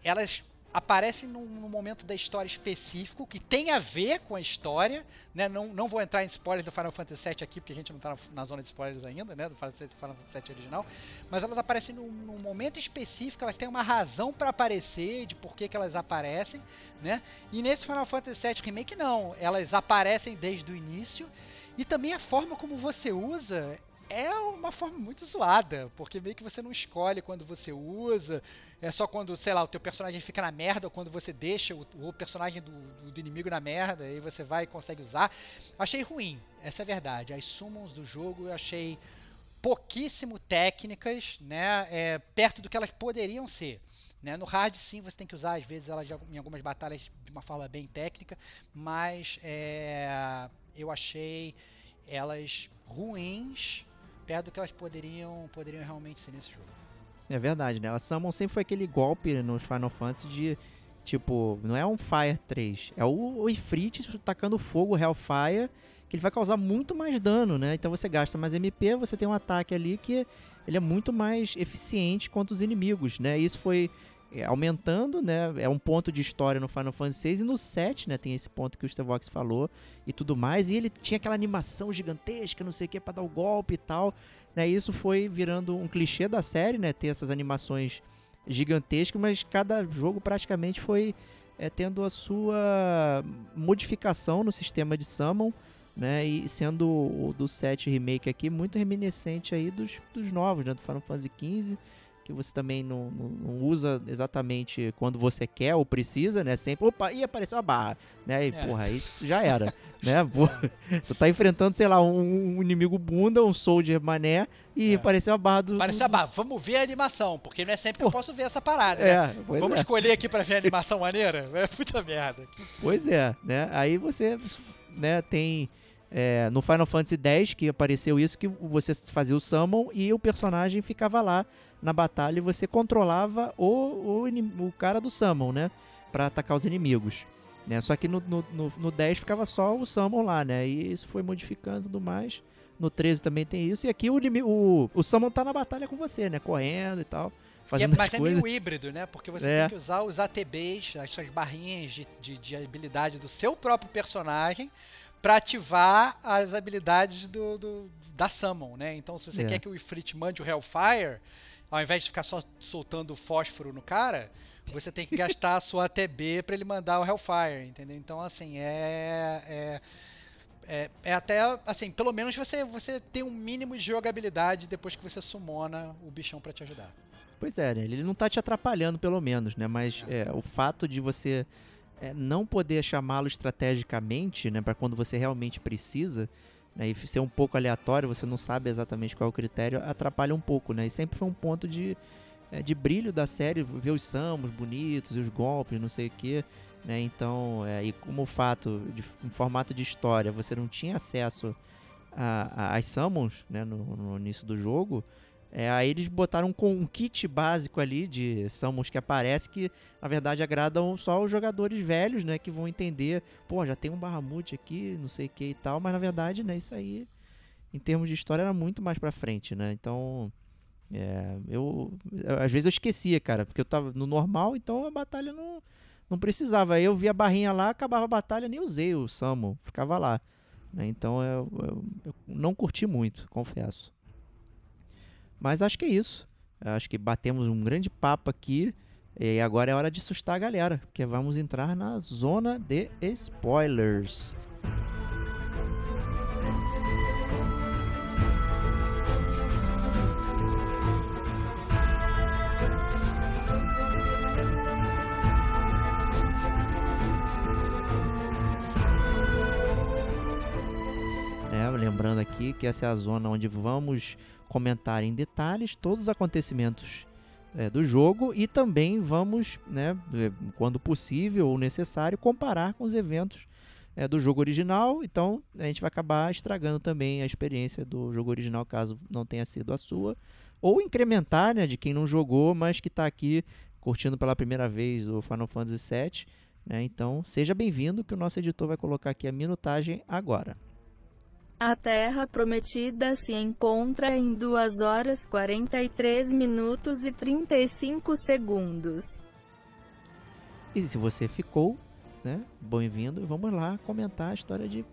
elas aparecem num, num, momento da história específico que tem a ver com a história, né? Não, não vou entrar em spoilers do Final Fantasy VII aqui, porque a gente não está na, na, zona de spoilers ainda, né? Do Final Fantasy, VII original, mas elas aparecem num, num momento específico, elas têm uma razão para aparecer, de por que, que elas aparecem, né? E nesse Final Fantasy VII Remake não, elas aparecem desde o início e também a forma como você usa é uma forma muito zoada, porque meio que você não escolhe quando você usa, é só quando, sei lá, o teu personagem fica na merda ou quando você deixa o, o personagem do, do, inimigo na merda, aí você vai e consegue usar. Achei ruim, essa é a verdade. As summons do jogo eu achei pouquíssimo técnicas, né, é, perto do que elas poderiam ser. Né? No hard, sim, você tem que usar, às vezes, elas em algumas batalhas de uma forma bem técnica, mas é, eu achei elas ruins perto do que elas poderiam, poderiam realmente ser nesse jogo. É verdade, né? A Summon sempre foi aquele golpe nos Final Fantasy de tipo, não é um Fire 3, é o, o Ifrit tacando fogo, Hellfire, que ele vai causar muito mais dano, né? Então você gasta mais MP, você tem um ataque ali que ele é muito mais eficiente contra os inimigos, né? Isso foi aumentando, né? É um ponto de história no Final Fantasy VI e no 7, né? Tem esse ponto que o Stevox falou e tudo mais. E ele tinha aquela animação gigantesca, não sei o que, para dar o golpe e tal. Né? Isso foi virando um clichê da série, né? Ter essas animações gigantescas, mas cada jogo praticamente foi é, tendo a sua modificação no sistema de Summon, né? E sendo o do 7 Remake aqui muito reminiscente aí dos, dos novos, né? Do Final Fantasy XV que você também não, não, usa exatamente quando você quer ou precisa, né? Sempre, opa, e apareceu uma barra, né? E, é. porra, aí já era, *laughs* né? Porra, tu tá enfrentando, sei lá, um, um, inimigo bunda, um soldier mané, e é. apareceu a barra do... Apareceu a barra, vamos ver a animação, porque não é sempre que eu posso ver essa parada, é, né? Vamos é. escolher aqui pra ver a *laughs* animação maneira? É puta merda. Pois é, né? Aí você, né, tem... É, no Final Fantasy X que apareceu isso, que você fazia o summon e o personagem ficava lá na batalha e você controlava o, o, o cara do summon, né? Pra atacar os inimigos. Né? Só que no, no, no, no 10 ficava só o summon lá, né? E isso foi modificando e tudo mais. No 13 também tem isso. E aqui o, o, o summon tá na batalha com você, né? Correndo e tal. Fazendo e é, mas é meio híbrido, né? Porque você é. tem que usar os ATBs, as suas barrinhas de, de, de habilidade do seu próprio personagem para ativar as habilidades do, do, da Summon, né? Então, se você é. quer que o Ifrit mande o Hellfire, ao invés de ficar só soltando fósforo no cara, você tem que gastar a sua ATB para ele mandar o Hellfire, entendeu? Então, assim, é, é, é, é, até, assim, pelo menos você, você tem um mínimo de jogabilidade depois que você sumona o bichão para te ajudar. Pois é, né? ele não tá te atrapalhando, pelo menos, né? Mas é. o fato de você é, não poder chamá-lo estrategicamente, né, para quando você realmente precisa, né, e ser um pouco aleatório, você não sabe exatamente qual é o critério, atrapalha um pouco, né? E sempre foi um ponto de, é, de brilho da série, ver os samos bonitos, os golpes, não sei o que, né? Então, é, e como fato de em formato de história, você não tinha acesso às summons, né, no, no início do jogo, é, aí eles botaram um, kit básico ali de summons que aparece que, na verdade, agradam só os jogadores velhos, né? Que vão entender, pô, já tem um Bahamut aqui, não sei o que e tal, mas na verdade, né, isso aí, em termos de história, era muito mais pra frente, né? Então, É, eu, eu- às vezes eu esquecia, cara, porque eu tava no normal, então a batalha não, não precisava. Aí eu via a barrinha lá, acabava a batalha, nem usei o Summon, ficava lá. né? Então eu, eu- eu não curti muito, confesso. Mas acho que é isso. Acho que batemos um grande papo aqui. E agora é hora de assustar a galera, porque vamos entrar na zona de spoilers. Lembrando aqui que essa é a zona onde vamos comentar em detalhes todos os acontecimentos é, do jogo e também vamos, né, é, quando possível ou necessário, comparar com os eventos é, do jogo original. Então a gente vai acabar estragando também a experiência do jogo original, caso não tenha sido a sua, ou incrementar, né, de quem não jogou, mas que está aqui curtindo pela primeira vez o Final Fantasy VII. Né? Então seja bem-vindo, que o nosso editor vai colocar aqui a minutagem agora. A Terra Prometida se encontra em 2 horas 43 minutos e 35 segundos. E se você ficou, né, bem-vindo, vamos lá comentar a história de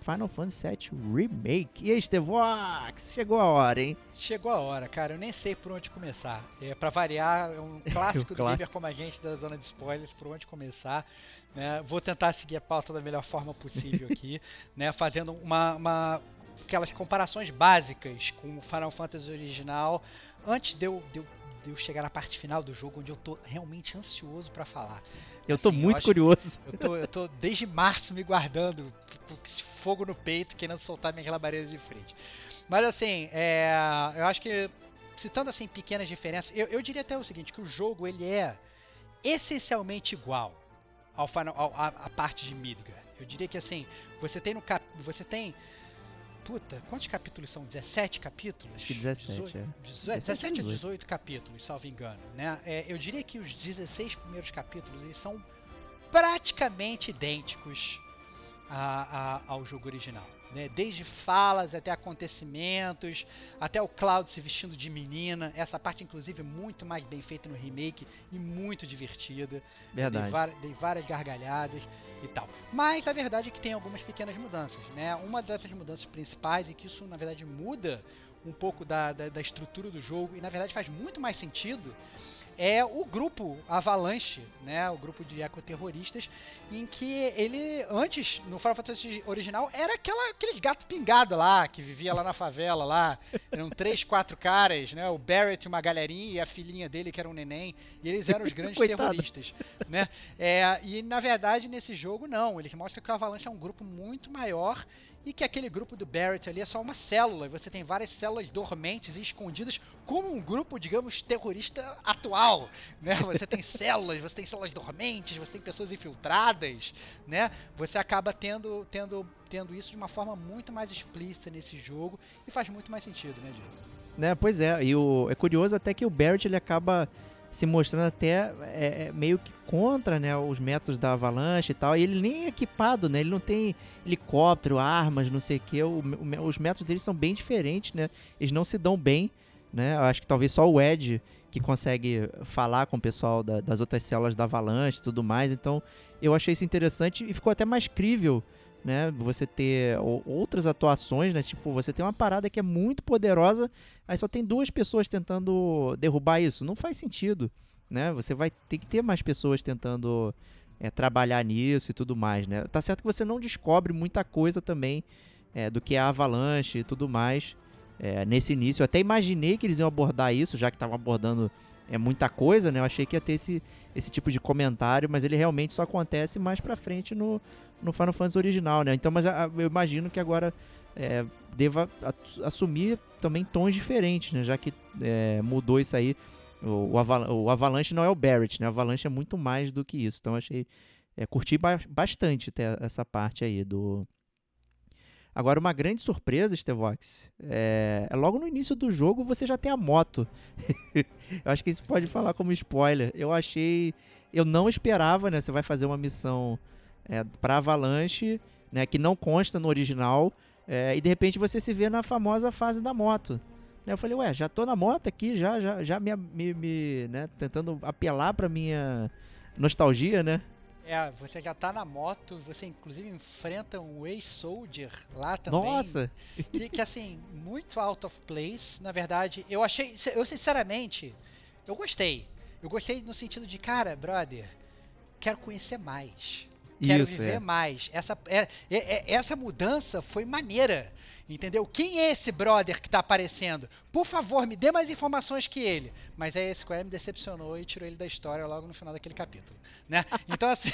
Final Fantasy VII Remake. E aí, Stevox, chegou a hora, hein? Chegou a hora, cara. Eu nem sei por onde começar. É, para variar, é um *laughs* clássico do clássico. gamer como a gente da zona de spoilers, por onde começar. né? Vou tentar seguir a pauta da melhor forma possível *laughs* aqui, né? Fazendo uma, uma- aquelas comparações básicas com o Final Fantasy original, antes de eu, de eu- de eu chegar na parte final do jogo, onde eu tô realmente ansioso pra falar. Eu tô Assim, eu muito acho- curioso. Eu tô, eu tô desde março me guardando, com esse fogo no peito, querendo soltar minha labareda de frente. Mas assim, é, eu acho que, citando assim pequenas diferenças, eu, eu diria até o seguinte, que o jogo ele é essencialmente igual ao final, ao- à, à parte de Midgar. Eu diria que assim, você tem no cap, você tem Puta, quantos capítulos são? 17 capítulos? Acho que 17, 18, é. 18, 17 a 18. 18 capítulos, salvo engano. Né? É, eu diria que os 16 primeiros capítulos eles são praticamente idênticos a- a- ao jogo original. Né? Desde falas até acontecimentos, até o Cloud se vestindo de menina. Essa parte, inclusive, muito mais bem feita no remake e muito divertida. Dei, Verdade. va- dei várias gargalhadas e tal. Mas a verdade é que tem algumas pequenas mudanças. Né? Uma dessas mudanças principais é que isso, na verdade, muda um pouco da, da, da estrutura do jogo e, na verdade, faz muito mais sentido. É o grupo Avalanche, né? O grupo de ecoterroristas, em que ele, antes, no Final Fantasy original, era aquela, aqueles gato pingado lá, que vivia lá na favela lá. Eram três, quatro caras, né? O Barrett, uma galerinha, e a filhinha dele, que era um neném. E eles eram os *laughs* grandes terroristas, né? É, e na verdade, nesse jogo, não. Eles mostram que o Avalanche é um grupo muito maior e que aquele grupo do Barrett ali é só uma célula. E você tem várias células dormentes e escondidas, como um grupo, digamos, terrorista atual, né? *laughs* Você tem células, você tem células dormentes, você tem pessoas infiltradas, né? Você acaba tendo, tendo, tendo isso de uma forma muito mais explícita nesse jogo e faz muito mais sentido, né, Diego? Né, pois é, e o, é curioso até que o Barrett ele acaba se mostrando até é, é, meio que contra né, os métodos da Avalanche e tal, e ele nem é equipado, né? Ele não tem helicóptero, armas, não sei o que. os métodos dele são bem diferentes, né? Eles não se dão bem, né? Eu acho que talvez só o Ed que consegue falar com o pessoal da- das outras células da Avalanche e tudo mais. Então, eu achei isso interessante e ficou até mais crível, né? Você ter outras atuações, né? Tipo, você tem uma parada que é muito poderosa, aí só tem duas pessoas tentando derrubar isso. Não faz sentido, né? Você vai ter que ter mais pessoas tentando é, trabalhar nisso e tudo mais, né? Tá certo que você não descobre muita coisa também é, do que é a Avalanche e tudo mais é, nesse início. Eu até imaginei que eles iam abordar isso, já que estavam abordando é, muita coisa, né? Eu achei que ia ter esse, esse tipo de comentário, mas ele realmente só acontece mais pra frente no, no Final Fantasy original, né? Então, mas a- eu imagino que agora é, deva assumir também tons diferentes, né? Já que é, mudou isso aí. O, o, Aval- o Avalanche não é o Barrett, né? O Avalanche é muito mais do que isso. Então, achei. É, curti ba- bastante essa parte aí do. Agora, uma grande surpresa, Stevox, é, é logo no início do jogo você já tem a moto. *laughs* eu acho que isso pode falar como spoiler. Eu achei. Eu não esperava, né? Você vai fazer uma missão é, pra Avalanche, né? Que não consta no original. é, e de repente você se vê na famosa fase da moto. Né, Eu falei, ué, já tô na moto aqui, já, já, já me, me, me, né, tentando apelar pra minha nostalgia, né? É, você já tá na moto, você inclusive enfrenta um ex-soldier lá também. Nossa! Que, que, assim, muito out of place. Na verdade, eu achei. Eu sinceramente, eu gostei. Eu gostei no sentido de, cara, brother, quero conhecer mais. Quero Isso, viver é. mais. Essa, é, é- é- essa mudança foi maneira. Entendeu? Quem é esse brother que tá aparecendo? Por favor, me dê mais informações que ele. Mas aí a Square me decepcionou e tirou ele da história logo no final daquele capítulo. Né? *laughs* Então, assim,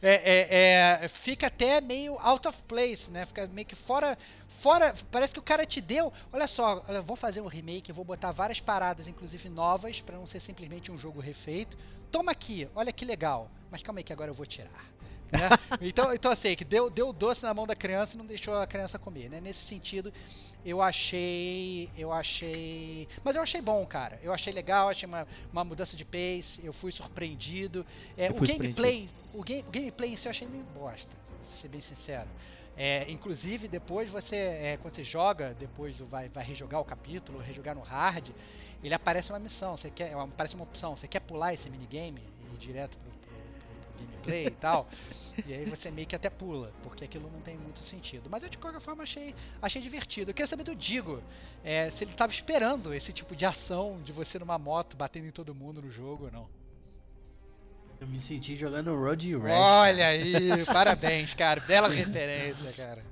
é- é- é, fica até meio out of place, né? Fica meio que fora. Fora. Parece que o cara te deu. Olha só, olha, vou fazer um remake, vou botar várias paradas, inclusive novas, pra não ser simplesmente um jogo refeito. Toma aqui, olha que legal. Mas calma aí que agora eu vou tirar. Né? *laughs* Então, então assim, que deu, deu doce na mão da criança e não deixou a criança comer, né? Nesse sentido, eu achei. Eu achei. Mas eu achei bom, cara. Eu achei legal, achei uma, uma mudança de pace, eu fui surpreendido. É, Eu o fui gameplay. O, game, o gameplay em si eu achei meio bosta, pra ser bem sincero. É, inclusive, depois você, é, quando você joga, depois vai, vai rejogar o capítulo, rejogar no hard, ele aparece uma missão, você quer, aparece uma opção, você quer pular esse minigame e ir direto pro gameplay e tal, e aí você meio que até pula, porque aquilo não tem muito sentido. Mas eu de qualquer forma achei, achei divertido. Eu queria saber do Digo, é, se ele estava esperando esse tipo de ação de você numa moto batendo em todo mundo no jogo ou não. Eu me senti jogando Road Rash. Olha aí, *laughs* parabéns, cara. Bela referência, cara.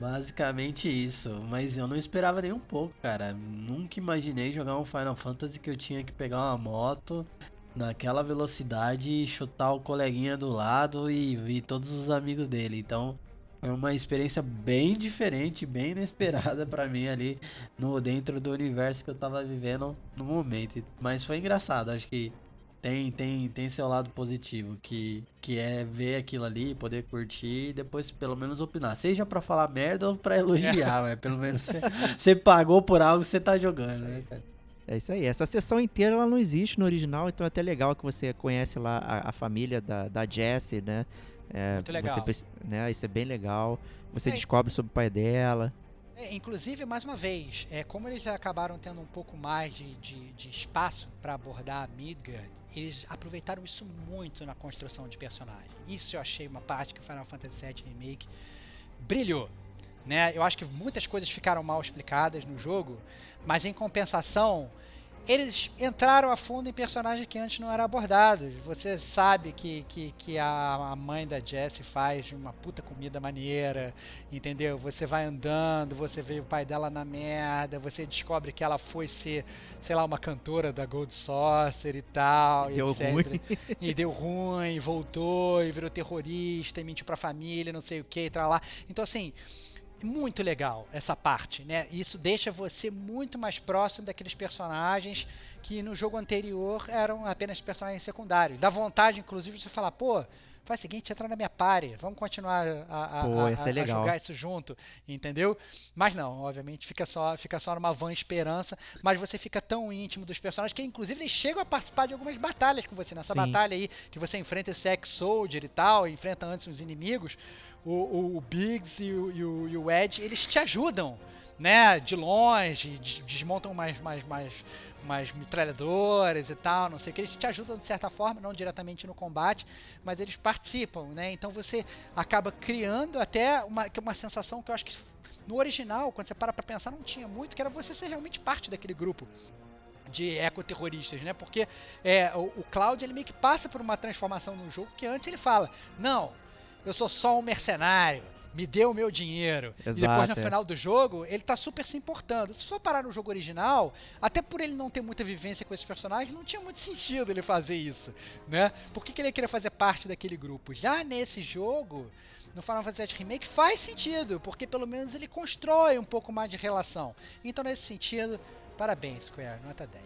Basicamente isso, mas eu não esperava nem um pouco, cara. Nunca imaginei jogar um Final Fantasy que eu tinha que pegar uma moto naquela velocidade e chutar o coleguinha do lado e, e todos os amigos dele. Então, foi uma experiência bem diferente, bem inesperada pra mim ali no dentro do universo que eu tava vivendo no momento. Mas foi engraçado, acho que tem, tem, tem seu lado positivo, que, que é ver aquilo ali, poder curtir e depois pelo menos opinar. Seja pra falar merda ou pra elogiar, *laughs* mas pelo menos você- você pagou por algo que você tá jogando, né, cara? É isso aí. Essa sessão inteira ela não existe no original, então é até legal que você conhece lá a, a família da, da Jessie, né? É, Muito legal. Você, né? Isso é bem legal. Você É. descobre sobre o pai dela. É, inclusive, mais uma vez, é, como eles acabaram tendo um pouco mais de, de, de espaço para abordar a Midgard, eles aproveitaram isso muito na construção de personagem. Isso eu achei uma parte que o Final Fantasy VII Remake brilhou. Né? Eu acho que muitas coisas ficaram mal explicadas no jogo, mas em compensação, eles entraram a fundo em personagens que antes não eram abordados. Você sabe que, que, que a a mãe da Jessie faz uma puta comida maneira, entendeu? Você vai andando, você vê o pai dela na merda, você descobre que ela foi ser, sei lá, uma cantora da Gold Saucer e tal, e Deu etc. ruim. *laughs* E deu ruim, voltou, e virou terrorista, e mentiu pra família, não sei o que, e tal lá. Então, assim, muito legal essa parte, né? Isso deixa você muito mais próximo daqueles personagens que no jogo anterior eram apenas personagens secundários. Dá vontade, inclusive, de você falar, pô, faz o seguinte, entra na minha party, vamos continuar a, a, Pô, a- a- jogar isso junto, entendeu? Mas não, obviamente fica só, fica só numa vã esperança, mas você fica tão íntimo dos personagens que inclusive eles chegam a participar de algumas batalhas com você. Nessa Sim. batalha aí que você enfrenta esse ex-soldier e tal, enfrenta antes os inimigos, o, o, o Biggs e o, e, o, e o Ed, eles te ajudam, né? De longe, des- desmontam mais, mais, mais, mais metralhadoras e tal, não sei o que. Eles te ajudam de certa forma, não diretamente no combate, mas eles participam, né? Então você acaba criando até uma, uma sensação que eu acho que no original, quando você para pra pensar, não tinha muito, que era você ser realmente parte daquele grupo de ecoterroristas, né? Porque é, o, o Cloud ele meio que passa por uma transformação no jogo que antes ele fala, não, eu sou só um mercenário, me dê o meu dinheiro. e depois Exato, no é. final do jogo, ele tá super se importando. Se for parar no jogo original, até por ele não ter muita vivência com esses personagens, não tinha muito *laughs* sentido ele fazer isso, né? Por que, que ele queria fazer parte daquele grupo? Já nesse jogo, no Final Fantasy VII Remake, faz sentido, porque pelo menos ele constrói um pouco mais de relação. Então, nesse sentido, parabéns, Square, nota 10.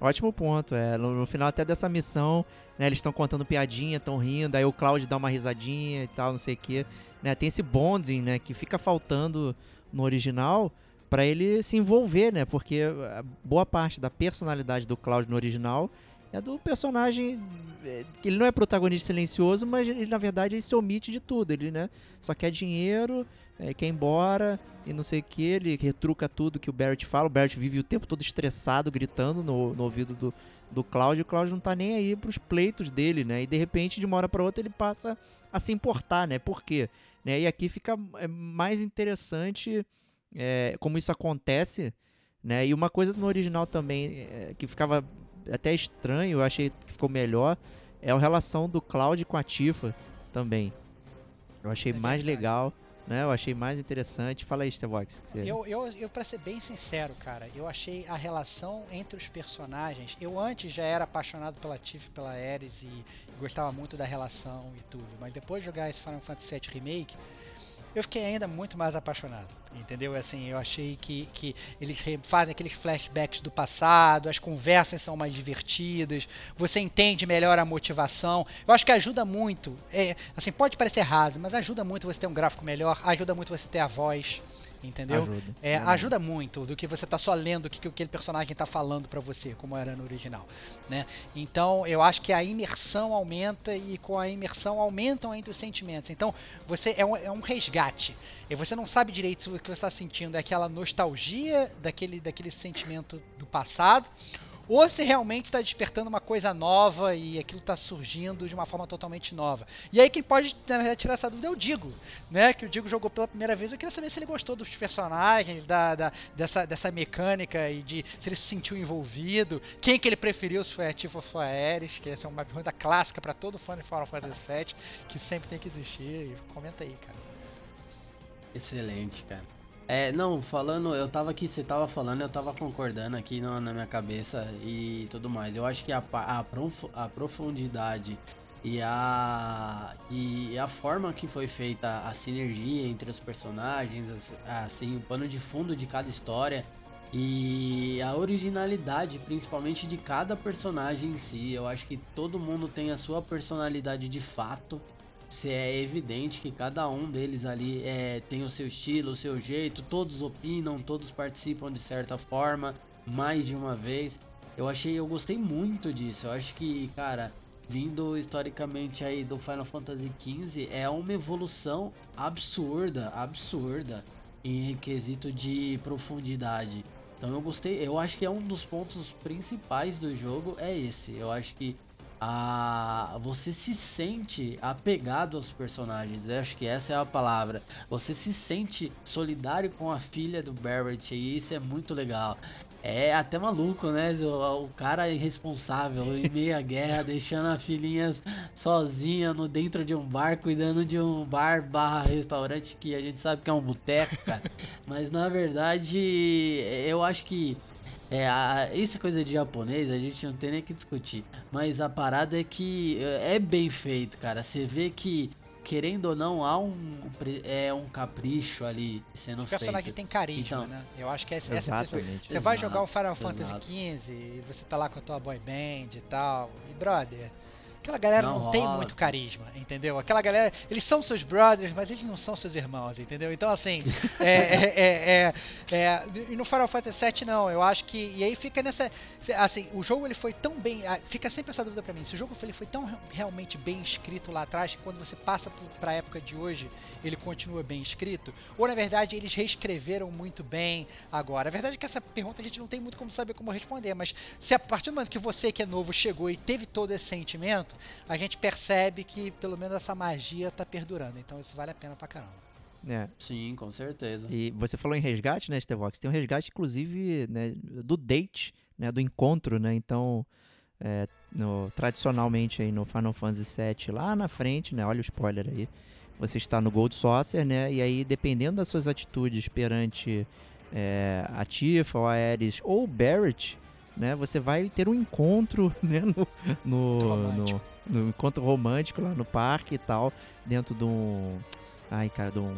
Ótimo ponto. É, no, no final até dessa missão, né, eles estão contando piadinha, estão rindo, aí o Cloud dá uma risadinha e tal, não sei o que. Né, tem esse bonding, né, que fica faltando no original pra ele se envolver, né? Porque a boa parte da personalidade do Cloud no original é do personagem. é, que Ele não é protagonista silencioso, mas ele, na verdade, ele se omite de tudo. Ele, né, só quer dinheiro, é, quer ir embora e não sei o que. Ele retruca tudo que o Barrett fala. O Barrett vive o tempo todo estressado, gritando no, no ouvido do, do Cláudio. O Cláudio não tá nem aí pros pleitos dele, né? E de repente, de uma hora pra outra, ele passa a se importar, né? Por quê? Né? E aqui fica é, mais interessante é, como isso acontece, né? E uma coisa no original também é, que ficava até estranho, eu achei que ficou melhor, é a relação do Cloud com a Tifa também. Eu achei É mais legal, né? Eu achei mais interessante. Fala aí, Stevox. Você... Eu, eu, eu, pra ser bem sincero, cara, eu achei a relação entre os personagens. Eu antes já era apaixonado pela Tiff pela Ares e gostava muito da relação e tudo. Mas depois de jogar esse Final Fantasy VII Remake, eu fiquei ainda muito mais apaixonado. Entendeu? Assim, eu achei que, que eles fazem aqueles flashbacks do passado, as conversas são mais divertidas, você entende melhor a motivação. Eu acho que ajuda muito. É, assim, pode parecer raso, mas ajuda muito você ter um gráfico melhor, ajuda muito você ter a voz. Entendeu? Ajuda. É, Verdade. ajuda muito do que você tá só lendo o que, que aquele personagem tá falando pra você, como era no original, né? Então, eu acho que a imersão aumenta e com a imersão aumentam ainda os sentimentos. Então, você é um, é um resgate. E você não sabe direito se o que você está sentindo é aquela nostalgia daquele, daquele sentimento do passado ou se realmente está despertando uma coisa nova e aquilo está surgindo de uma forma totalmente nova. E aí quem pode, verdade, tirar essa dúvida é o Digo, né? Que o Digo jogou pela primeira vez. Eu queria saber se ele gostou dos personagens, da, da- dessa, dessa mecânica e de se ele se sentiu envolvido. Quem que ele preferiu, se foi a Tifa ou foi Ares, que essa é uma pergunta clássica para todo fã de Final Fantasy VII, que sempre tem que existir. Comenta aí, cara. Excelente, cara. É, não, falando, eu tava aqui, você tava falando, eu tava concordando aqui no- na minha cabeça e tudo mais. Eu acho que a, a, a profundidade e a, e a forma que foi feita a sinergia entre os personagens, as- assim, o pano de fundo de cada história e a originalidade, principalmente de cada personagem em si. Eu acho que todo mundo tem a sua personalidade de fato. Se é evidente que cada um deles ali é, tem o seu estilo, o seu jeito, todos opinam, todos participam de certa forma, mais de uma vez. Eu achei, eu gostei muito disso. Eu acho que, cara, vindo historicamente aí do Final Fantasy XV, é uma evolução absurda, absurda em quesito de profundidade. Então eu gostei, eu acho que é um dos pontos principais do jogo é esse. Eu acho que a você se sente apegado aos personagens. Eu acho que essa é a palavra. Você se sente solidário com a filha do Barrett e isso é muito legal. É até maluco, né? O, o cara irresponsável em meia guerra, *laughs* deixando a filhinha sozinha no dentro de um bar, cuidando de um bar barra restaurante que a gente sabe que é um boteco. *laughs* Mas na verdade, eu acho que é, a, isso é coisa de japonês, a gente não tem nem que discutir. Mas a parada é que é, é bem feito, cara. Você vê que, querendo ou não, há um, é, um capricho ali sendo O personagem feito. tem carisma, Então, né? Eu acho que essa, essa é a principal- Exatamente. Você vai Exato, jogar o Final Fantasy. XV e você tá lá com a tua boy band e tal. E brother, aquela galera não, Não tem muito carisma, entendeu? Aquela galera, eles são seus brothers, mas eles não são seus irmãos, entendeu? Então assim, *laughs* é, é, é, é, é- e no Final Fantasy VII não, eu acho que e aí fica nessa, assim, o jogo ele foi tão bem, ah, fica sempre essa dúvida pra mim, se o jogo ele foi tão re- realmente bem escrito lá atrás que quando você passa pra época de hoje ele continua bem escrito, ou na verdade eles reescreveram muito bem agora. A verdade é que essa pergunta a gente não tem muito como saber como responder, mas se a partir do momento que você que é novo chegou e teve todo esse sentimento, a gente percebe que pelo menos essa magia tá perdurando. Então isso vale a pena pra caramba. É, Sim, com certeza. E você falou em resgate, né, Stevox? Tem um resgate, inclusive, né, do date, né, do encontro, né? Então, é, no- tradicionalmente aí no Final Fantasy VII, lá na frente, né? Olha o spoiler aí. Você está no Gold Saucer, né? E aí, dependendo das suas atitudes perante é, a Tifa, ou a Ares, ou o Barrett, né? Você vai ter um encontro, *laughs* né? No, no, no, no encontro romântico lá no parque e tal, dentro de um... Ai, cara, de um...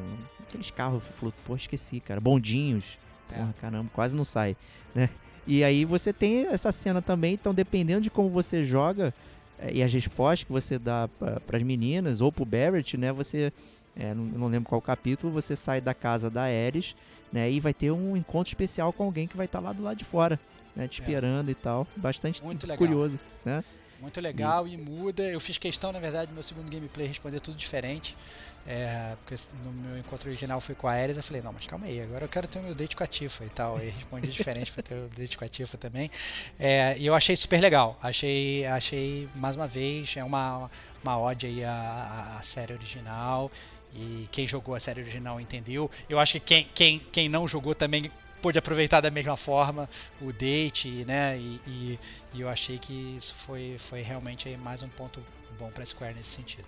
Aqueles carros, pô, esqueci, cara. Bondinhos. É. Porra, caramba, quase não sai, né? E aí você tem essa cena também, então dependendo de como você joga eh, e as respostas que você dá para as meninas ou pro Barrett, né? Você, eh, não, não lembro qual capítulo, você sai da casa da Ares, né? E vai ter um encontro especial com alguém que vai estar lá do lado de fora, né, te esperando e tal. Bastante Muito legal. curioso, né? Muito legal e muda. Eu fiz questão, na verdade, no meu segundo gameplay responder tudo diferente. É, porque no meu encontro original foi com a Ares, eu falei, não, mas calma aí, agora eu quero ter o meu date com a Tifa e tal. E respondi diferente pra ter o date com a Tifa também. É, e eu achei super legal. Achei, achei mais uma vez, é uma, uma ode aí à- à série original. E quem jogou a série original entendeu. Eu acho que quem, quem, quem não jogou também pôde aproveitar da mesma forma o date, né? E, e, e eu achei que isso foi, foi realmente mais um ponto bom pra Square nesse sentido.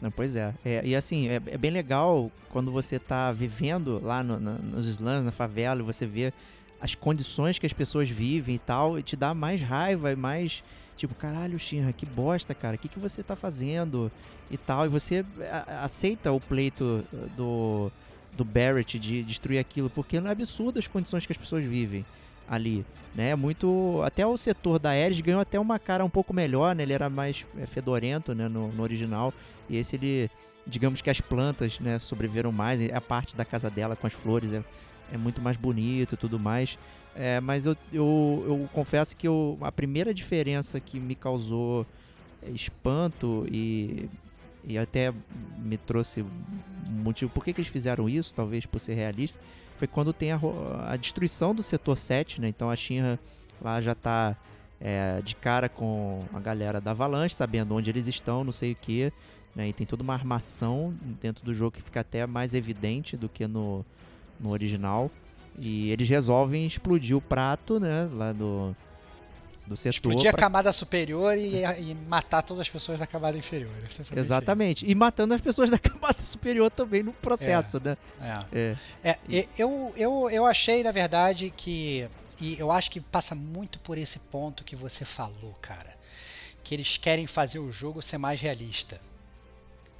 Não, pois é. É, E assim, é, é bem legal quando você tá vivendo lá no- nos slums, na favela, você vê as condições que as pessoas vivem e tal, e te dá mais raiva e mais. Tipo, caralho, Shinra, que bosta, cara. O que, que você tá fazendo? E tal. E você a- aceita o pleito do, do Barrett de destruir aquilo, porque é absurdo as condições que as pessoas vivem ali, né? Muito, até o setor da Ares ganhou até uma cara um pouco melhor, né? Ele era mais é, fedorento, né, no, no original, e esse ele, digamos que as plantas, né, sobreviveram mais, a parte da casa dela com as flores é, é muito mais bonito e tudo mais. É, mas eu, eu, eu confesso que eu, a primeira diferença que me causou espanto e, e até me trouxe motivo por que, que eles fizeram isso, talvez por ser realista, foi quando tem a, a destruição do setor 7, né? Então a Shinra lá já tá é, de cara com a galera da Avalanche, sabendo onde eles estão, não sei o que, né? E tem toda uma armação dentro do jogo que fica até mais evidente do que no, no original. E eles resolvem explodir o prato, né? Lá do, do setor. Explodir a pra- camada superior e, e matar todas as pessoas da camada inferior. Exatamente. E matando as pessoas da *laughs* camada superior também no processo, né? isso. É. É. É, eu, eu, eu achei, na verdade, que. E eu acho que passa muito por esse ponto que você falou, cara. Que eles querem fazer o jogo ser mais realista.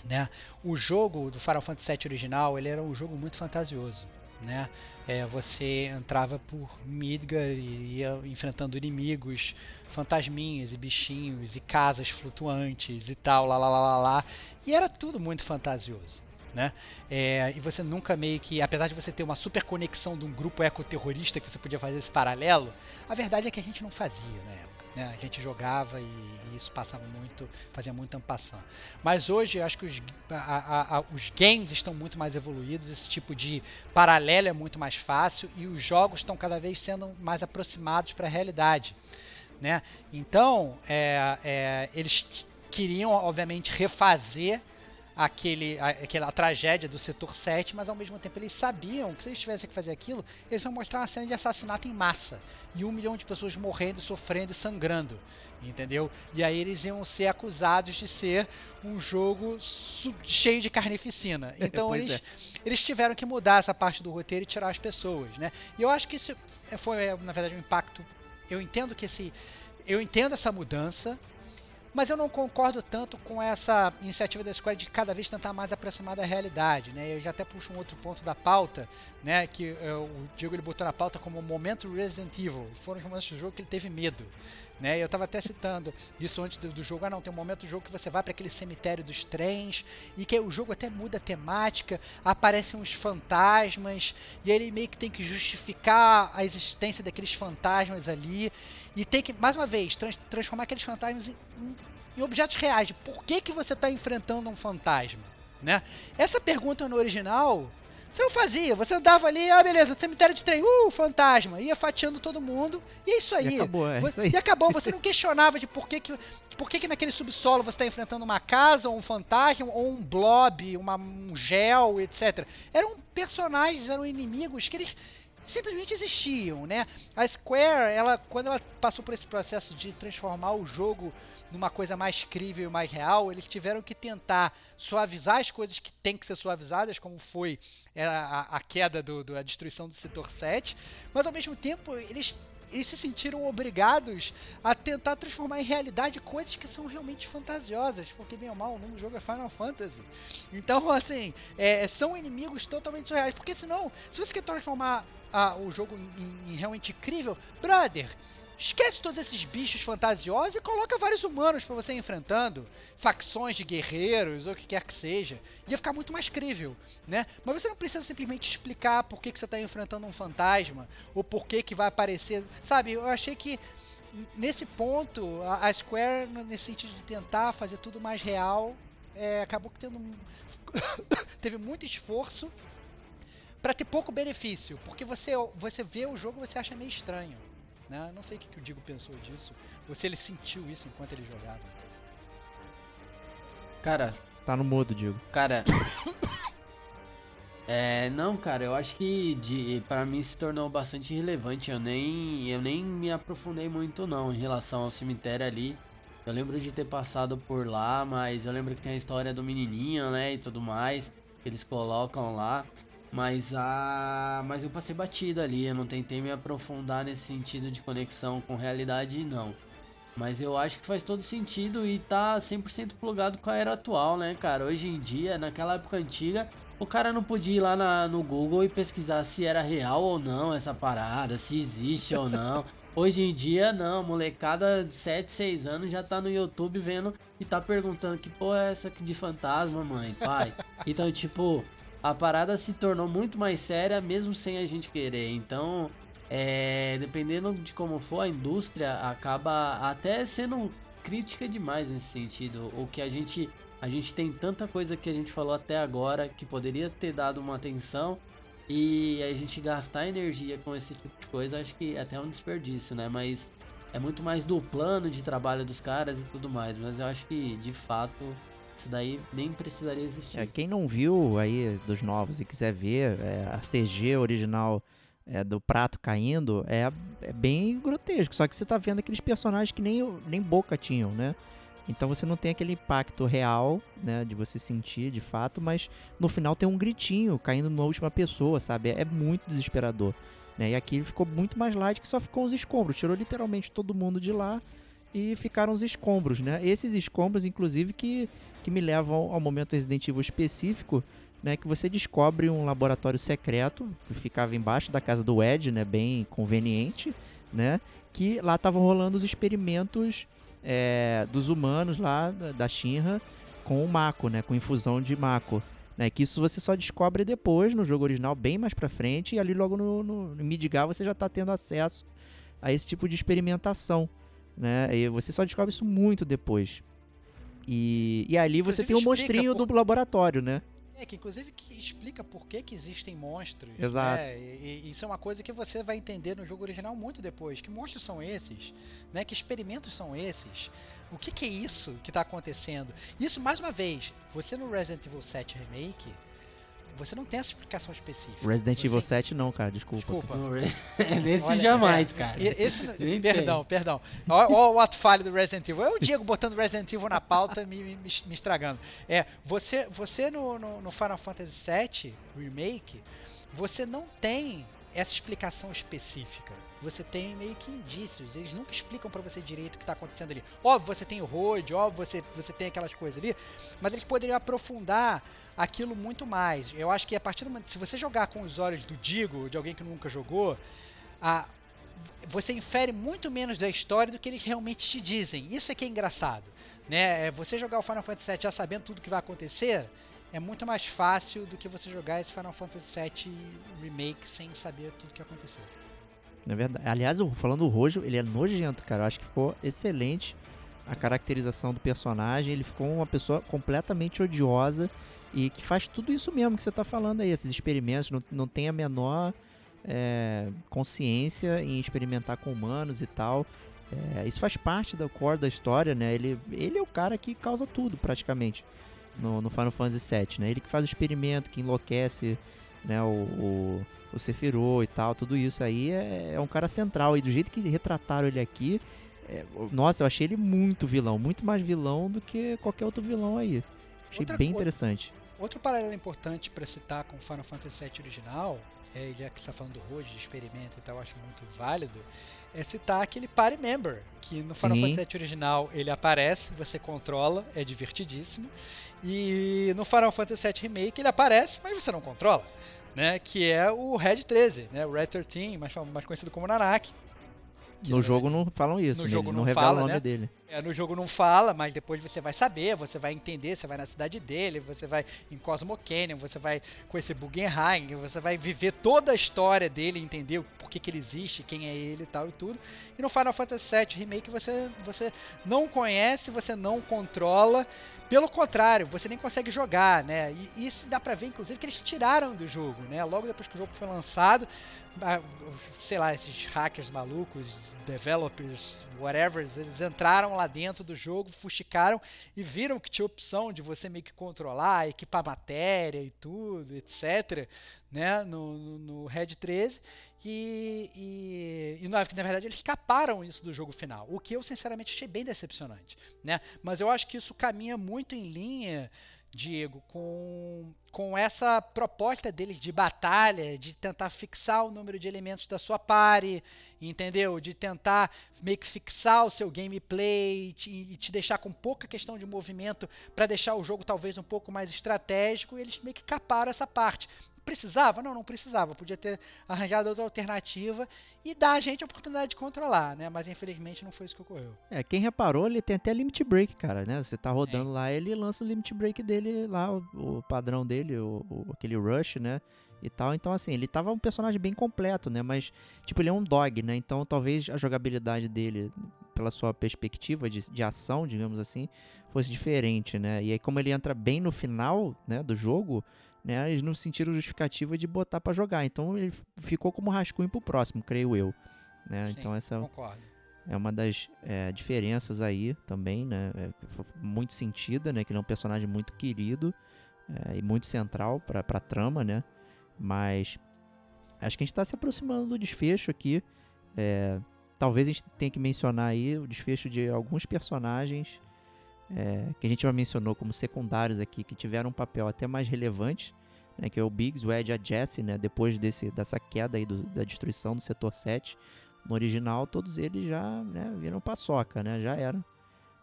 Né? O jogo do Final Fantasy VII original ele era um jogo muito fantasioso. Né? É, você entrava por Midgar e ia enfrentando inimigos, fantasminhas e bichinhos e casas flutuantes e tal, lá lá lá lá lá. E era tudo muito fantasioso. Né? É, e você nunca meio que, apesar de você ter uma super conexão de um grupo ecoterrorista que você podia fazer esse paralelo, a verdade é que a gente não fazia na época. Né? A gente jogava e, e isso passava muito, fazia muito ampassão. Mas hoje acho que os, a- a- os games estão muito mais evoluídos, esse tipo de paralelo é muito mais fácil e os jogos estão cada vez sendo mais aproximados para a realidade. Né? Então, é, é, eles queriam, obviamente, refazer aquele, a- aquela tragédia do setor 7, mas ao mesmo tempo eles sabiam que se eles tivessem que fazer aquilo, eles iam mostrar uma cena de assassinato em massa e um milhão de pessoas morrendo, sofrendo e sangrando, entendeu? E aí eles iam ser acusados de ser um jogo cheio de carnificina. *laughs* Então eles, é. eles tiveram que mudar essa parte do roteiro e tirar as pessoas, né? E eu acho que isso foi, na verdade, um impacto. Eu entendo que esse. Eu entendo essa mudança, mas eu não concordo tanto com essa iniciativa da Square de cada vez tentar mais aproximar da realidade, né? Eu já até puxo um outro ponto da pauta, né? Que é, o Diego ele botou na pauta como momento Resident Evil. Foram os momentos do jogo que ele teve medo, né? Eu tava até citando isso antes do, jogo. Ah, não, tem um momento do jogo que você vai para aquele cemitério dos trens e que o jogo até muda a temática, aparecem uns fantasmas e ele meio que tem que justificar a existência daqueles fantasmas ali e tem que, mais uma vez, trans- transformar aqueles fantasmas em, em- em objetos reais. Por que, que você está enfrentando um fantasma? Né? Essa pergunta no original você não fazia. Você andava ali, ah, beleza, cemitério de trem, uh, fantasma. Ia fatiando todo mundo. E é isso aí. E acabou, é isso aí. E acabou. Você *laughs* não questionava de por que, que, por que, que naquele subsolo você está enfrentando uma casa, ou um fantasma, ou um blob, uma, um gel, etc. Eram personagens, eram inimigos que eles simplesmente existiam, né? A Square, ela, quando ela passou por esse processo de transformar o jogo numa coisa mais crível e mais real, eles tiveram que tentar suavizar as coisas que têm que ser suavizadas, como foi é, a, a queda, do, do- a destruição do setor 7, mas ao mesmo tempo eles, eles se sentiram obrigados a tentar transformar em realidade coisas que são realmente fantasiosas, porque bem ou mal o nome do jogo é Final Fantasy. Então, assim, é, são inimigos totalmente surreais, porque senão, se você quer transformar ah, o jogo em, em realmente incrível, brother, esquece todos esses bichos fantasiosos e coloca vários humanos pra você enfrentando, facções de guerreiros ou o que quer que seja. Ia ficar muito mais crível, né? Mas você não precisa simplesmente explicar por que, que você tá enfrentando um fantasma ou por que, que vai aparecer. Sabe, eu achei que nesse ponto a, Square, nesse sentido de tentar fazer tudo mais real, é, acabou tendo um- *coughs* teve muito esforço para ter pouco benefício, porque você você vê o jogo e você acha meio estranho, né? Não sei o que, que o Digo pensou disso, ou se ele sentiu isso enquanto ele jogava. Cara, Tá no mudo, Digo. Cara. *coughs* É, não, cara, eu acho que de, para mim se tornou bastante relevante. Eu nem, eu nem me aprofundei muito não em relação ao cemitério ali. Eu lembro de ter passado por lá, mas eu lembro que tem a história do menininho, né, e tudo mais que eles colocam lá. Mas a, mas eu passei batido ali. Eu não tentei me aprofundar nesse sentido de conexão com realidade, não. Mas eu acho que faz todo sentido e tá 100% plugado com a era atual, né, cara? Hoje em dia, naquela época antiga, o cara não podia ir lá na- no Google e pesquisar se era real ou não essa parada, se existe ou não. Hoje em dia, não, molecada de 7, 6 anos já tá no YouTube vendo e tá perguntando que porra é essa aqui de fantasma, mãe, pai. Então, tipo, a parada se tornou muito mais séria mesmo sem a gente querer. Então, é, dependendo de como for, a indústria acaba até sendo crítica demais nesse sentido. O que a gente a gente tem tanta coisa que a gente falou até agora que poderia ter dado uma atenção e a gente gastar energia com esse tipo de coisa, acho que é até um desperdício, né? Mas é muito mais do plano de trabalho dos caras e tudo mais. Mas eu acho que de fato isso daí nem precisaria existir. É, quem não viu aí dos novos e quiser ver é, a CG original é, do prato caindo, é, é bem grotesco. Só que você tá vendo aqueles personagens que nem, nem boca tinham, né? Então você não tem aquele impacto real, né? De você sentir de fato, mas no final tem um gritinho caindo na última pessoa, sabe? É, é muito desesperador. Né? E aqui ficou muito mais light que só ficou os escombros. Tirou literalmente todo mundo de lá e ficaram os escombros, né? Esses escombros, inclusive, que, que me levam ao momento Resident Evil específico, né? Que você descobre um laboratório secreto que ficava embaixo da casa do Ed, né? Bem conveniente, né? Que lá estavam rolando os experimentos é, dos humanos lá da- da Shinra com o Mako, né? Com infusão de Mako. Né, que isso você só descobre depois no jogo original, bem mais pra frente, e ali logo no, no, no Midgar você já tá tendo acesso a esse tipo de experimentação. Né? E você só descobre isso muito depois. E, e ali você Inclusive, tem o explica monstrinho por- do laboratório, né? É, que inclusive que explica por que, que existem monstros. Exato. né? E, e isso é uma coisa que você vai entender no jogo original muito depois. Que monstros são esses? Né? Que experimentos são esses? O que, que é isso que está acontecendo? Isso, mais uma vez, você no Resident Evil 7 Remake, você não tem essa explicação específica. Resident Você- Evil 7 não, cara, desculpa. Desculpa. *laughs* Nesse Olha, jamais, é, cara. Esse, *laughs* perdão, perdão. Ó o ato falho do Resident Evil. É o Diego botando Resident Evil na pauta me, me, me estragando. É, você, você no, no, no Final Fantasy VII Remake, você não tem essa explicação específica. Você tem meio que indícios. Eles nunca explicam pra você direito o que tá acontecendo ali. Óbvio, você tem o Road, óbvio, você, você tem aquelas coisas ali. Mas eles poderiam aprofundar aquilo muito mais. Eu acho que a partir do momento. Se você jogar com os olhos do Digo, de alguém que nunca jogou, a, você infere muito menos da história do que eles realmente te dizem. Isso é que é engraçado. Né? É, Você jogar o Final Fantasy VII já sabendo tudo que vai acontecer é muito mais fácil do que você jogar esse Final Fantasy VII Remake sem saber tudo que aconteceu. Na verdade, aliás, o- falando do Rojo, ele é nojento, cara. Eu acho que ficou excelente a caracterização do personagem. Ele ficou uma pessoa completamente odiosa e que faz tudo isso mesmo que você tá falando aí. Esses experimentos, não, não tem a menor é, consciência em experimentar com humanos e tal. É, isso faz parte do core da história, né? Ele, ele é o cara que causa tudo, praticamente, no, no Final Fantasy VII, né? Ele que faz o experimento, que enlouquece né, o, o, o Sephiroth e tal, tudo isso aí é, é um cara central. E do jeito que retrataram ele aqui, é, nossa, eu achei ele muito vilão, muito mais vilão do que qualquer outro vilão aí. Achei Outra bem interessante. Outro paralelo importante para citar com o Final Fantasy VII original, é, já que você está falando do Road, de experimento e tal, eu acho muito válido, é citar aquele Party Member, que no Final Sim. Fantasy VII original ele aparece, você controla, é divertidíssimo, e no Final Fantasy VII Remake ele aparece, mas você não controla, né? Que é o Red 13, né? O Red 13, mais, mais conhecido como Nanak. que No jogo não falam isso, no né? jogo não não revela fala, o nome né? dele. É, no jogo não fala, mas depois você vai saber, você vai entender, você vai na cidade dele, você vai em Cosmo Canyon, você vai conhecer Guggenheim, você vai viver toda a história dele, entender por que, que ele existe, quem é ele e tal e tudo. E no Final Fantasy VII Remake você, você não conhece, você não controla, pelo contrário, você nem consegue jogar, né? E isso dá pra ver, inclusive, que eles tiraram do jogo, né? Logo depois que o jogo foi lançado, sei lá, esses hackers malucos, developers, whatever, eles entraram lá dentro do jogo, fuxicaram e viram que tinha opção de você meio que controlar, equipar matéria e tudo, etc, né, no, no, no Red 13, e, e, e na, na verdade eles escaparam isso do jogo final, o que eu sinceramente achei bem decepcionante, né, mas eu acho que isso caminha muito em linha Diego, com, com essa proposta deles de batalha, de tentar fixar o número de elementos da sua party, entendeu? De tentar meio que fixar o seu gameplay te- e te deixar com pouca questão de movimento para deixar o jogo talvez um pouco mais estratégico, e eles meio que caparam essa parte. Precisava? Não, não precisava. Podia ter arranjado outra alternativa e dar a gente a oportunidade de controlar, né? Mas infelizmente não foi isso que ocorreu. É, quem reparou, ele tem até limit break, cara, né? Você tá rodando lá, ele lança o limit break dele lá, o, o padrão dele, o, o- aquele rush, né? E tal. Então, assim, ele tava um personagem bem completo, né? Mas, tipo, ele é um dog, né? Então, talvez a jogabilidade dele, pela sua perspectiva de, de ação, digamos assim, fosse diferente, né? E aí, como ele entra bem no final, né, do jogo, né? Eles não sentiram justificativa de botar pra jogar. Então, ele ficou como rascunho pro próximo, creio eu. Né? Sim, então, essa Concordo. é uma das é, diferenças aí também, né? É, muito sentida, né? Que ele é um personagem muito querido é, e muito central pra, pra trama, né? Mas acho que a gente tá se aproximando do desfecho aqui. É, talvez a gente tenha que mencionar aí o desfecho de alguns personagens é, que a gente já mencionou como secundários aqui, que tiveram um papel até mais relevante, né? Que é o Biggs, o Ed e a Jessie, né? Depois desse, dessa queda aí do- da destruição do setor 7 no original, todos eles já né, viram paçoca, né? Já eram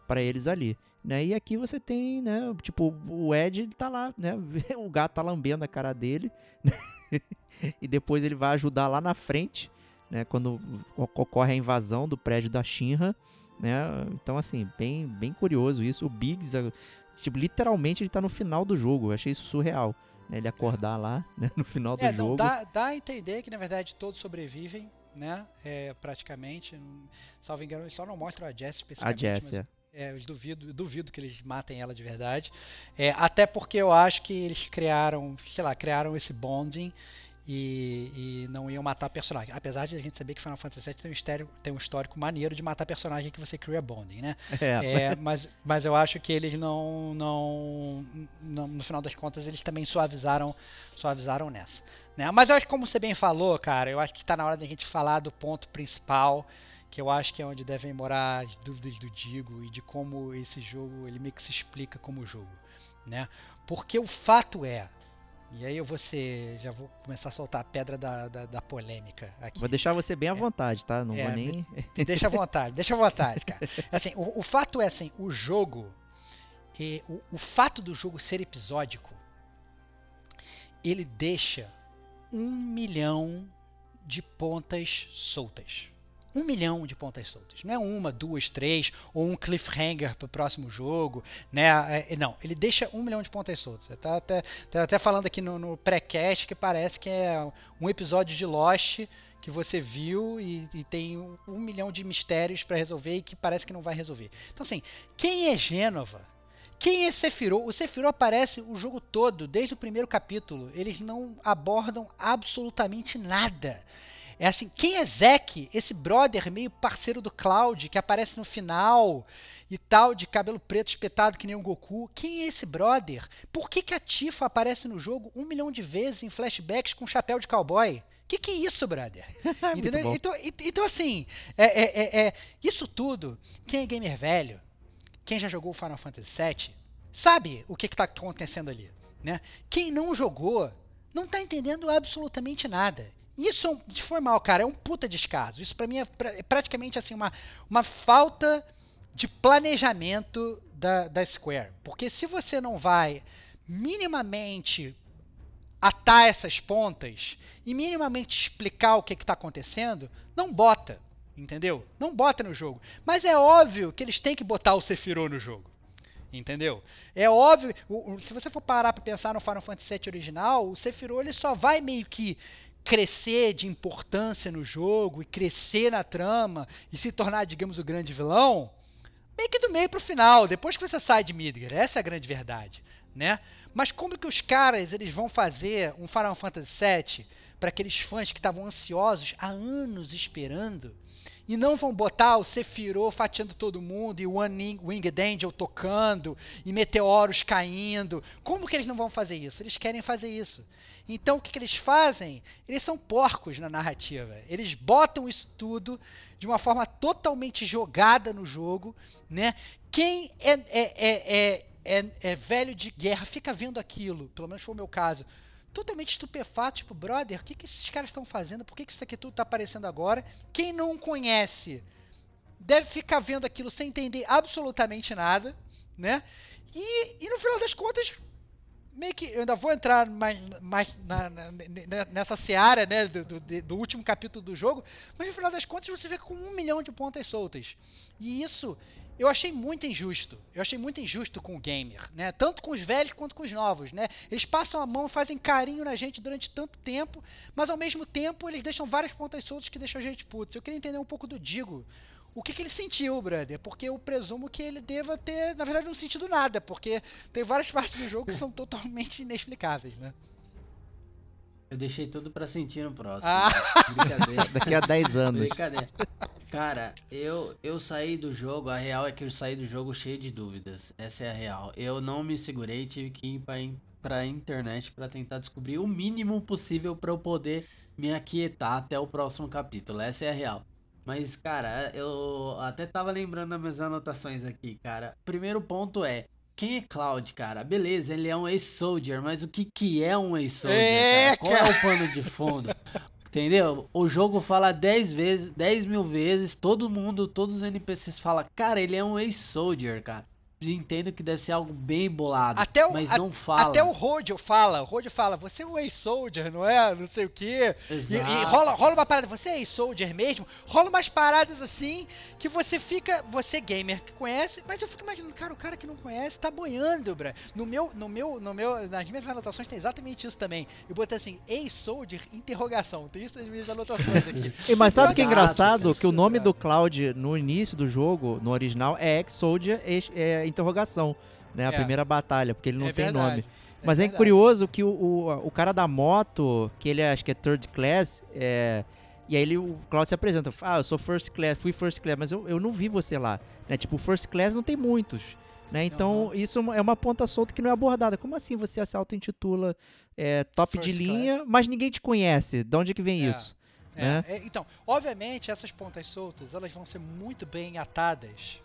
para eles ali. Né? E aqui você tem, né? Tipo, o Ed ele tá lá, né? *laughs* O gato tá lambendo a cara dele. né, *laughs* e depois ele vai ajudar lá na frente, né? Quando ocorre a invasão do prédio da Shinra, né? Então, assim, bem, bem curioso isso. O Biggs, tipo, literalmente ele tá no final do jogo. Eu achei isso surreal. Né? Ele acordar lá, né? No final do É, jogo. não, dá, dá a entender que na verdade todos sobrevivem, né? É, praticamente. Salvo engano, eles só não mostram a Jess a. Jessie. mas, é, eu duvido, eu duvido que eles matem ela de verdade. É, até porque eu acho que eles criaram, sei lá, criaram esse bonding e, e não iam matar personagem. Apesar de a gente saber que Final Fantasy VII tem um, histórico, tem um histórico maneiro de matar personagem que você cria bonding, né? *laughs* É, É, mas, mas eu acho que eles não, não, não- No final das contas, eles também suavizaram, suavizaram nessa. Né? Mas eu acho que, como você bem falou, cara, eu acho que está na hora da gente falar do ponto principal, que eu acho que é onde devem morar as dúvidas do Digo e de como esse jogo ele meio que se explica como jogo. Né? Porque o fato é. E aí eu vou ser. Já vou começar a soltar a pedra da, da, da polêmica aqui. Vou deixar você bem à vontade, tá? Não É, vou nem. Deixa à vontade, deixa à vontade, cara. Assim, o, o fato é assim, o jogo, e o, o fato do jogo ser episódico, ele deixa um milhão de pontas soltas. Um milhão de pontas soltas. Não é uma, duas, três, ou um cliffhanger pro próximo jogo, né? É, não, ele deixa um milhão de pontas soltas. Tá até, tá até falando aqui no, no pré-cast que parece que é um episódio de Lost que você viu e, e tem um, um milhão de mistérios para resolver e que parece que não vai resolver. Então assim, quem é Gênova? Quem é Sephiroth? O Sephiroth aparece o jogo todo, desde o primeiro capítulo. Eles não abordam absolutamente nada. É assim, quem é Zack? Esse brother meio parceiro do Cloud, que aparece no final e tal, de cabelo preto espetado que nem o Goku. Quem é esse brother? Por que, que a Tifa aparece no jogo um milhão de vezes em flashbacks com chapéu de cowboy? Que que é isso, brother? *laughs* Muito Entendeu? Então, ent- então, assim, é, é- é- é- isso tudo, quem é gamer velho, quem já jogou Final Fantasy VII, sabe o que está acontecendo ali. Né? Quem não jogou, não está entendendo absolutamente nada. Isso, é um- de cara, é um puta descaso. Isso pra mim é, é praticamente assim uma, uma falta de planejamento da, da Square. Porque se você não vai minimamente atar essas pontas e minimamente explicar o que está acontecendo, não bota. Entendeu? Não bota no jogo. Mas é óbvio que eles têm que botar o Sephiroth no jogo. Entendeu? É óbvio, o- o- se você for parar pra pensar no Final Fantasy VII original, o Sephiroth ele só vai meio que crescer de importância no jogo e crescer na trama e se tornar, digamos, o grande vilão, meio que do meio pro final, depois que você sai de Midgar. Essa é a grande verdade, né? Mas como que os caras eles vão fazer um Final Fantasy VII para aqueles fãs que estavam ansiosos há anos esperando e não vão botar o Sephiroth fatiando todo mundo e o One Winged Angel tocando e meteoros caindo. Como que eles não vão fazer isso? Eles querem fazer isso. Então o que, que eles fazem? Eles são porcos na narrativa. Eles botam isso tudo de uma forma totalmente jogada no jogo, né? Quem é, é, é, é, é, é velho de guerra fica vendo aquilo, pelo menos foi o meu caso, totalmente estupefato, tipo, brother, o que, que esses caras estão fazendo? Por que, que isso aqui tudo tá aparecendo agora? Quem não conhece deve ficar vendo aquilo sem entender absolutamente nada, né? E, e no final das contas, meio que eu ainda vou entrar mais, mais na- na- ne- nessa seara, né, do, do- do último capítulo do jogo, mas no final das contas você vê com um milhão de pontas soltas. E isso eu achei muito injusto. Eu achei muito injusto com o gamer, né? Tanto com os velhos quanto com os novos, né? Eles passam a mão, fazem carinho na gente durante tanto tempo, mas ao mesmo tempo eles deixam várias pontas soltas que deixam a gente putz. Eu queria entender um pouco do Digo. O que, que ele sentiu, brother? Porque eu presumo que ele deva ter, na verdade, não sentido nada, porque tem várias *laughs* partes do jogo que são totalmente inexplicáveis, né? Eu deixei tudo pra sentir no próximo. Ah. Brincadeira. *laughs* Daqui a 10 anos. Brincadeira. Cara, eu, eu saí do jogo, a real é que eu saí do jogo cheio de dúvidas. Essa é a real. Eu não me segurei, tive que ir pra, in- pra internet pra tentar descobrir o mínimo possível pra eu poder me aquietar até o próximo capítulo. Essa é a real. Mas, cara, eu até tava lembrando das minhas anotações aqui, cara. Primeiro ponto é, quem é Cloud, cara? Beleza, ele é um ex-soldier, mas o que que é um ex-soldier, É, cara? Qual é o pano de fundo? *laughs* Entendeu? O jogo fala 10 vezes, 10 mil vezes, todo mundo, todos os NPCs falam, cara, ele é um ex-soldier, cara. Entendo que deve ser algo bem bolado, Até o- mas a- não fala. Até o Rodio fala, o Rodio fala, você é um ex-soldier, não é? Não sei o quê. E, e Exato. rola, rola uma parada, você é ex-soldier mesmo? Rola umas paradas assim que você fica, você gamer que conhece, mas eu fico imaginando, cara, o cara que não conhece tá boiando, bra. No meu, no meu, no meu, nas minhas anotações tem exatamente isso também. Eu botei assim, ex-soldier, interrogação. Tem isso nas minhas anotações aqui. *laughs* E, mas sabe o que é Exato, engraçado? cara, Que o isso, nome do cara. Cloud no início do jogo, no original, é Ex-Soldier ex- é, interrogação. Né, a É. primeira batalha, porque ele não É tem verdade, nome. Mas é, verdade. curioso que o, o, o cara da moto, que ele é, acho que é third class, é, e aí ele, o Cloud se apresenta, ah, eu sou first class, fui first class, mas eu, eu não vi você lá. Né? Tipo, first class não tem muitos. Né? Então, Aham. isso é uma ponta solta que não é abordada. Como assim você se auto-intitula é, top de First linha, mas ninguém te conhece? De onde é que vem É. isso? É, né? é, então, obviamente, essas pontas soltas, elas vão ser muito bem atadas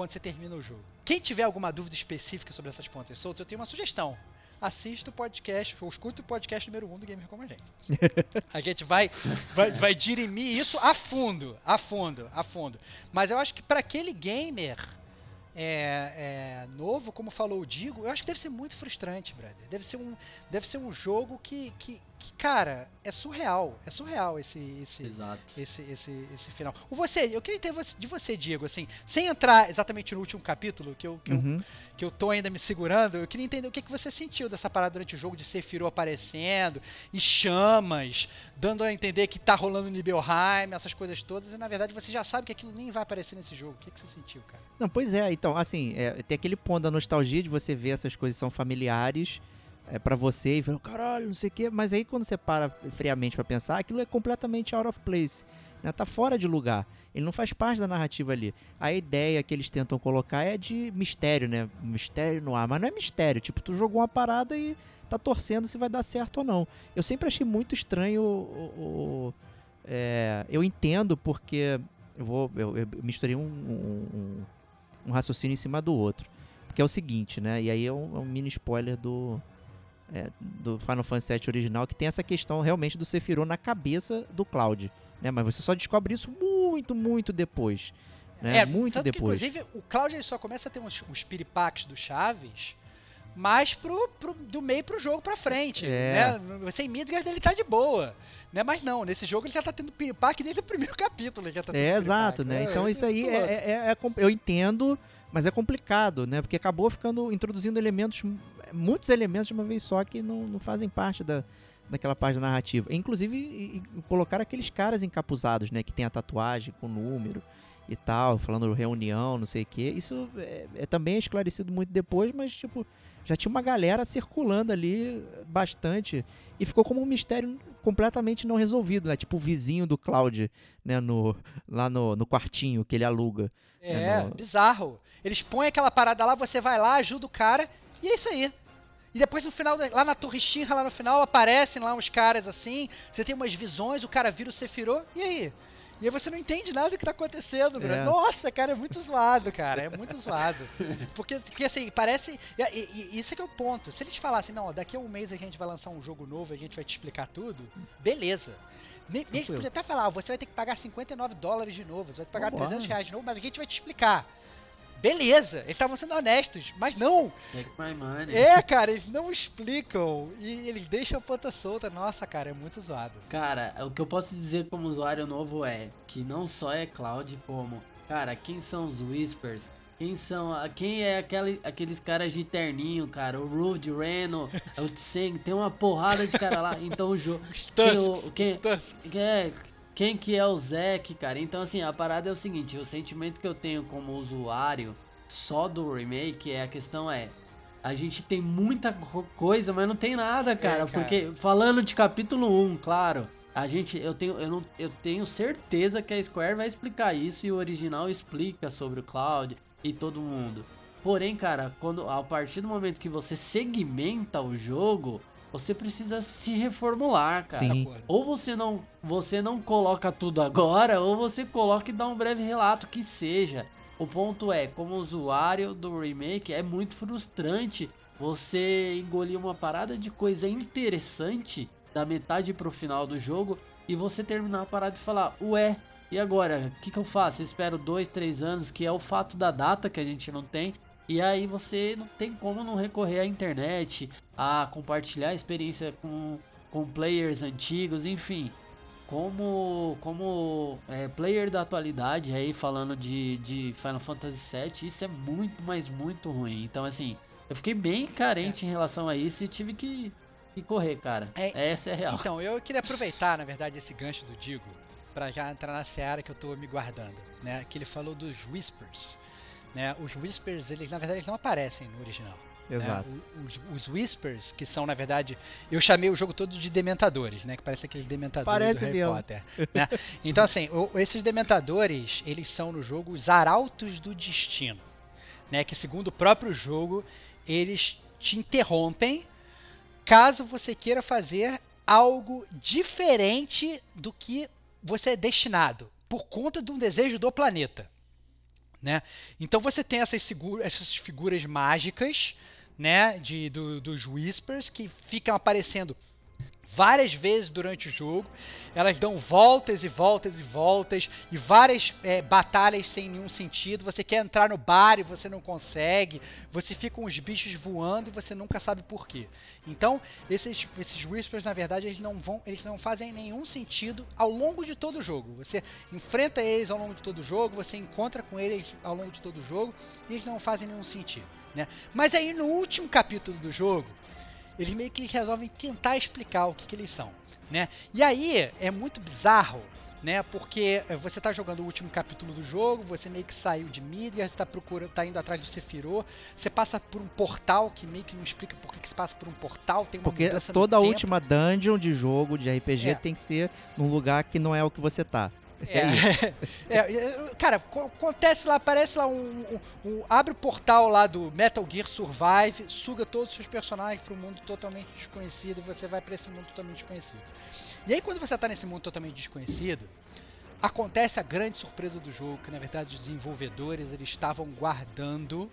quando você termina o jogo. Quem tiver alguma dúvida específica sobre essas pontas soltas, eu tenho uma sugestão. Assista o podcast, ou escuta o podcast número 1 um do Gamer Como a Gente. *laughs* A gente vai, vai, vai dirimir isso a fundo, a fundo, a fundo. Mas eu acho que para aquele gamer é, é, novo, como falou o Digo, eu acho que deve ser muito frustrante, brother. Deve ser um, deve ser um jogo que, que, que, cara, é surreal. É surreal esse, esse, Exato. esse, esse, esse final. O você, eu queria ter de você, Diego, assim, sem entrar exatamente no último capítulo, que eu, que, eu, Uhum. que eu tô ainda me segurando, eu queria entender o que, que você sentiu dessa parada durante o jogo de Sephiroth aparecendo, e chamas, dando a entender que tá rolando Nibelheim, essas coisas todas, e na verdade você já sabe que aquilo nem vai aparecer nesse jogo. O que, que você sentiu, cara? Não, pois é, então, assim, é, tem aquele ponto da nostalgia de você ver essas coisas são familiares é, para você e ver, caralho, não sei o quê, mas aí quando você para friamente pra pensar, aquilo é completamente out of place, né? Tá fora de lugar. Ele não faz parte da narrativa ali. A ideia que eles tentam colocar é de mistério, né? Mistério no ar, mas não é mistério, tipo, tu jogou uma parada e tá torcendo se vai dar certo ou não. Eu sempre achei muito estranho o- o- o- é, eu entendo porque eu vou eu, eu misturei um- um- um um raciocínio em cima do outro. Porque é o seguinte, né? E aí é um, é um mini spoiler do, é, do Final Fantasy VII original, que tem essa questão realmente do Sephiroth na cabeça do Cloud. Né? Mas você só descobre isso muito, muito depois. Né? muito É, tanto depois. Que, inclusive, o Cloud ele só começa a ter uns, uns piripaques do Chaves mais pro, pro, do meio pro jogo pra frente. É. Né? Sem Midgard ele tá de boa. Né? Mas não, nesse jogo ele já tá tendo piripaque desde o primeiro *laughs* capítulo. Ele já tá É, exato, né? Então isso aí muito é, é- é- é eu entendo, mas é complicado, né? Porque acabou ficando introduzindo elementos, muitos elementos de uma vez só que não, não fazem parte da, daquela da narrativa. Inclusive, e- e colocar aqueles caras encapuzados, né? Que tem a tatuagem com número e tal, falando reunião, não sei o quê. Isso é, é também esclarecido muito depois, mas, tipo, já tinha uma galera circulando ali bastante. E ficou como um mistério completamente não resolvido, né? Tipo o vizinho do Cloud, né? No, lá no, no quartinho que ele aluga. É, É, no- bizarro. Eles põem aquela parada lá, você vai lá, ajuda o cara, e é isso aí. E depois no final, lá na Torre Shinra, lá no final, aparecem lá uns caras assim, você tem umas visões, o cara vira o Sephiroth, e aí? E aí você não entende nada do que tá acontecendo, bro. É. Nossa, cara, é muito zoado, cara. É muito zoado. Porque, porque assim, parece. E, e- e isso é que é o ponto. Se eles falassem, não, daqui a um mês a gente vai lançar um jogo novo, a gente vai te explicar tudo, beleza. Tranquilo. podiam até falar, ó, você vai ter que pagar 59 dólares de novo, você vai ter que pagar Vambora. 300 reais de novo, mas a gente vai te explicar. Beleza, eles estavam sendo honestos, mas não! É, cara, eles não explicam e eles deixam a ponta solta. Nossa, cara, é muito zoado. Cara, o que eu posso dizer como usuário novo é que não só é Cloud, como, cara, quem são os Whispers? Quem são, quem é aquele, aqueles caras de terninho, cara? O Rude, o Reno, o Tseng, tem uma porrada de cara lá. Então o jogo. Quem, o- quem é, quem que é o Zack, cara? Então, assim, a parada é o seguinte: o sentimento que eu tenho como usuário só do remake é a questão é. A gente tem muita co- coisa, mas não tem nada, cara. É, cara. Porque, falando de capítulo 1, claro. A gente, eu tenho, eu, não, eu tenho certeza que a Square vai explicar isso e o original explica sobre o Cloud e todo mundo. Porém, cara, quando a partir do momento que você segmenta o jogo, você precisa se reformular, cara. Sim. Ou você não, você não coloca tudo agora, ou você coloca e dá um breve relato que seja. O ponto é, como usuário do remake, é muito frustrante você engolir uma parada de coisa interessante da metade pro final do jogo e você terminar a parada e falar, ué, e agora? O que, que eu faço? Eu espero dois, três anos, que é o fato da data que a gente não tem. E aí você não tem como não recorrer à internet, a compartilhar a experiência com, com players antigos, enfim. Como, como é, player da atualidade, aí falando de, de Final Fantasy VII, isso é muito, mas muito ruim. Então, assim, eu fiquei bem carente em relação a isso e tive que, que correr, cara. É, Essa é a real. Então, eu queria *laughs* aproveitar, na verdade, esse gancho do Digo pra já entrar na seara que eu tô me guardando, né? Que ele falou dos Whispers, né? Os Whispers, eles na verdade eles não aparecem no original. né? Exato. O- Os, os Whispers, que são na verdade, eu chamei o jogo todo de Dementadores, né? Que parece aqueles Dementadores Parece do Harry mesmo. Potter. né? *laughs* Então assim, o- esses Dementadores, eles são no jogo os Arautos do Destino, né? Que segundo o próprio jogo, eles te interrompem caso você queira fazer algo diferente do que você é destinado, por conta de um desejo do planeta. Né? Então você tem essas, essas figuras mágicas né, de, do- dos Whispers que ficam aparecendo várias vezes durante o jogo. Elas dão voltas e voltas e voltas e várias é, batalhas sem nenhum sentido. Você quer entrar no bar e você não consegue. Você fica com os bichos voando e você nunca sabe por quê. Então, esses, esses Whispers, na verdade, eles não vão, eles não fazem nenhum sentido ao longo de todo o jogo. Você enfrenta eles ao longo de todo o jogo, você encontra com eles ao longo de todo o jogo, e eles não fazem nenhum sentido. Né? Mas aí no último capítulo do jogo, eles meio que resolvem tentar explicar o que, que eles são, né? E aí é muito bizarro, né? Porque eh, você tá jogando o último capítulo do jogo, você meio que saiu de Midgar, você tá procurando, tá indo atrás do Sephiroth, você passa por um portal que meio que não explica por que, que se passa por um portal, tem uma Porque toda a tempo. última dungeon de jogo, de RPG, É. tem que ser num lugar que não é o que você tá. É, *laughs* é, é, cara, co- acontece lá, aparece lá um, um- um- Abre o portal lá do Metal Gear Survive, suga todos os seus personagens para um mundo totalmente desconhecido e você vai para esse mundo totalmente desconhecido. E aí, quando você tá nesse mundo totalmente desconhecido, acontece a grande surpresa do jogo, que na verdade os desenvolvedores eles estavam guardando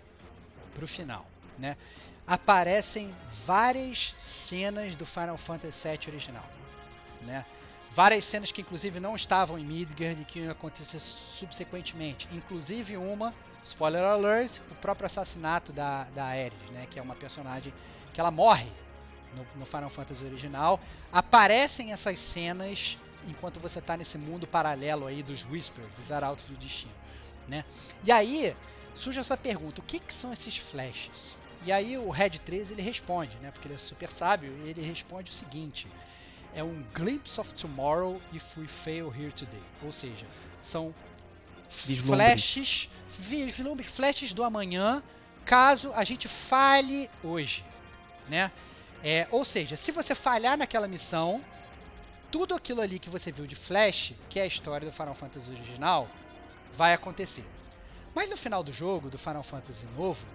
pro final, né? Aparecem várias cenas do Final Fantasy VII original, né? Várias cenas que inclusive não estavam em Midgard e que iam acontecer subsequentemente. Inclusive uma, spoiler alert, o próprio assassinato da, da Aerith, né? Que é uma personagem que ela morre no, no Final Fantasy original. Aparecem essas cenas enquanto você está nesse mundo paralelo aí dos Whispers, dos Arautos do Destino, né? E aí surge essa pergunta, o que, que são esses flashes? E aí o Red 13 ele responde, né? Porque ele é super sábio, e ele responde o seguinte: é um glimpse of tomorrow if we fail here today. Ou seja, são flashes, vislumbres, flashes do amanhã, caso a gente falhe hoje, né? É, ou seja, se você falhar naquela missão, tudo aquilo ali que você viu de Flash, que é a história do Final Fantasy original, vai acontecer. Mas no final do jogo, do Final Fantasy novo,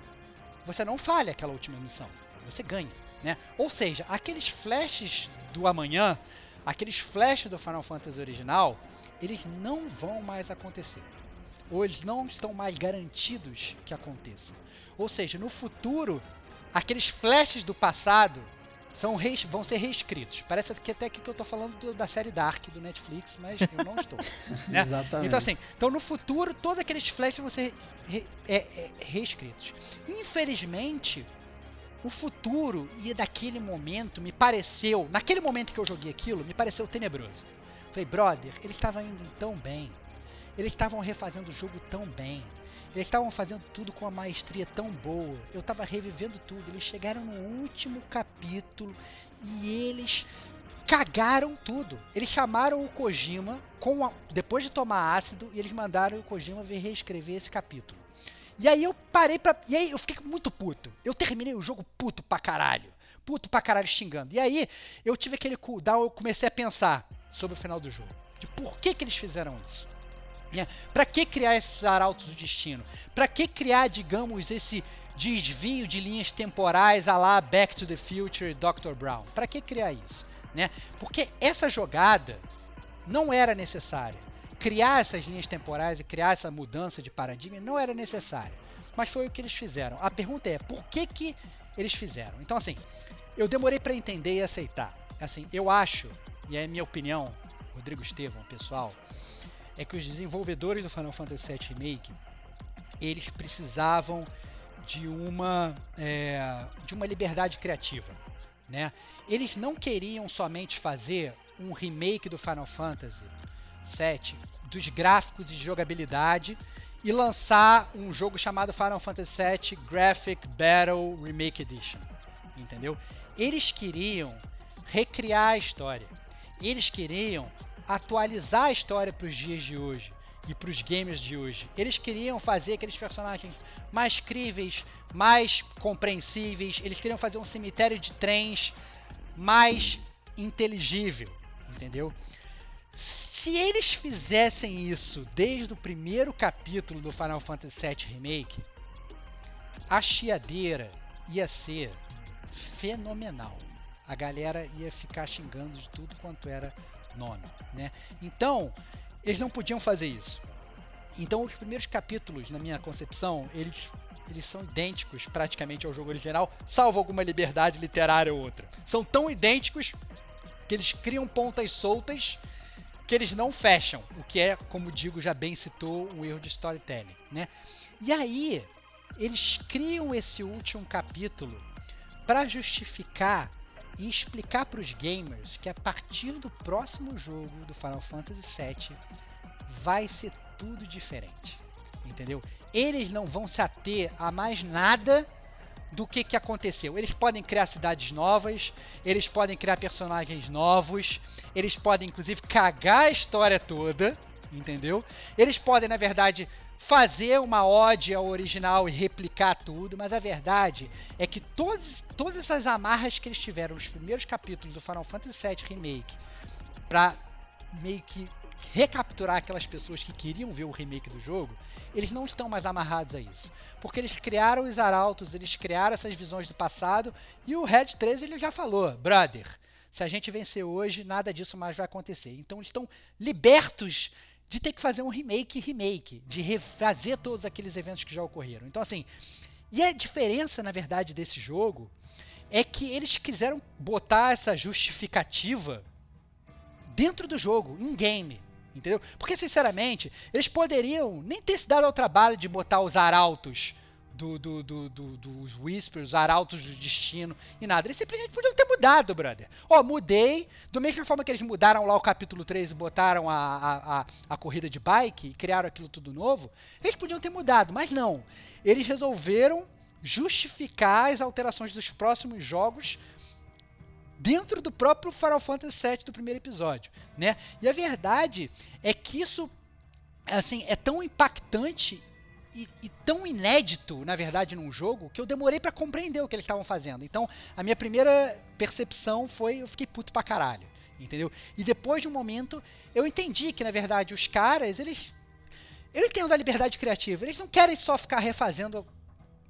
você não falha aquela última missão, você ganha, né? Ou seja, aqueles flashes do amanhã, aqueles flashes do Final Fantasy original, eles não vão mais acontecer. Ou eles não estão mais garantidos que aconteçam. Ou seja, no futuro, aqueles flashes do passado são rees- vão ser reescritos. Parece que até que eu estou falando do- da série Dark do Netflix, mas eu não estou. *laughs* né? Exatamente. Então assim, então no futuro todos aqueles flashes vão ser re- é- é- reescritos. Infelizmente, o futuro e daquele momento me pareceu, naquele momento que eu joguei aquilo, me pareceu tenebroso. Falei, brother, eles estavam indo tão bem. Eles estavam refazendo o jogo tão bem. Eles estavam fazendo tudo com uma maestria tão boa. Eu estava revivendo tudo. Eles chegaram no último capítulo e eles cagaram tudo. Eles chamaram o Kojima a- depois de tomar ácido e eles mandaram o Kojima vir reescrever esse capítulo. E aí eu parei pra. E aí eu fiquei muito puto. Eu terminei o jogo puto pra caralho. Puto pra caralho xingando. E aí eu tive aquele cooldown, eu comecei a pensar sobre o final do jogo. De por que, que eles fizeram isso? Né? Pra que criar esses arautos do destino? Pra que criar, digamos, esse desvio de linhas temporais a lá Back to the Future Dr. Brown? Pra que criar isso? Né? Porque essa jogada não era necessária. Criar essas linhas temporais e criar essa mudança de paradigma não era necessária. Mas foi o que eles fizeram. A pergunta é, por que, que eles fizeram? Então, assim, eu demorei para entender e aceitar. Assim, eu acho, e é minha opinião, Rodrigo Estevão, pessoal, é que os desenvolvedores do Final Fantasy VII Remake, eles precisavam de uma, é, de uma liberdade criativa. Né? Eles não queriam somente fazer um remake do Final Fantasy VII, dos gráficos e de jogabilidade, e lançar um jogo chamado Final Fantasy VII Graphic Battle Remake Edition. Entendeu? Eles queriam recriar a história. Eles queriam atualizar a história para os dias de hoje e para os gamers de hoje. Eles queriam fazer aqueles personagens mais críveis, mais compreensíveis. Eles queriam fazer um cemitério de trens mais inteligível, entendeu? Se eles fizessem isso desde o primeiro capítulo do Final Fantasy VII Remake, a chiadeira ia ser fenomenal. A galera ia ficar xingando de tudo quanto era nome, né? Então, eles não podiam fazer isso. Então, os primeiros capítulos, na minha concepção, eles, eles são idênticos praticamente ao jogo original, salvo alguma liberdade literária ou outra. São tão idênticos que eles criam pontas soltas que eles não fecham, o que é, como Digo já bem citou, um erro de storytelling, né? E aí, eles criam esse último capítulo para justificar e explicar para os gamers que a partir do próximo jogo do Final Fantasy VII vai ser tudo diferente, entendeu? Eles não vão se ater a mais nada do que, que aconteceu. Eles podem criar cidades novas, eles podem criar personagens novos, eles podem inclusive cagar a história toda, entendeu? Eles podem, na verdade, fazer uma ode ao original e replicar tudo, mas a verdade é que todos, todas essas amarras que eles tiveram nos primeiros capítulos do Final Fantasy VII Remake para meio que recapturar aquelas pessoas que queriam ver o remake do jogo, eles não estão mais amarrados a isso. Porque eles criaram os arautos, eles criaram essas visões do passado, e o Red 13 ele já falou, brother, se a gente vencer hoje, nada disso mais vai acontecer. Então eles estão libertos de ter que fazer um remake remake, de refazer todos aqueles eventos que já ocorreram. Então assim, e a diferença na verdade desse jogo é que eles quiseram botar essa justificativa dentro do jogo, em game. Entendeu? Porque, sinceramente, eles poderiam nem ter se dado ao trabalho de botar os arautos do, do, do, do, dos Whispers, os arautos do destino e nada. Eles simplesmente podiam ter mudado, brother. Ó, mudei. Da mesma forma que eles mudaram lá o capítulo 3 e botaram a, a, a, a corrida de bike e criaram aquilo tudo novo, eles podiam ter mudado, mas não. Eles resolveram justificar as alterações dos próximos jogos dentro do próprio Final Fantasy VII do primeiro episódio, né? E a verdade é que isso assim é tão impactante e, e, tão inédito, na verdade, num jogo, que eu demorei para compreender o que eles estavam fazendo. Então, a minha primeira percepção foi, eu fiquei puto pra caralho, entendeu? E depois de um momento, eu entendi que, na verdade, os caras, eles... Eu entendo a liberdade criativa, eles não querem só ficar refazendo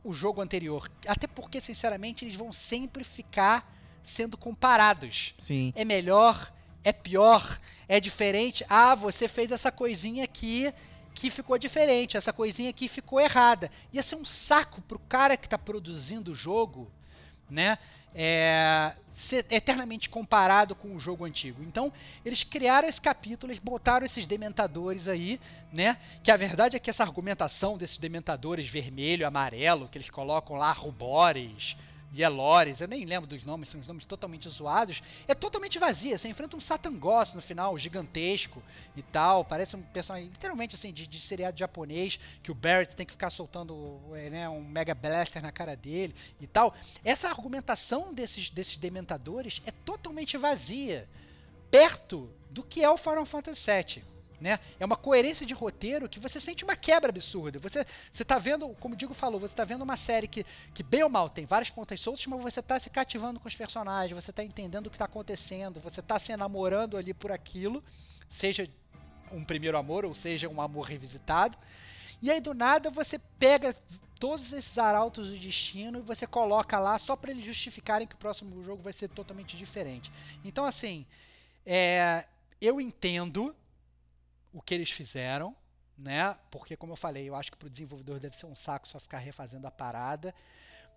o jogo anterior. Até porque, sinceramente, eles vão sempre ficar sendo comparados. Sim. É melhor, é pior, é diferente. Ah, você fez essa coisinha aqui que ficou diferente, essa coisinha aqui ficou errada. Ia ser um saco pro cara que está produzindo o jogo, né? É, ser eternamente comparado com o jogo antigo. Então, eles criaram esse capítulo, eles botaram esses dementadores aí, né? Que a verdade é que essa argumentação desses dementadores vermelho, amarelo, que eles colocam lá, rubores, Yelores, eu nem lembro dos nomes, são os nomes totalmente zoados, é totalmente vazia. Você enfrenta um Satangos no final, gigantesco e tal. Parece um personagem, literalmente assim, de, de seriado japonês, que o Barrett tem que ficar soltando é, né, um Mega Blaster na cara dele e tal. Essa argumentação desses, desses dementadores é totalmente vazia, perto do que é o Final Fantasy VII. Né? É uma coerência de roteiro que você sente uma quebra absurda. Você você tá vendo, como o Digo falou, você está vendo uma série que, que bem ou mal tem várias pontas soltas, mas você está se cativando com os personagens, você está entendendo o que está acontecendo, você está se enamorando ali por aquilo, seja um primeiro amor ou seja um amor revisitado. E aí do nada você pega todos esses arautos do destino e você coloca lá só para eles justificarem que o próximo jogo vai ser totalmente diferente. Então assim, é, eu entendo o que eles fizeram, né? Porque, como eu falei, eu acho que para o desenvolvedor deve ser um saco só ficar refazendo a parada.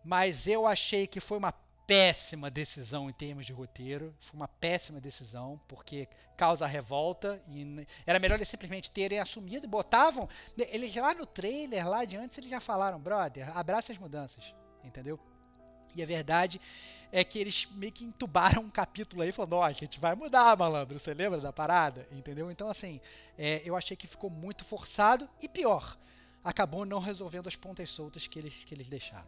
Mas eu achei que foi uma péssima decisão em termos de roteiro. Foi uma péssima decisão, porque causa revolta. E era melhor eles simplesmente terem assumido botavam. Eles lá no trailer, lá de antes, eles já falaram, brother, abraça as mudanças. Entendeu? E a verdade é que eles meio que entubaram um capítulo aí falando, ó, a gente vai mudar, malandro, você lembra da parada? Entendeu? Então, assim, é, eu achei que ficou muito forçado e pior, acabou não resolvendo as pontas soltas que eles, que eles deixaram.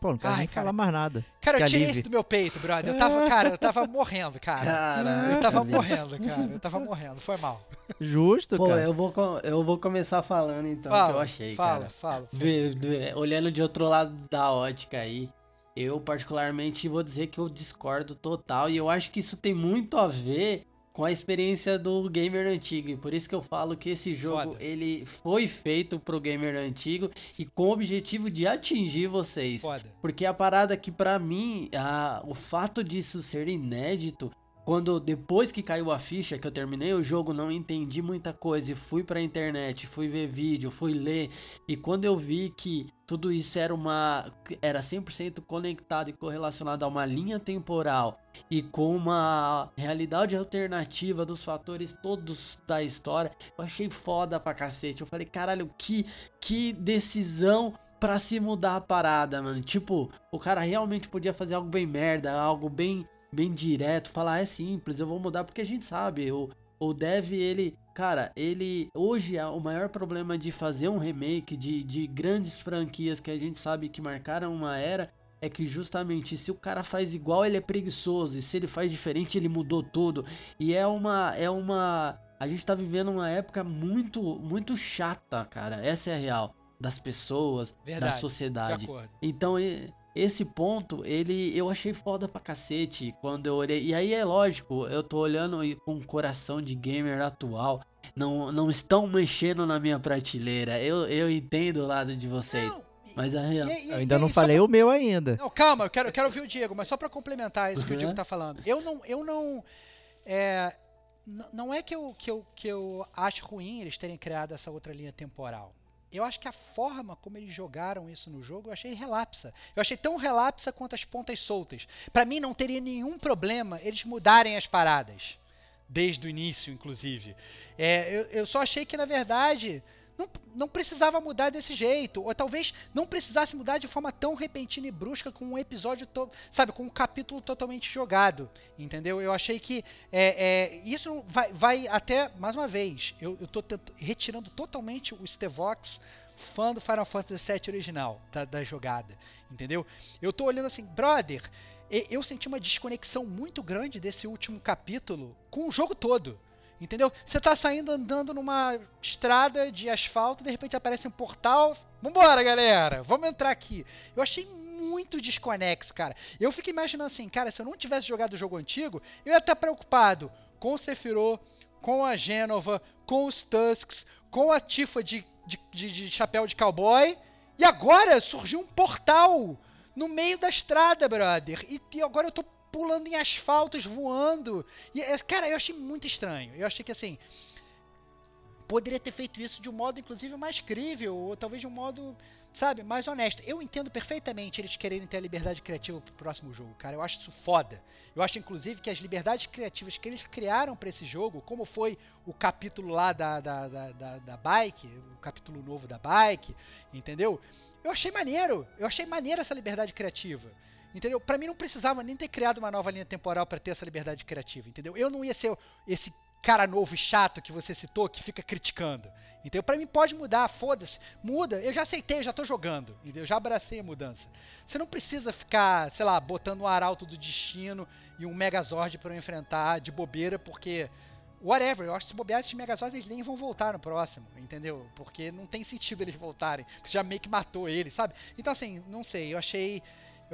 Pô, não quero Ai, nem cara. falar mais nada. Cara, eu tirei isso do meu peito, brother. Eu tava, cara, eu tava morrendo, cara. Caraca, Eu tava bicho. morrendo, cara. Eu tava morrendo. Foi mal. Justo, Pô, cara. eu vou, eu vou começar falando então o Fala, que eu achei, fala, cara. fala. Vê- olhando de outro lado da ótica aí, eu particularmente vou dizer que eu discordo total e eu acho que isso tem muito a ver com a experiência do gamer antigo. E por isso que eu falo que esse jogo Foda. ele foi feito pro gamer antigo e com o objetivo de atingir vocês. Foda. Porque a parada que pra mim, a, o fato disso ser inédito, quando depois que caiu a ficha, que eu terminei o jogo, não entendi muita coisa e fui pra internet, fui ver vídeo, fui ler, e quando eu vi que tudo isso era uma era 100% conectado e correlacionado a uma linha temporal e com uma realidade alternativa dos fatores todos da história, eu achei foda pra cacete. Eu falei, caralho, que que decisão pra se mudar a parada, mano. Tipo, o cara realmente podia fazer algo bem merda, algo bem bem direto, falar é simples, eu vou mudar porque a gente sabe, o o Dev, ele, cara, ele hoje é o maior problema de fazer um remake de, de grandes franquias que a gente sabe que marcaram uma era é que justamente se o cara faz igual, ele é preguiçoso, e se ele faz diferente, ele mudou tudo. E é uma é uma a gente tá vivendo uma época muito muito chata, cara. Essa é a real das pessoas, Verdade, da De sociedade. Então, e- esse ponto, ele eu achei foda pra cacete quando eu olhei. E aí é lógico, eu tô olhando e com o coração de gamer atual. Não, não estão mexendo na minha prateleira. Eu, eu entendo o lado de vocês. Não, Mas a real. e- e- Eu e ainda não aí, só falei o meu ainda. Não, calma, eu quero, eu quero ouvir o Diego, mas só pra complementar isso que o Uhum. Diego tá falando. Eu não. Eu não é, não é que eu, que, eu, que eu acho ruim eles terem criado essa outra linha temporal. Eu acho que a forma como eles jogaram isso no jogo eu achei relapsa. Eu achei tão relapsa quanto as pontas soltas. Pra mim não teria nenhum problema eles mudarem as paradas desde o início, inclusive. É, eu, eu só achei que, na verdade, não, não precisava mudar desse jeito. Ou talvez não precisasse mudar de forma tão repentina e brusca com um episódio, to, sabe, com um capítulo totalmente jogado. Entendeu? Eu achei que é, é, isso vai, vai até, mais uma vez, eu, tent, retirando totalmente o Stevox fã do Final Fantasy VII original, da, da jogada. Entendeu? Eu tô olhando assim, brother, eu senti uma desconexão muito grande desse último capítulo com o jogo todo. Entendeu? Você tá saindo andando numa estrada de asfalto, de repente aparece um portal. Vambora, galera! Vamos entrar aqui. Eu achei muito desconexo, cara. Eu fico imaginando assim, cara, se eu não tivesse jogado o jogo antigo, eu ia estar preocupado com o Sephiroth, com a Gênova, com os Tusks, com a Tifa de, de, de, de chapéu de cowboy. E agora surgiu um portal no meio da estrada, brother. E, e agora eu tô pulando em asfaltos, voando. E, é, cara, eu achei muito estranho. Eu achei que assim. Poderia ter feito isso de um modo, inclusive, mais crível, ou talvez de um modo, sabe, mais honesto. Eu entendo perfeitamente eles quererem ter a liberdade criativa pro próximo jogo, cara. Eu acho isso foda. Eu acho, inclusive, que as liberdades criativas que eles criaram para esse jogo, como foi o capítulo lá da, da, da, da, da bike, o capítulo novo da bike, entendeu? Eu achei maneiro. Eu achei maneiro essa liberdade criativa. Entendeu? Para mim não precisava nem ter criado uma nova linha temporal para ter essa liberdade criativa, entendeu? Eu não ia ser esse cara novo e chato que você citou que fica criticando. Entendeu? Para mim pode mudar, foda-se. Muda, eu já aceitei, já tô jogando. Entendeu? Eu já abracei a mudança. Você não precisa ficar, sei lá, botando um arauto do destino e um Megazord para eu enfrentar de bobeira, porque whatever, eu acho que se bobear esses Megazords eles nem vão voltar no próximo, entendeu? Porque não tem sentido eles voltarem, porque você já meio que matou eles, sabe? Então assim, não sei, eu achei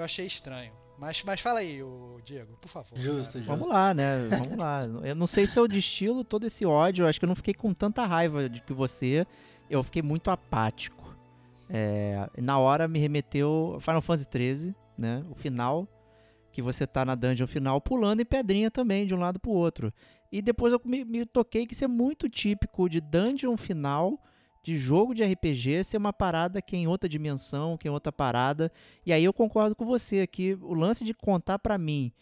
eu achei estranho. Mas, mas fala aí, o Diego, por favor. Justo, justo. Vamos lá, né? Vamos lá. Eu não sei se é o de estilo, todo esse ódio. Eu acho que eu não fiquei com tanta raiva de que você. Eu fiquei muito apático. É, na hora me remeteu Final Fantasy XIII, né? O final. Que você tá na dungeon final pulando em pedrinha também, de um lado pro outro. E depois eu me, me toquei que isso é muito típico de dungeon final de jogo de RPG ser uma parada que é em outra dimensão, que é em outra parada. E aí eu concordo com você que o lance de contar para mim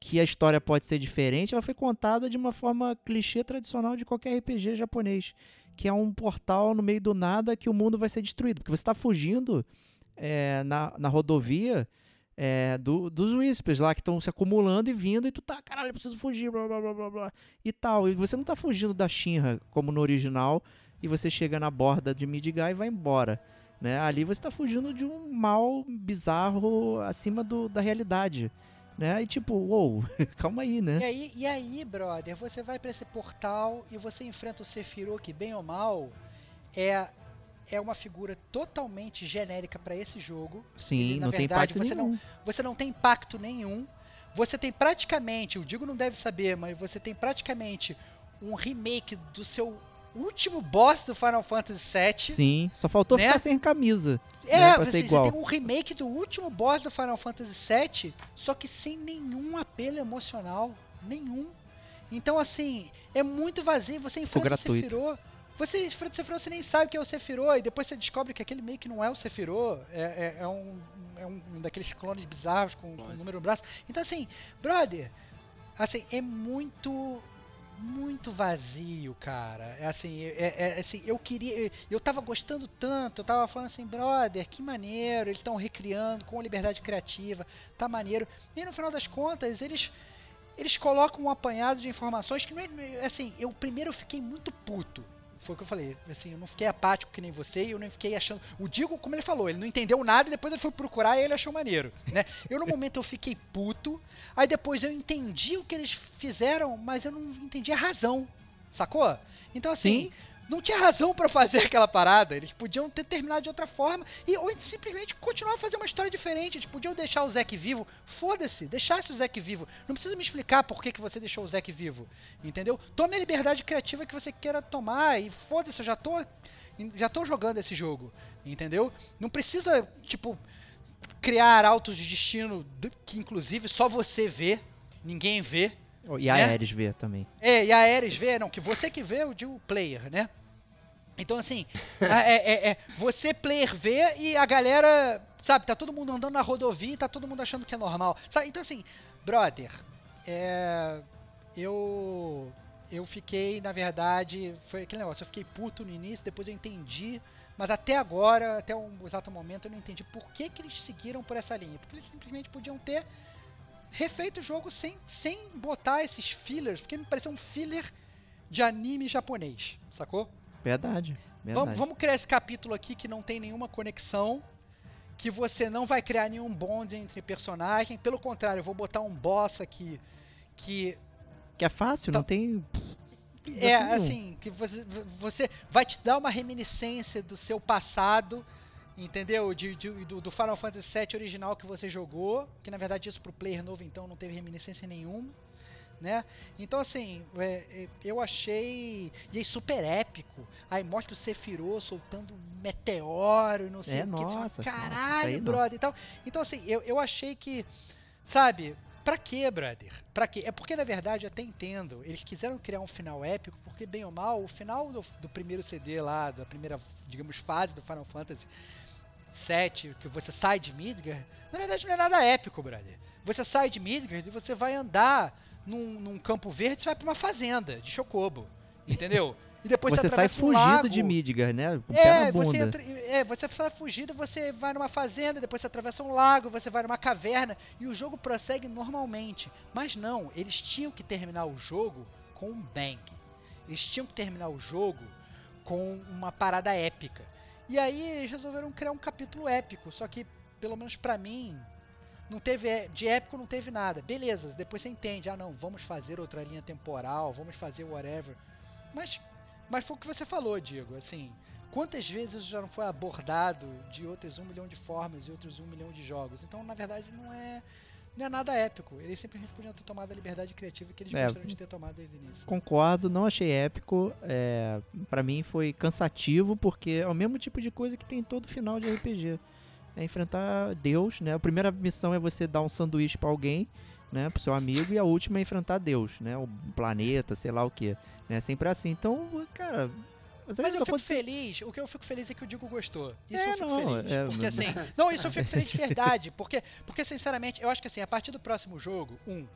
que a história pode ser diferente, ela foi contada de uma forma clichê tradicional de qualquer RPG japonês, que é um portal no meio do nada que o mundo vai ser destruído, porque você está fugindo é, na, na rodovia é, do, dos Whispers lá que estão se acumulando e vindo, e tu tá, caralho, eu preciso fugir, blá blá blá blá blá, e tal. E você não tá fugindo da Shinra como no original, e você chega na borda de Midgar e vai embora. Né? Ali você está fugindo de um mal bizarro acima do, da realidade. Né? E tipo, uou, *laughs* calma aí, né? E aí, e aí, brother, você vai para esse portal e você enfrenta o Sephiroth, que bem ou mal é é uma figura totalmente genérica para esse jogo. Sim, Ele, não verdade, tem impacto você nenhum. Não, você não tem impacto nenhum. Você tem praticamente, o Digo não deve saber, mas você tem praticamente um remake do seu último boss do Final Fantasy VII. Sim, só faltou Né? ficar sem camisa. É, né, pra você, ser você igual. tem um remake do último boss do Final Fantasy VII, só que sem nenhum apelo emocional. Nenhum. Então, assim, é muito vazio. Você enfrenta o. Sephiroth. Você enfrenta o Sephiroth, você nem sabe o que é o Sephiroth, e depois você descobre que aquele meio que não é o Sephiroth, é, é, é um, é um um daqueles clones bizarros com, com um número no braço. Então, assim, brother, assim, é muito muito vazio, cara. É assim, é, é- assim, eu queria, eu tava gostando tanto, eu tava falando assim, brother, que maneiro, eles estão recriando com liberdade criativa, tá maneiro. E no final das contas, eles eles colocam um apanhado de informações que não é, assim, eu primeiro fiquei muito puto. Foi o que eu falei, assim, eu não fiquei apático que nem você e eu não fiquei achando. O Digo, como ele falou, ele não entendeu nada e depois ele foi procurar e ele achou maneiro, né? Eu no momento eu fiquei puto, aí depois eu entendi o que eles fizeram, mas eu não entendi a razão, sacou? Então assim, Sim. Não tinha razão pra fazer *laughs* aquela parada, eles podiam ter terminado de outra forma e ou simplesmente continuar a fazer uma história diferente, eles podiam deixar o Zack vivo, foda-se, deixasse o Zack vivo. Não precisa me explicar por que, que você deixou o Zack vivo, entendeu? Tome a liberdade criativa que você queira tomar e foda-se, eu já tô já tô jogando esse jogo, entendeu? Não precisa, tipo, criar autos de destino que inclusive só você vê, ninguém vê. E a né? Ares vê também. É, e a Ares vê, não, que você que vê, eu digo player, né? Então, assim, *laughs* é, é- é, você player vê e a galera, sabe, tá todo mundo andando na rodovia e tá todo mundo achando que é normal. Sabe? Então, assim, brother, é, eu eu fiquei, na verdade, foi aquele negócio, eu fiquei puto no início, depois eu entendi, mas até agora, até um exato momento, eu não entendi por que, que eles seguiram por essa linha. Porque eles simplesmente podiam ter refeito o jogo sem, sem botar esses fillers, porque me pareceu um filler de anime japonês, sacou? Verdade. Vamos, verdade. vamos criar esse capítulo aqui que não tem nenhuma conexão, que você não vai criar nenhum bond entre personagens. Pelo contrário, eu vou botar um boss aqui que Que é fácil, Tá- não tem. é nenhum. assim, que você, você vai te dar uma reminiscência do seu passado, entendeu? De, de- do, do Final Fantasy VII original que você jogou, que na verdade isso pro player novo então não teve reminiscência nenhuma, né? Então assim, é, é, eu achei e aí super épico. Aí mostra o Sephiroth soltando um meteoro e não sei É, o que. Fala, nossa, nossa, isso Caralho, aí não. brother. Então, então assim, eu, eu achei que, sabe, Pra quê, brother? Pra quê? É porque, na verdade, eu até entendo. Eles quiseram criar um final épico, porque, bem ou mal, o final do, do primeiro CD lá, da primeira, digamos, fase do Final Fantasy VII, que você sai de Midgar, na verdade não é nada épico, brother. Você sai de Midgard e você vai andar num, num campo verde, você vai pra uma fazenda de Chocobo, entendeu? E depois Você sai atravessa um fugido lago. de Midgar, né? Com É, você entra, é, você sai fugido, você vai numa fazenda, depois você atravessa um lago, você vai numa caverna e o jogo prossegue normalmente. Mas não, eles tinham que terminar o jogo com um bang. Eles tinham que terminar o jogo com uma parada épica. E aí eles resolveram criar um capítulo épico, só que pelo menos pra mim não teve é, de épico não teve nada. Beleza, depois você entende, ah não, vamos fazer outra linha temporal, vamos fazer whatever. Mas mas foi o que você falou, Diego, assim, quantas vezes já não foi abordado de outras um milhão de formas e outros um milhão de jogos? Então, na verdade, não é, não é nada épico. Eles simplesmente podiam ter tomado a liberdade criativa que eles É. gostariam de ter tomado desde o início. Concordo, não achei épico. É, para mim foi cansativo, porque é o mesmo tipo de coisa que tem em todo final de RPG. É enfrentar Deus, né? A primeira missão é você dar um sanduíche pra alguém, né? Pro seu amigo, e a última é enfrentar Deus, né? O planeta, sei lá o que. Né? Sempre assim. Então, cara. Mas, Mas eu fico feliz, o que eu fico feliz é que o Diego gostou. Isso É, eu fico não, feliz. é, porque assim. Não, isso eu fico feliz de verdade. Porque, porque, sinceramente, eu acho que assim, a partir do próximo jogo, um,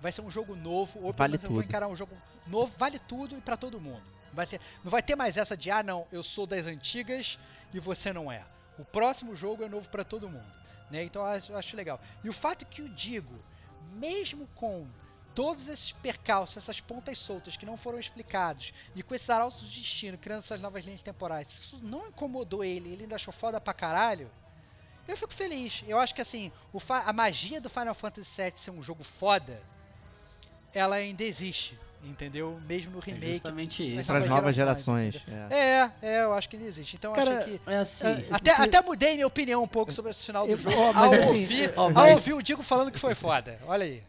vai ser um jogo novo, ou pelo Vale menos eu vou tudo. encarar um jogo novo, vale tudo e pra todo mundo. Vai ter, não vai ter mais essa de, ah, não, eu sou das antigas e você não é. O próximo jogo é novo pra todo mundo. Né? Então eu acho, eu acho legal. E o fato que o Digo, mesmo com todos esses percalços, essas pontas soltas que não foram explicados, e com esses arautos de destino, criando essas novas linhas temporais, se isso não incomodou ele, ele ainda achou foda pra caralho, eu fico feliz. Eu acho que assim, a magia do Final Fantasy VII ser um jogo foda, ela ainda existe, entendeu? Mesmo no É remake. justamente mas isso. Para as novas gerações, gerações. é. É, é, eu acho que ainda existe. Então eu Cara, achei que. É assim. É, Até, porque- até mudei minha opinião um pouco sobre esse final do Eu- jogo. ao, mas assim, ouvir, ó, ao mas- ouvir o Digo falando que foi foda. Olha aí.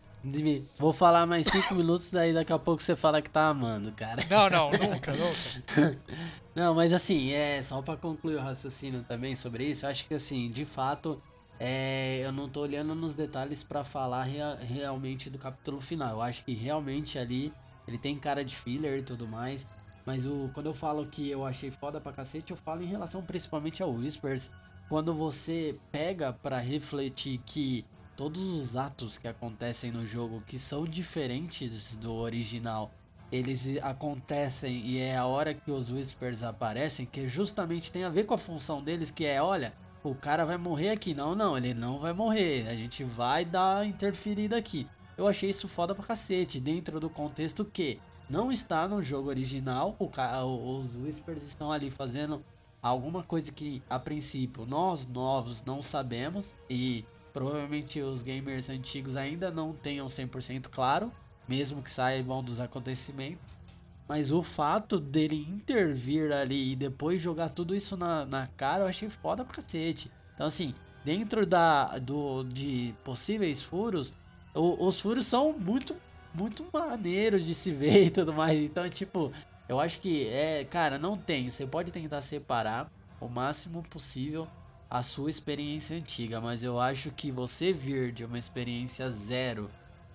Vou falar mais cinco minutos, daí daqui a pouco você fala que tá amando, cara. Não, não, nunca, nunca. *laughs* Não, mas assim, é só pra concluir o raciocínio também sobre isso, eu acho que assim, de fato, é, eu não tô olhando nos detalhes pra falar rea- realmente do capítulo final. Eu acho que realmente ali ele tem cara de filler e tudo mais. Mas o, quando eu falo que eu achei foda pra cacete, eu falo em relação principalmente ao Whispers. Quando você pega pra refletir que todos os atos que acontecem no jogo que são diferentes do original eles acontecem e é a hora que os Whispers aparecem que justamente tem a ver com a função deles, que é, olha, o cara vai morrer aqui. Não, não, ele não vai morrer. A gente vai dar interferida aqui. Eu achei isso foda pra cacete, dentro do contexto que não está no jogo original, o os Whispers estão ali fazendo alguma coisa que a princípio nós novos não sabemos e provavelmente os gamers antigos ainda não tenham 100% claro mesmo que saibam dos acontecimentos. Mas o fato dele intervir ali e depois jogar tudo isso na, na cara, eu achei foda pra cacete. Então, assim, dentro da, do, de possíveis furos, o- os furos são muito, muito maneiros de se ver *laughs* e tudo mais. Então, tipo, eu acho que é, cara, não tem. Você pode tentar separar o máximo possível a sua experiência antiga, mas eu acho que você vir de uma experiência zero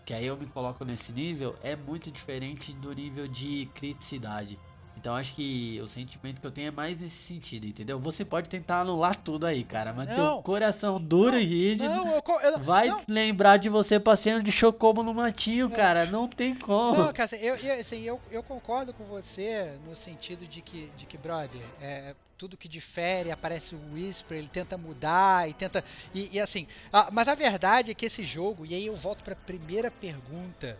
que aí eu me coloco nesse nível, é muito diferente do nível de criticidade. Então acho que o sentimento que eu tenho é mais nesse sentido, entendeu? Você pode tentar anular tudo aí, cara, mas Não. teu coração duro e rígido Não, eu, eu, vai não, lembrar de você passeando de chocobo no matinho, cara. Não tem como. Não, cara, assim, eu, eu, assim, eu, eu concordo com você no sentido de que, de que brother, é, tudo que difere, aparece o Whisper, ele tenta mudar e tenta. E, e assim, ah, mas a verdade é que esse jogo, e aí eu volto pra primeira pergunta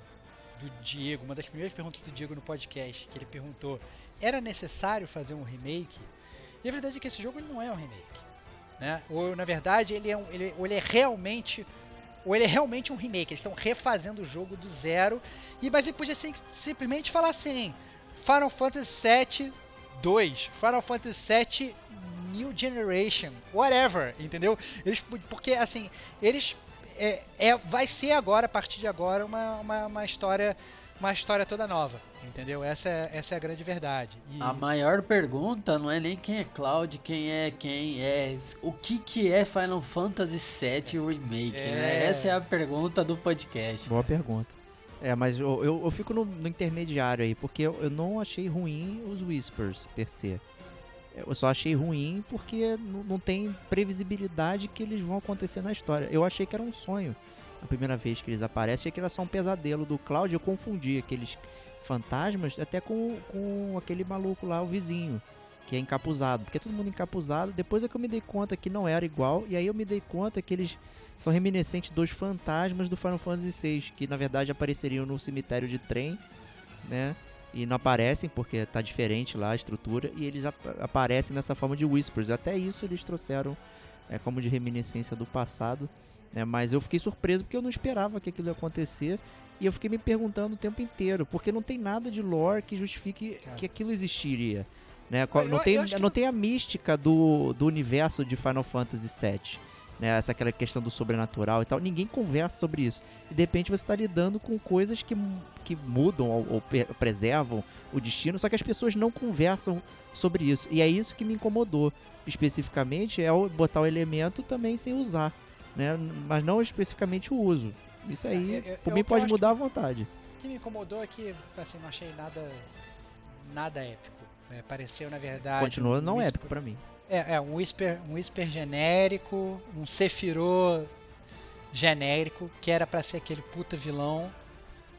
do Diego, uma das primeiras perguntas do Diego no podcast, que ele perguntou: era necessário fazer um remake? E a verdade é que esse jogo não é um remake. Né? Ou na verdade ele é, um, ele, ou ele é realmente ou ele é realmente um remake, eles estão refazendo o jogo do zero. E mas ele podia sim- simplesmente falar assim: Final Fantasy VII 2, Final Fantasy VII New Generation, whatever, entendeu? Eles porque assim, eles é, é- vai ser agora a partir de agora uma, uma, uma história uma história toda nova, entendeu? Essa é, essa é a grande verdade. E- A maior pergunta não é nem quem é Cloud, quem é quem é. O que que é Final Fantasy VII Remake, né? É. Essa é a pergunta do podcast. Boa pergunta. É, mas eu, eu, eu fico no, no intermediário aí, porque eu, eu não achei ruim os Whispers, per se. Eu só achei ruim porque não, não tem previsibilidade que eles vão acontecer na história. Eu achei que era um sonho a primeira vez que eles aparecem, achei que era só um pesadelo do Cloud. Eu confundi aqueles fantasmas até com, com aquele maluco lá, o vizinho, que é encapuzado. Porque é todo mundo encapuzado. Depois é que eu me dei conta que não era igual, e aí eu me dei conta que eles são reminiscentes dos fantasmas do Final Fantasy VI, que na verdade apareceriam no cemitério de trem, né? E não aparecem porque tá diferente lá a estrutura, e eles ap- aparecem nessa forma de Whispers. Até isso eles trouxeram é, como de reminiscência do passado, né? Mas eu fiquei surpreso porque eu não esperava que aquilo ia acontecer. E eu fiquei me perguntando o tempo inteiro, porque não tem nada de lore que justifique Cara. que aquilo existiria. Né? Eu- Não, tem, que não tem a mística do, do universo de Final Fantasy VII né? Essa aquela questão do sobrenatural e tal. Ninguém conversa sobre isso. E de repente você está lidando com coisas que, que mudam ou, ou preservam o destino, só que as pessoas não conversam sobre isso. E é isso que me incomodou. Especificamente é botar o elemento também sem usar, né? Mas não especificamente o uso. Isso aí, É, eu- eu- por mim, eu pode mudar à vontade. O que me incomodou é que, assim, não achei nada nada épico. É, pareceu, na verdade. Continua um não whisper- épico pra mim. É, é um whisper, um whisper genérico, um Sephiroth genérico, que era pra ser aquele puta vilão,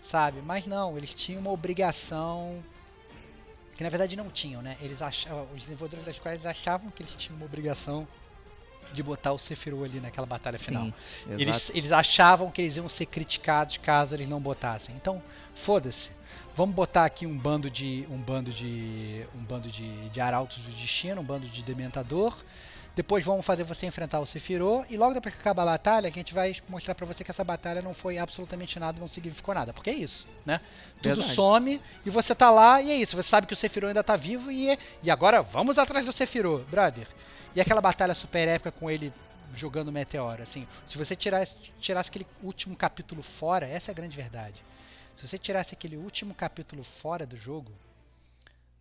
sabe? Mas não, eles tinham uma obrigação que na verdade não tinham, né? Eles achavam, os desenvolvedores das quais achavam que eles tinham uma obrigação de botar o Sephiroth ali naquela batalha final. Sim, Eles, eles achavam que eles iam ser criticados caso eles não botassem. Então, foda-se. Vamos botar aqui um bando de um bando de um bando de, de arautos do destino, um bando de dementador. Depois vamos fazer você enfrentar o Sephiroth e logo depois que acabar a batalha, a gente vai mostrar pra você que essa batalha não foi absolutamente nada, não significou nada, porque é isso, né? Tudo Verdade. some e você tá lá e é isso, você sabe que o Sephiroth ainda tá vivo e é- e agora vamos atrás do Sephiroth, brother. E aquela batalha super épica com ele jogando meteoro, assim, se você tirasse, tirasse aquele último capítulo fora, essa é a grande verdade. Se você tirasse aquele último capítulo fora do jogo,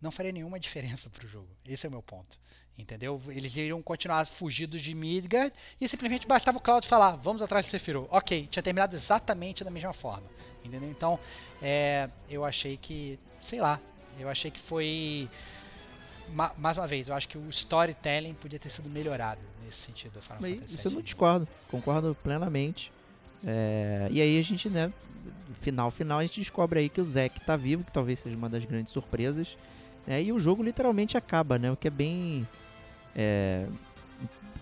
não faria nenhuma *laughs* diferença pro jogo. Esse é o meu ponto. Entendeu? Eles iriam continuar fugidos de Midgard e simplesmente bastava o Cloud falar, vamos atrás do Sephiroth. Ok, tinha terminado exatamente da mesma forma. Entendeu? Então, é, eu achei que, sei lá, eu achei que foi ma- mais uma vez, eu acho que o storytelling podia ter sido melhorado nesse sentido Mas Isso eu não discordo, concordo plenamente. É, e aí a gente, né, final, final, a gente descobre aí que o Zack tá vivo, que talvez seja uma das grandes surpresas. né, e o jogo literalmente acaba, né? O que é bem é,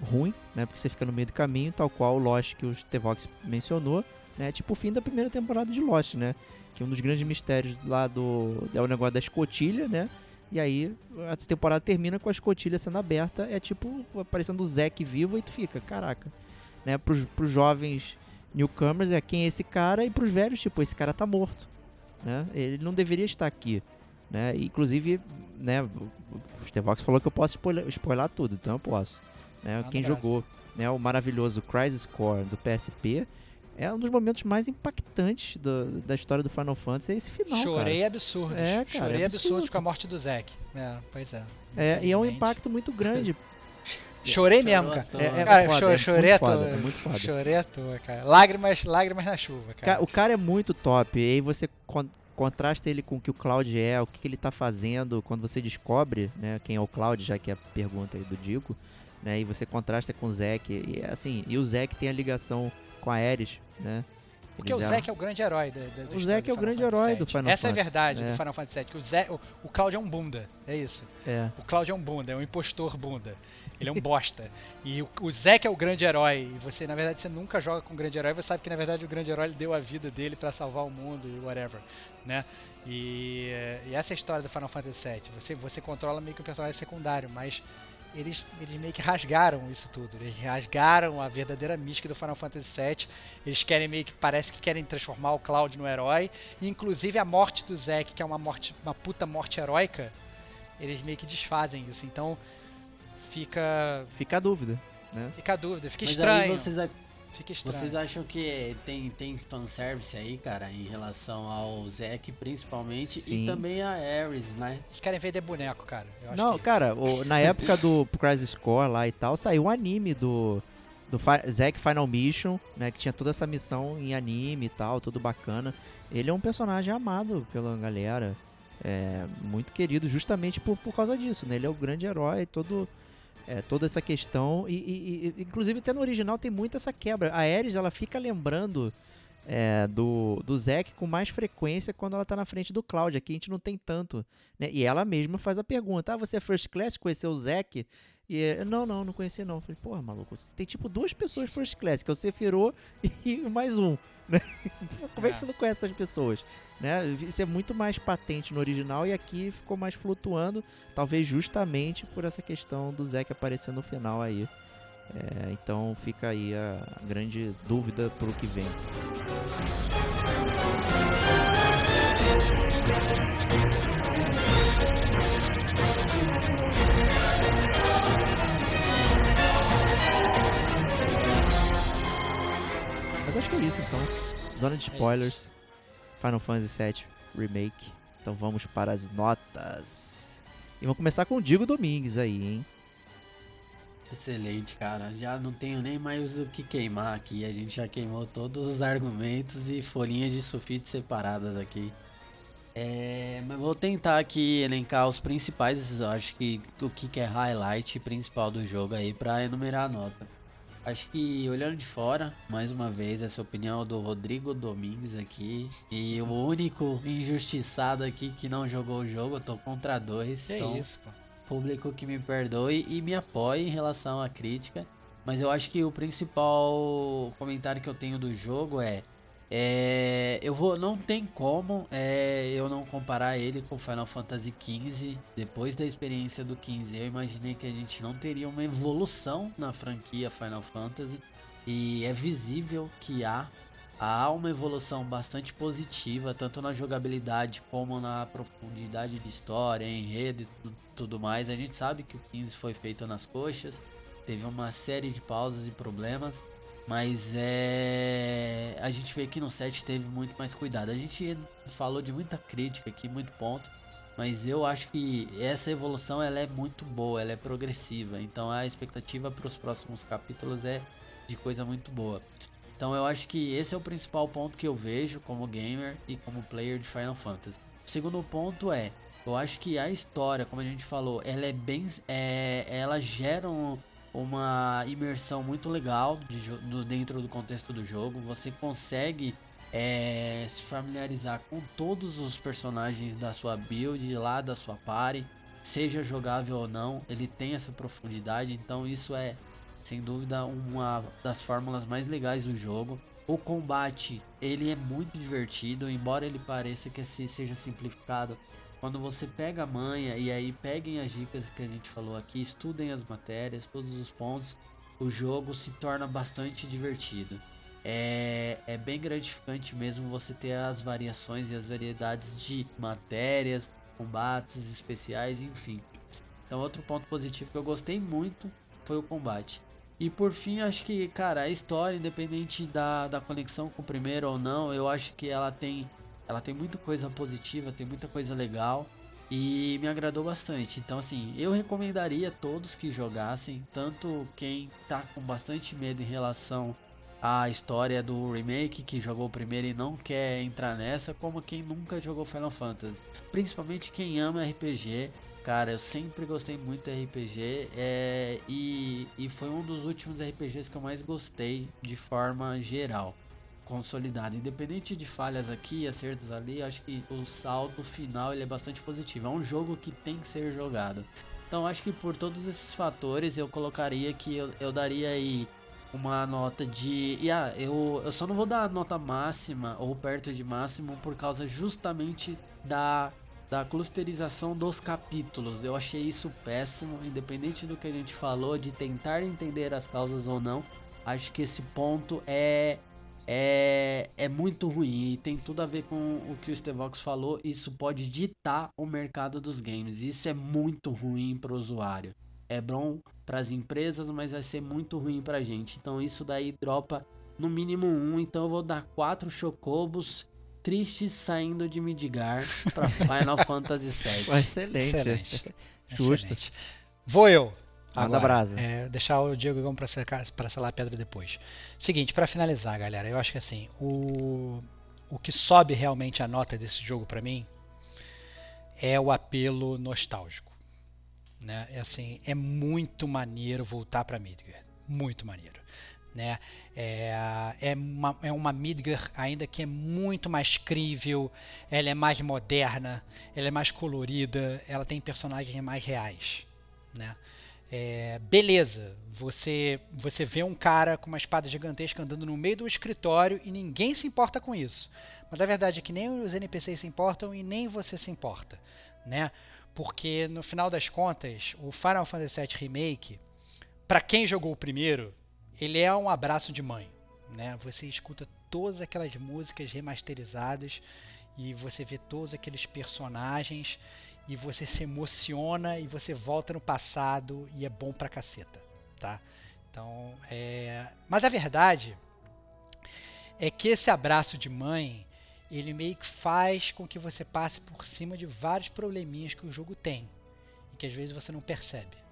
ruim, né? Porque você fica no meio do caminho, tal qual o Lost que o Tevox mencionou, né? Tipo o fim da primeira temporada de Lost, né? Que um dos grandes mistérios lá do é o negócio da escotilha, né? E aí a temporada termina com a escotilha sendo aberta, é tipo aparecendo o Zack vivo e tu fica, caraca. Né? Pros, pros jovens newcomers é quem é esse cara e pros velhos, tipo, esse cara tá morto. Né? Ele não deveria estar aqui. Né? Inclusive, né, o Stevox falou que eu posso spoiler, spoiler tudo, então eu posso. Né? Quem jogou né, o maravilhoso Crisis Core do PSP é um dos momentos mais impactantes do- da história do Final Fantasy, é esse final, Chorei cara. absurdo. É, cara, Chorei é absurdo com a absurdo. morte do Zack. É, pois é. É, e é um impacto muito grande. *laughs* Chorei mesmo, cara. É, é Cara, foda, cho- é chorei à muito foda, toa. é muito foda. Chorei à toa, cara. Lágrimas, lágrimas na chuva, cara. Ca- O cara é muito top. E aí você, quando- contrasta ele com o que o Cloud é, o que, que ele tá fazendo, quando você descobre, né, quem é o Cloud, já que é a pergunta aí do Digo, né, e você contrasta com o Zack, e é assim, e o Zack tem a ligação com a Ares, né? Porque Eles o eram- Zack é o grande herói da, da, da O do é o grande Fantasy herói do. Final Essa é a Fantasy, verdade é. do Final Fantasy VII, que o, Zé, o, o Cloud é um bunda, é isso. É, O Cloud é um bunda, é um impostor bunda. Ele é um bosta. E o, o Zack é o grande herói. E você, na verdade, você nunca joga com o grande herói. Você sabe que, na verdade, o grande herói deu a vida dele pra salvar o mundo e whatever, né? E, e essa é a história do Final Fantasy VII. Você, você controla meio que um personagem secundário, mas eles, eles meio que rasgaram isso tudo. Eles rasgaram a verdadeira mística do Final Fantasy VII. Eles querem meio que parece que querem transformar o Cloud no herói. E, inclusive a morte do Zack, que é uma morte, uma puta morte heróica, eles meio que desfazem isso. Então fica fica a dúvida, né? fica a dúvida, fica Mas estranho. aí vocês, Fica estranho. vocês acham que tem, tem fanservice aí, cara, em relação ao Zack, principalmente, Sim. e também a Ares, né? Eles querem vender boneco, cara. Eu acho Não, que... cara, o- *laughs* na época do Crisis Score lá e tal, saiu um anime do, do Fi- Zack Final Mission, né? Que tinha toda essa missão em anime e tal, tudo bacana. Ele é um personagem amado pela galera, é, muito querido justamente por, por causa disso, né? Ele é o grande herói, todo, é, toda essa questão. E, e- e- inclusive até no original tem muito essa quebra. A Ares, ela fica lembrando é, do, do Zack com mais frequência quando ela tá na frente do Cloud. Aqui a gente não tem tanto. Né? E ela mesma faz a pergunta: Ah, você é First Class? Conheceu o Zack? E é, não, não, não conheci não. Eu Falei, porra, maluco, tem tipo duas pessoas First Class, que é o Sephiroth *laughs* e mais um. Né? *laughs* Como é que É. você não conhece essas pessoas? Né? Isso é muito mais patente no original e aqui ficou mais flutuando, talvez justamente por essa questão do Zack aparecer no final aí. É, então fica aí a grande dúvida pro que vem. Acho que é isso então. Zona de É spoilers. Final Fantasy VII Remake. Então vamos para as notas. E vamos começar com o Digo Domingues aí, hein? Excelente, cara. Já não tenho nem mais o que queimar aqui. A gente já queimou todos os argumentos e folhinhas de sulfite separadas aqui. É, mas vou tentar aqui elencar os principais, acho que o que que é highlight principal do jogo aí pra enumerar a nota. Acho que olhando de fora, mais uma vez, essa opinião do Rodrigo Domingues aqui. E o único injustiçado aqui que não jogou o jogo, eu tô contra dois. Que então isso, pô. público que me perdoe e me apoie em relação à crítica. Mas eu acho que o principal comentário que eu tenho do jogo é. É, eu vou. Não tem como é, eu não comparar ele com Final Fantasy XV. Depois da experiência do 15, eu imaginei que a gente não teria uma evolução na franquia Final Fantasy. E é visível que há. Há uma evolução bastante positiva, tanto na jogabilidade como na profundidade de história, enredo e tu- tudo mais. A gente sabe que o 15 foi feito nas coxas, teve uma série de pausas e problemas, mas é. A gente vê que no 7 teve muito mais cuidado. A gente falou de muita crítica aqui, muito ponto, mas eu acho que essa evolução ela é muito boa, ela é progressiva. Então a expectativa para os próximos capítulos é de coisa muito boa. Então eu acho que esse é o principal ponto que eu vejo como gamer e como player de Final Fantasy. O segundo ponto é, eu acho que a história, como a gente falou, ela é bem, é, ela gera um- uma imersão muito legal de no- dentro do contexto do jogo. Você consegue é, se familiarizar com todos os personagens da sua build, lá da sua party, seja jogável ou não, ele tem essa profundidade. Então isso é sem dúvida uma das fórmulas mais legais do jogo. O combate, ele é muito divertido, embora ele pareça que seja simplificado. Quando você pega a manha e aí peguem as dicas que a gente falou aqui, estudem as matérias, todos os pontos, o jogo se torna bastante divertido. É, é bem gratificante mesmo você ter as variações e as variedades de matérias, combates especiais, enfim. Então, outro ponto positivo que eu gostei muito foi o combate. E por fim, acho que, cara, a história, independente da, da conexão com o primeiro ou não, eu acho que ela tem, ela tem muita coisa positiva, tem muita coisa legal e me agradou bastante. Então, assim, eu recomendaria a todos que jogassem, tanto quem tá com bastante medo em relação a história do remake, que jogou o primeiro e não quer entrar nessa, como quem nunca jogou Final Fantasy. Principalmente quem ama RPG. Cara, eu sempre gostei muito de RPG é, e, e foi um dos últimos RPGs que eu mais gostei de forma geral, consolidado. Independente de falhas aqui e acertos ali, acho que o saldo final ele é bastante positivo. É um jogo que tem que ser jogado. Então acho que por todos esses fatores eu colocaria que eu, eu daria aí uma nota de. Yeah, eu, eu só não vou dar nota máxima ou perto de máximo por causa justamente da, da clusterização dos capítulos. Eu achei isso péssimo, independente do que a gente falou, de tentar entender as causas ou não. Acho que esse ponto é. É, é muito ruim e tem tudo a ver com o que o Stevox falou. Isso pode ditar o mercado dos games. Isso é muito ruim para o usuário é bom para as empresas, mas vai ser muito ruim para a gente. Então isso daí dropa no mínimo um. Então eu vou dar quatro chocobos tristes saindo de Midgar para *laughs* Final Fantasy VII. Excelente. Excelente. Justo. Excelente. Vou eu. Manda brasa. É, deixar o Diego para para selar a pedra depois. Seguinte, para finalizar, galera, eu acho que assim, o o que sobe realmente a nota desse jogo para mim é o apelo nostálgico. Né? É assim, é muito maneiro voltar para Midgar, muito maneiro. Né? É, é, uma, é uma Midgar ainda que é muito mais crível, ela é mais moderna, ela é mais colorida, ela tem personagens mais reais. Né? É, beleza, você você vê um cara com uma espada gigantesca andando no meio do escritório e ninguém se importa com isso. Mas a verdade é que nem os NPCs se importam e nem você se importa, né? porque no final das contas, o Final Fantasy VII Remake, para quem jogou o primeiro, ele é um abraço de mãe, né? Você escuta todas aquelas músicas remasterizadas e você vê todos aqueles personagens e você se emociona e você volta no passado e é bom pra caceta, tá? Então, é... Mas a verdade é que esse abraço de mãe ele meio que faz com que você passe por cima de vários probleminhas que o jogo tem e que às vezes você não percebe.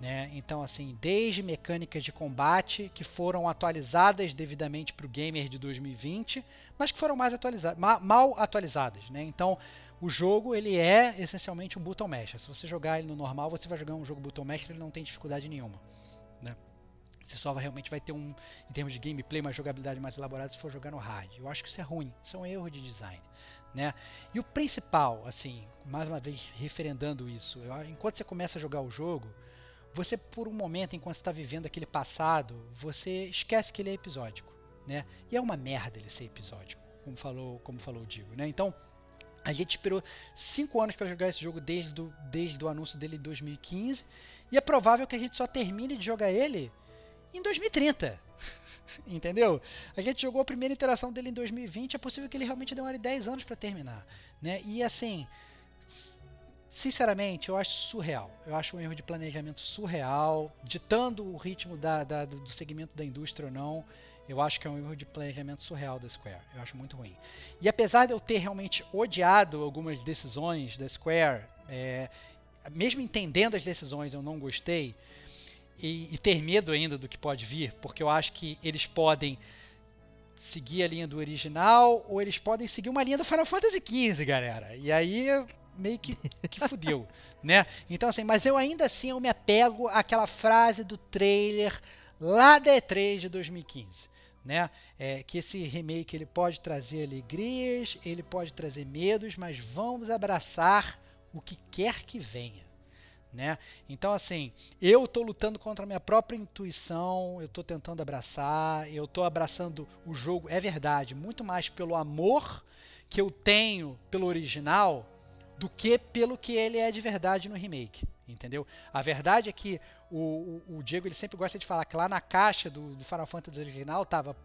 Né? Então, assim, desde mecânicas de combate que foram atualizadas devidamente para o gamer de 2020, mas que foram mais atualizadas, ma mal atualizadas. Né? Então, o jogo ele é essencialmente um button mash. Se você jogar ele no normal, você vai jogar um jogo button mash, ele não tem dificuldade nenhuma. Né? Você só realmente vai ter um, em termos de gameplay, uma jogabilidade mais elaborada se for jogar no hard. Eu acho que isso é ruim, isso é um erro de design. Né? E o principal, assim, mais uma vez referendando isso, eu, enquanto você começa a jogar o jogo, você por um momento, enquanto está vivendo aquele passado, você esquece que ele é episódico. Né? E é uma merda ele ser episódico, como falou, como falou o Digo. Né? Então, a gente esperou 5 anos para jogar esse jogo desde, do, desde o anúncio dele em 2015. E é provável que a gente só termine de jogar ele em 2030. *laughs* Entendeu? A gente jogou a primeira interação dele em 2020, é possível que ele realmente demore 10 anos para terminar, né? E assim, sinceramente, eu acho surreal. Eu acho um erro de planejamento surreal, ditando o ritmo da, da, do segmento da indústria ou não. Eu acho que é um erro de planejamento surreal da Square. Eu acho muito ruim. E apesar de eu ter realmente odiado algumas decisões da Square, é, mesmo entendendo as decisões, eu não gostei e, e, ter medo ainda do que pode vir, porque eu acho que eles podem seguir a linha do original ou eles podem seguir uma linha do Final Fantasy XV, galera. E aí meio que, que fudeu, *laughs* né? Então assim, mas eu ainda assim eu me apego àquela frase do trailer lá da E3 de 2015. Né? É, que esse remake ele pode trazer alegrias, ele pode trazer medos, mas vamos abraçar o que quer que venha. Né? Então, assim, eu estou lutando contra a minha própria intuição, eu estou tentando abraçar, eu estou abraçando o jogo, é verdade, muito mais pelo amor que eu tenho pelo original do que pelo que ele é de verdade no remake, entendeu? A verdade é que o, o, o Diego ele sempre gosta de falar que lá na caixa do, do Final Fantasy original estava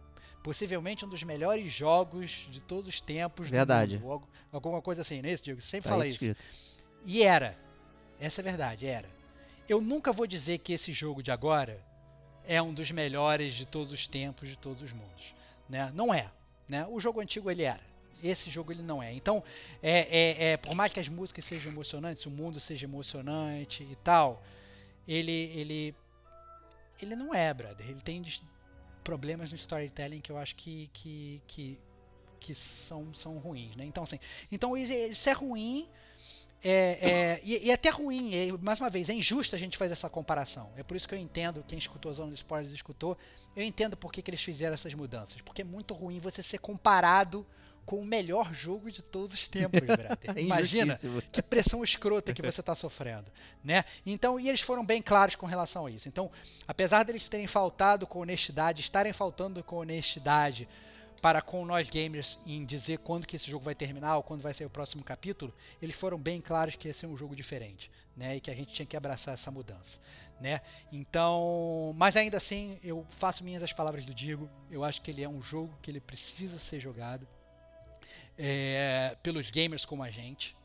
possivelmente um dos melhores jogos de todos os tempos. Verdade. Mundo, alguma coisa assim, não é isso, Diego? Você sempre tá fala escrito. isso. E era. Essa é a verdade, era. Eu nunca vou dizer que esse jogo de agora é um dos melhores de todos os tempos, de todos os mundos. Né? Não é. Né? O jogo antigo ele era. Esse jogo ele não é. Então, é, é, é, por mais que as músicas sejam emocionantes, o mundo seja emocionante e tal, ele ele ele não é, brother. Ele tem problemas no storytelling que eu acho que, que, que, que são, são ruins, né? Então, assim, então isso é ruim. É, é, e, e é até ruim, é, mais uma vez, é injusto a gente fazer essa comparação. É por isso que eu entendo, quem escutou a Zona dos Spoilers escutou, eu entendo por que, que eles fizeram essas mudanças. Porque é muito ruim você ser comparado com o melhor jogo de todos os tempos, brother. *laughs* É Imagina que pressão escrota que você está sofrendo, né? Então, e eles foram bem claros com relação a isso. Então, apesar deles terem faltado com honestidade, estarem faltando com honestidade para com nós gamers em dizer quando que esse jogo vai terminar ou quando vai ser o próximo capítulo, eles foram bem claros que ia ser um jogo diferente, né? E que a gente tinha que abraçar essa mudança, né? Então, mas ainda assim, eu faço minhas as palavras do Digo. Eu acho que ele é um jogo que ele precisa ser jogado é, pelos gamers como a gente.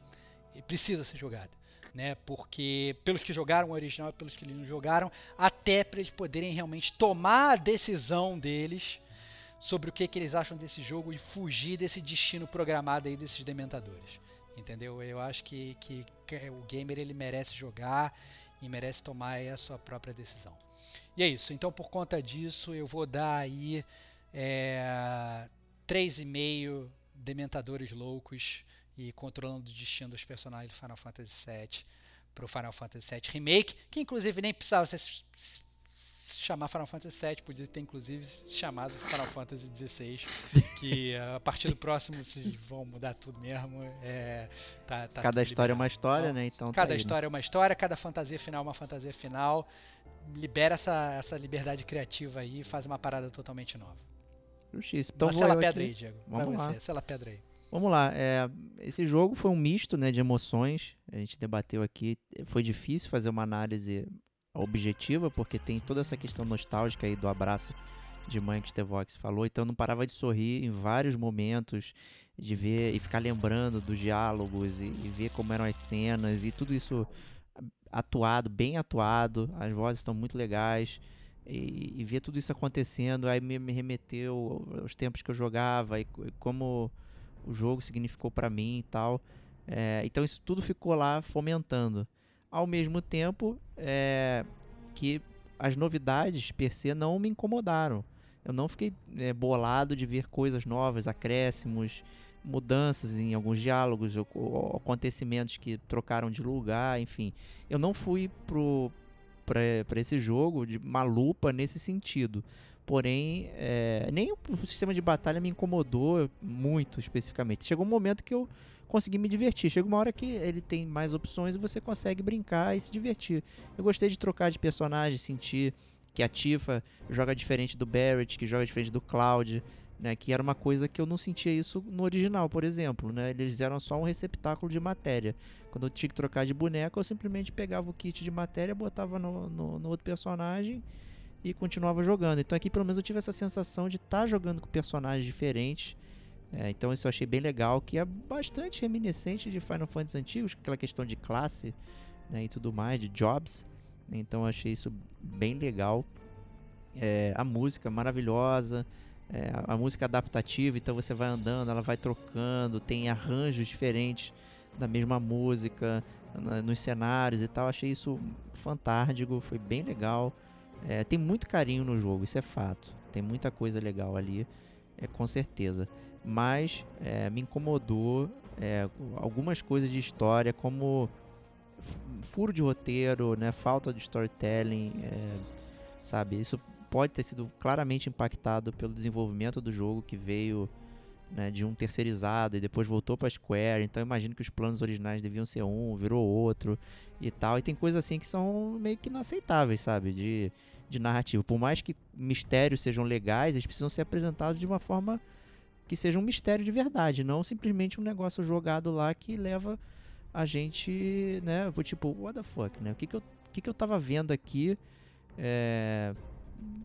E precisa ser jogado. Né, porque pelos que jogaram o original e pelos que não jogaram, até para eles poderem realmente tomar a decisão deles sobre o que, que eles acham desse jogo e fugir desse destino programado aí desses dementadores. Entendeu? Eu acho que, que, que o gamer ele merece jogar e merece tomar a sua própria decisão. E é isso. Então, por conta disso, eu vou dar aí é, 3,5 dementadores loucos e controlando o destino dos personagens do Final Fantasy VII para o Final Fantasy VII Remake, que inclusive nem precisava ser se chamar Final Fantasy VII, podia ter inclusive chamado Final Fantasy XVI, que a partir do próximo vocês vão mudar tudo mesmo. É, tá, tá Cada história é uma história, né? Então tá Cada aí, né? história é uma história, cada fantasia final é uma fantasia final. Libera essa, essa liberdade criativa aí e faz uma parada totalmente nova. Justíssimo. Então Mas vou pedra aqui. aí, Diego. Vamos lá. sela pedra aí. Vamos lá, é, esse jogo foi um misto né, de emoções, a gente debateu aqui, foi difícil fazer uma análise objetiva, porque tem toda essa questão nostálgica aí do abraço de mãe que o Stevox falou, então eu não parava de sorrir em vários momentos, de ver e ficar lembrando dos diálogos e, e ver como eram as cenas e tudo isso atuado, bem atuado, as vozes estão muito legais, e, e ver tudo isso acontecendo, aí me, me remeteu aos tempos que eu jogava e e como o jogo significou pra mim e tal. É, então isso tudo ficou lá fomentando. Ao mesmo tempo é, que as novidades per se não me incomodaram. Eu não fiquei é, bolado de ver coisas novas, acréscimos, mudanças em alguns diálogos, ou, ou acontecimentos que trocaram de lugar, enfim. Eu não fui pro para esse jogo de uma lupa nesse sentido. Porém, é, nem o sistema de batalha me incomodou muito especificamente. Chegou um momento que eu consegui me divertir. Chega uma hora que ele tem mais opções e você consegue brincar e se divertir. Eu gostei de trocar de personagem, sentir que a Tifa joga diferente do Barrett, que joga diferente do Cloud, né? Que era uma coisa que eu não sentia isso no original, por exemplo, né? Eles eram só um receptáculo de matéria. Quando eu tinha que trocar de boneco, eu simplesmente pegava o kit de matéria, botava no, no, no outro personagem e continuava jogando. Então aqui pelo menos eu tive essa sensação de estar jogando com personagens diferentes. É, então isso eu achei bem legal, que é bastante reminiscente de Final Fantasy antigos, aquela questão de classe né, e tudo mais, de jobs. Então eu achei isso bem legal. É, a música maravilhosa, é, a, música adaptativa, então você vai andando, ela vai trocando, tem arranjos diferentes da mesma música na- nos cenários e tal. Achei isso fantástico, foi bem legal. É, tem muito carinho no jogo, isso é fato. Tem muita coisa legal ali, é com certeza. Mas é, me incomodou é, algumas coisas de história, como furo de roteiro, né, falta de storytelling, é, sabe? Isso pode ter sido claramente impactado pelo desenvolvimento do jogo que veio né, de um terceirizado e depois voltou para Square. Então imagino que os planos originais deviam ser um, virou outro e tal. E tem coisas assim que são meio que inaceitáveis, sabe? De, de narrativa. Por mais que mistérios sejam legais, eles precisam ser apresentados de uma forma que seja um mistério de verdade, não simplesmente um negócio jogado lá que leva a gente, né, tipo, what the fuck, né? O que que eu, o que que eu tava vendo aqui? É,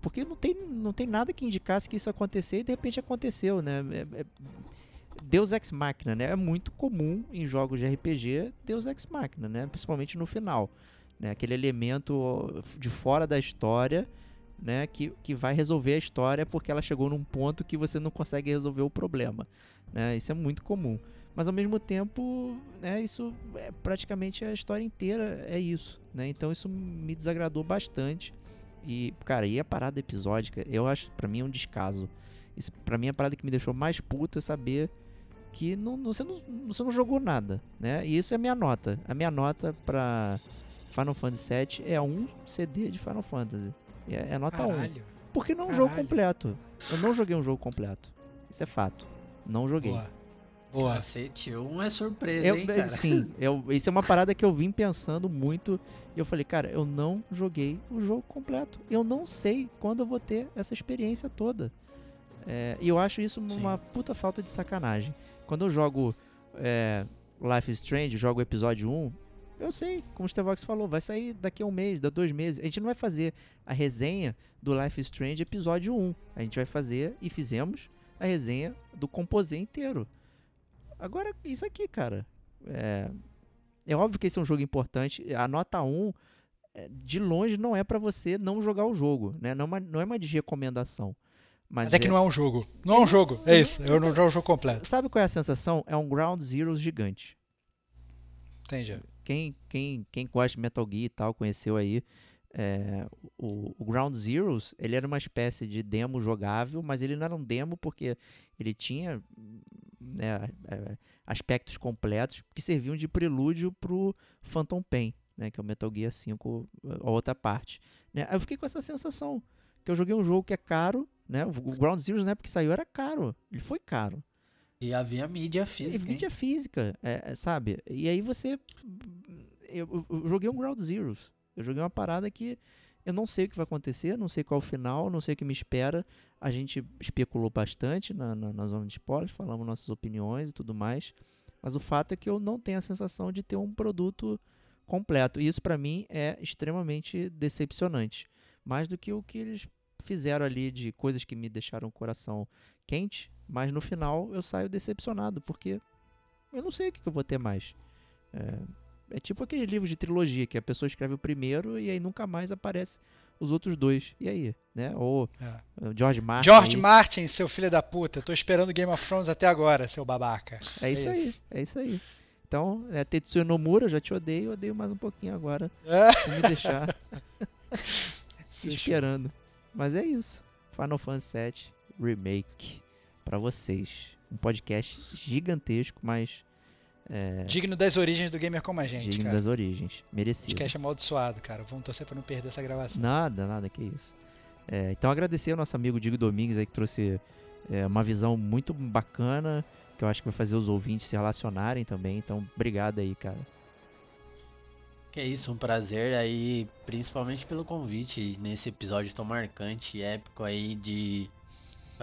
porque não tem, não tem nada que indicasse que isso ia acontecer e de repente aconteceu, né? É- é- Deus Ex Machina, né? É muito comum em jogos de RPG Deus Ex Machina, né? Principalmente no final, né? Aquele elemento de fora da história, né? Que, que vai resolver a história porque ela chegou num ponto que você não consegue resolver o problema, né? Isso é muito comum. Mas ao mesmo tempo, né? Isso é praticamente a história inteira é isso, né? Então isso me desagradou bastante. E, cara, e a parada episódica, eu acho, pra mim, é um descaso. Isso, pra mim, a parada que me deixou mais puto é saber que não, não- você, não, você não jogou nada, né? E isso é a minha nota. A minha nota pra Final Fantasy VII é um CD de Final Fantasy. É, é nota 1. Caralho. Porque não é um jogo completo. Eu não joguei um jogo completo. Isso é fato. Não joguei. Boa. Boa. Cacete, um é surpresa, Eu, hein, cara? sim, eu, isso é uma parada que eu vim pensando muito. E eu falei, cara, eu não joguei o jogo completo. Eu não sei quando eu vou ter essa experiência toda. É, e eu acho isso uma puta falta de sacanagem. Quando eu jogo é, Life is Strange, jogo o episódio 1, eu sei, como o Stevox falou, vai sair daqui a um mês, daqui a dois meses. A gente não vai fazer a resenha do Life is Strange episódio 1. A gente vai fazer, e fizemos, a resenha do Composé inteiro. Agora, isso aqui, cara. É, é óbvio que esse é um jogo importante. A nota 1, é, de longe, não é pra você não jogar o jogo. Né? Não, é uma- não é uma de recomendação. Mas, Mas é que não é um jogo. Não é um jogo. É isso. Eu não jogo o jogo completo. Sabe qual é a sensação? É um Ground Zero gigante. Entendi. Quem, quem, quem gosta de Metal Gear e tal, conheceu aí. é, o, o Ground Zeroes, ele era uma espécie de demo jogável, mas ele não era um demo porque ele tinha né, aspectos completos que serviam de prelúdio pro Phantom Pain, né, que é o Metal Gear 5, a outra parte. Né? Aí eu fiquei com essa sensação, que eu joguei um jogo que é caro, né? O Ground Zeroes na época que saiu era caro, ele foi caro. E havia mídia E física, hein? mídia física, é, é, sabe? E aí você. Eu, eu- eu joguei um Ground Zeroes. Eu joguei uma parada que eu não sei o que vai acontecer, não sei qual é o final, não sei o que me espera. A gente especulou bastante na, na, na zona de spoilers, falamos nossas opiniões e tudo mais. Mas o fato é que eu não tenho a sensação de ter um produto completo. E isso pra mim é extremamente decepcionante. Mais do que o que eles fizeram ali de coisas que me deixaram o coração quente, mas no final eu saio decepcionado, porque eu não sei o que, que eu vou ter mais. É, é tipo aqueles livros de trilogia, que a pessoa escreve o primeiro e aí nunca mais aparece os outros dois. E aí, né? Ou É. o George Martin. George aí. Martin, seu filho da puta. Tô esperando Game of Thrones até agora, seu babaca. É isso aí, é isso aí. Então, é, Tetsuya Nomura, eu já te odeio, odeio mais um pouquinho agora. É. Me deixar *laughs* esperando. Mas é isso. Final Fantasy VII Remake pra vocês. Um podcast gigantesco, mas é, Digno das origens do gamer como a gente, digno cara. das origens. Merecido. Podcast amaldiçoado, cara. Vamos torcer pra não perder essa gravação. Nada, nada, que isso. É, então agradecer ao nosso amigo Diego Domingues aí que trouxe é, uma visão muito bacana, que eu acho que vai fazer os ouvintes se relacionarem também. Então, obrigado aí, cara. Que é isso, um prazer aí, principalmente pelo convite nesse episódio tão marcante e épico aí de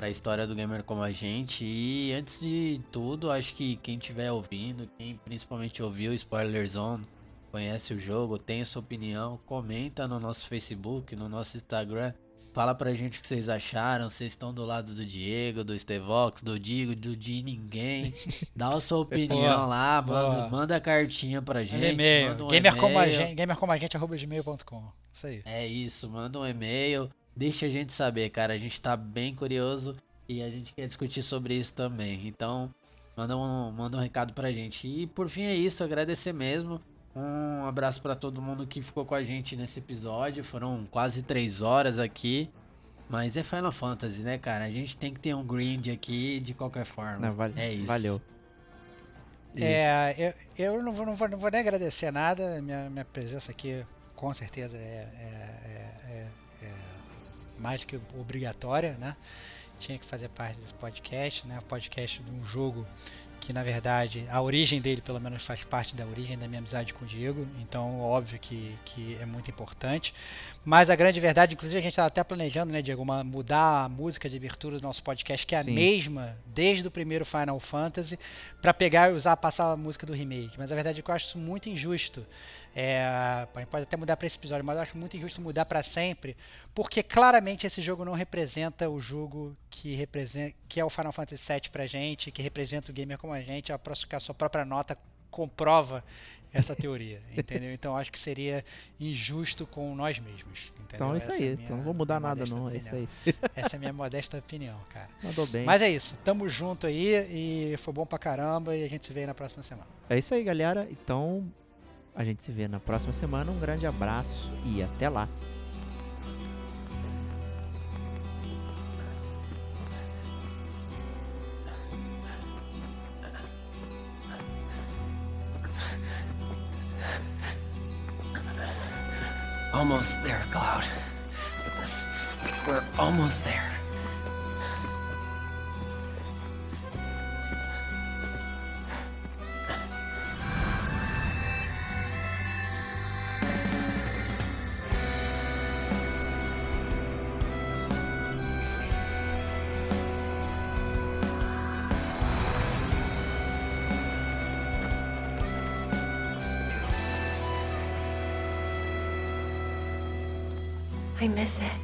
para a história do gamer como a gente. E antes de tudo, acho que quem estiver ouvindo, quem principalmente ouviu o Spoiler Zone, conhece o jogo, tem a sua opinião, comenta no nosso Facebook, no nosso Instagram. Fala pra gente o que vocês acharam. Vocês estão do lado do Diego, do Stevox, do Digo, do de ninguém. *laughs* Dá a sua opinião Boa, lá, manda, boa. manda cartinha pra gente. Manda e-mail. manda um gamer, como a gente, gamer como a gente, arroba gmail.com. Isso aí. É isso, manda um e-mail, deixa a gente saber, cara. A gente tá bem curioso e a gente quer discutir sobre isso também. Então, manda um, manda um recado pra gente. E por fim é isso, agradecer mesmo. Um abraço pra todo mundo que ficou com a gente nesse episódio. Foram quase três horas aqui. Mas é Final Fantasy, né, cara? A gente tem que ter um grind aqui de qualquer forma. Não, vale- é isso. Valeu. É, eu, eu não, vou, não, vou, não vou nem agradecer nada. Minha, minha presença aqui, com certeza, é, é- é- é- é mais que obrigatória, né? Tinha que fazer parte desse podcast, né? Podcast de um jogo que, na verdade, a origem dele, pelo menos, faz parte da origem da minha amizade com o Diego. Então, óbvio que, que é muito importante. Mas a grande verdade, inclusive, a gente estava até planejando, né, Diego, uma- mudar a música de abertura do nosso podcast, que é a Sim. mesma desde o primeiro Final Fantasy para pegar e usar, passar a música do remake. Mas a verdade é que eu acho isso muito injusto. É, a gente pode até mudar para esse episódio, mas eu acho muito injusto mudar para sempre, porque claramente esse jogo não representa o jogo que representa, que é o Final Fantasy VII pra gente, que representa o gamer como a gente. A, pró- que a sua própria nota comprova essa teoria, *laughs* entendeu? Então acho que seria injusto com nós mesmos. Entendeu? Então é isso Essa aí. minha então não vou mudar nada, não. É isso opinião. aí. *laughs* Essa é a minha modesta opinião, cara. Mandou bem. Mas é isso, tamo junto aí e foi bom pra caramba e a gente se vê na próxima semana. É isso aí, galera. Então, a gente se vê na próxima semana. Um grande abraço e até lá. Almost there, Cloud. We're almost there. Miss it.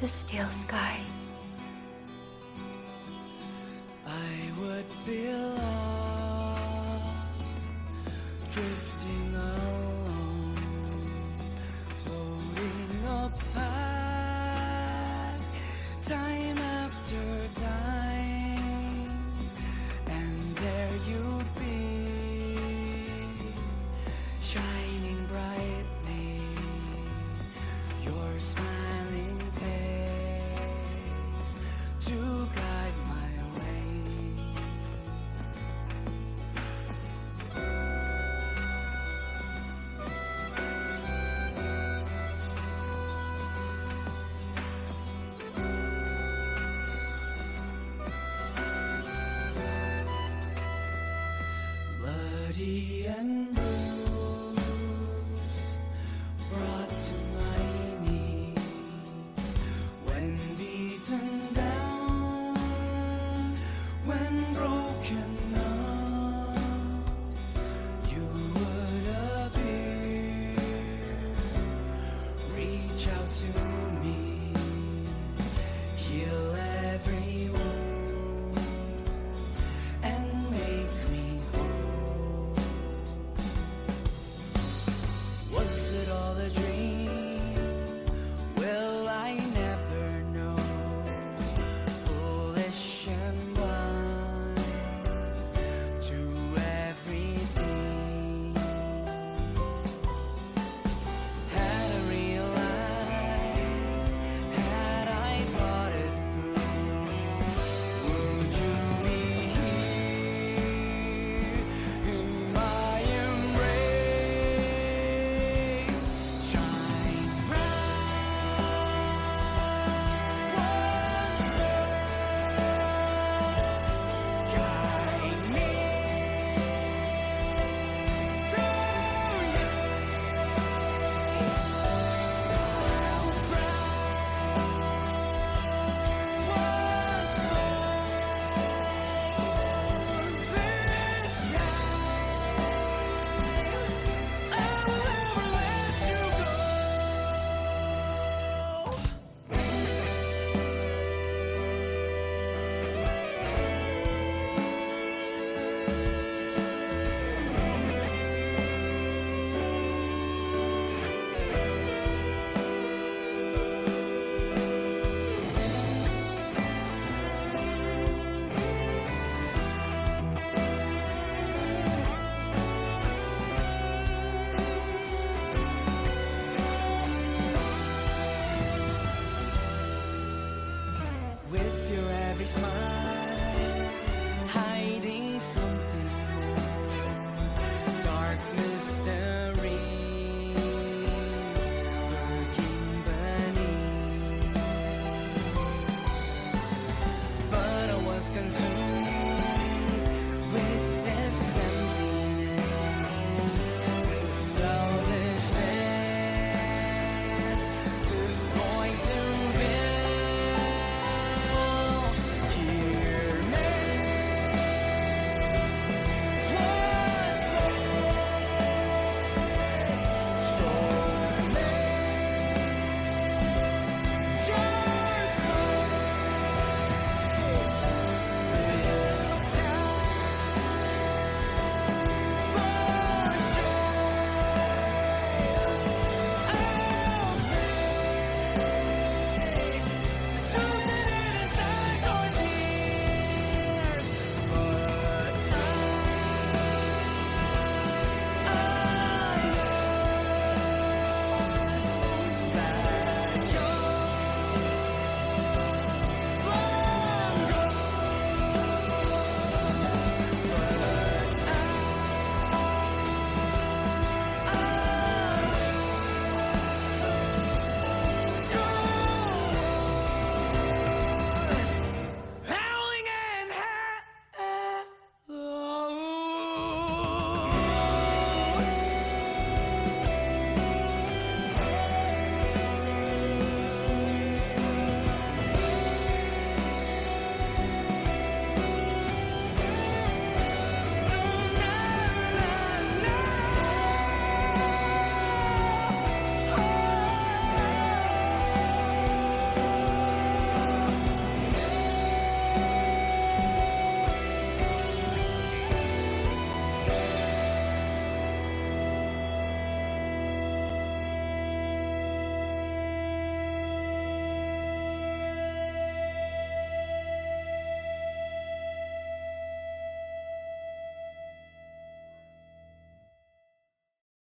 The steel sky.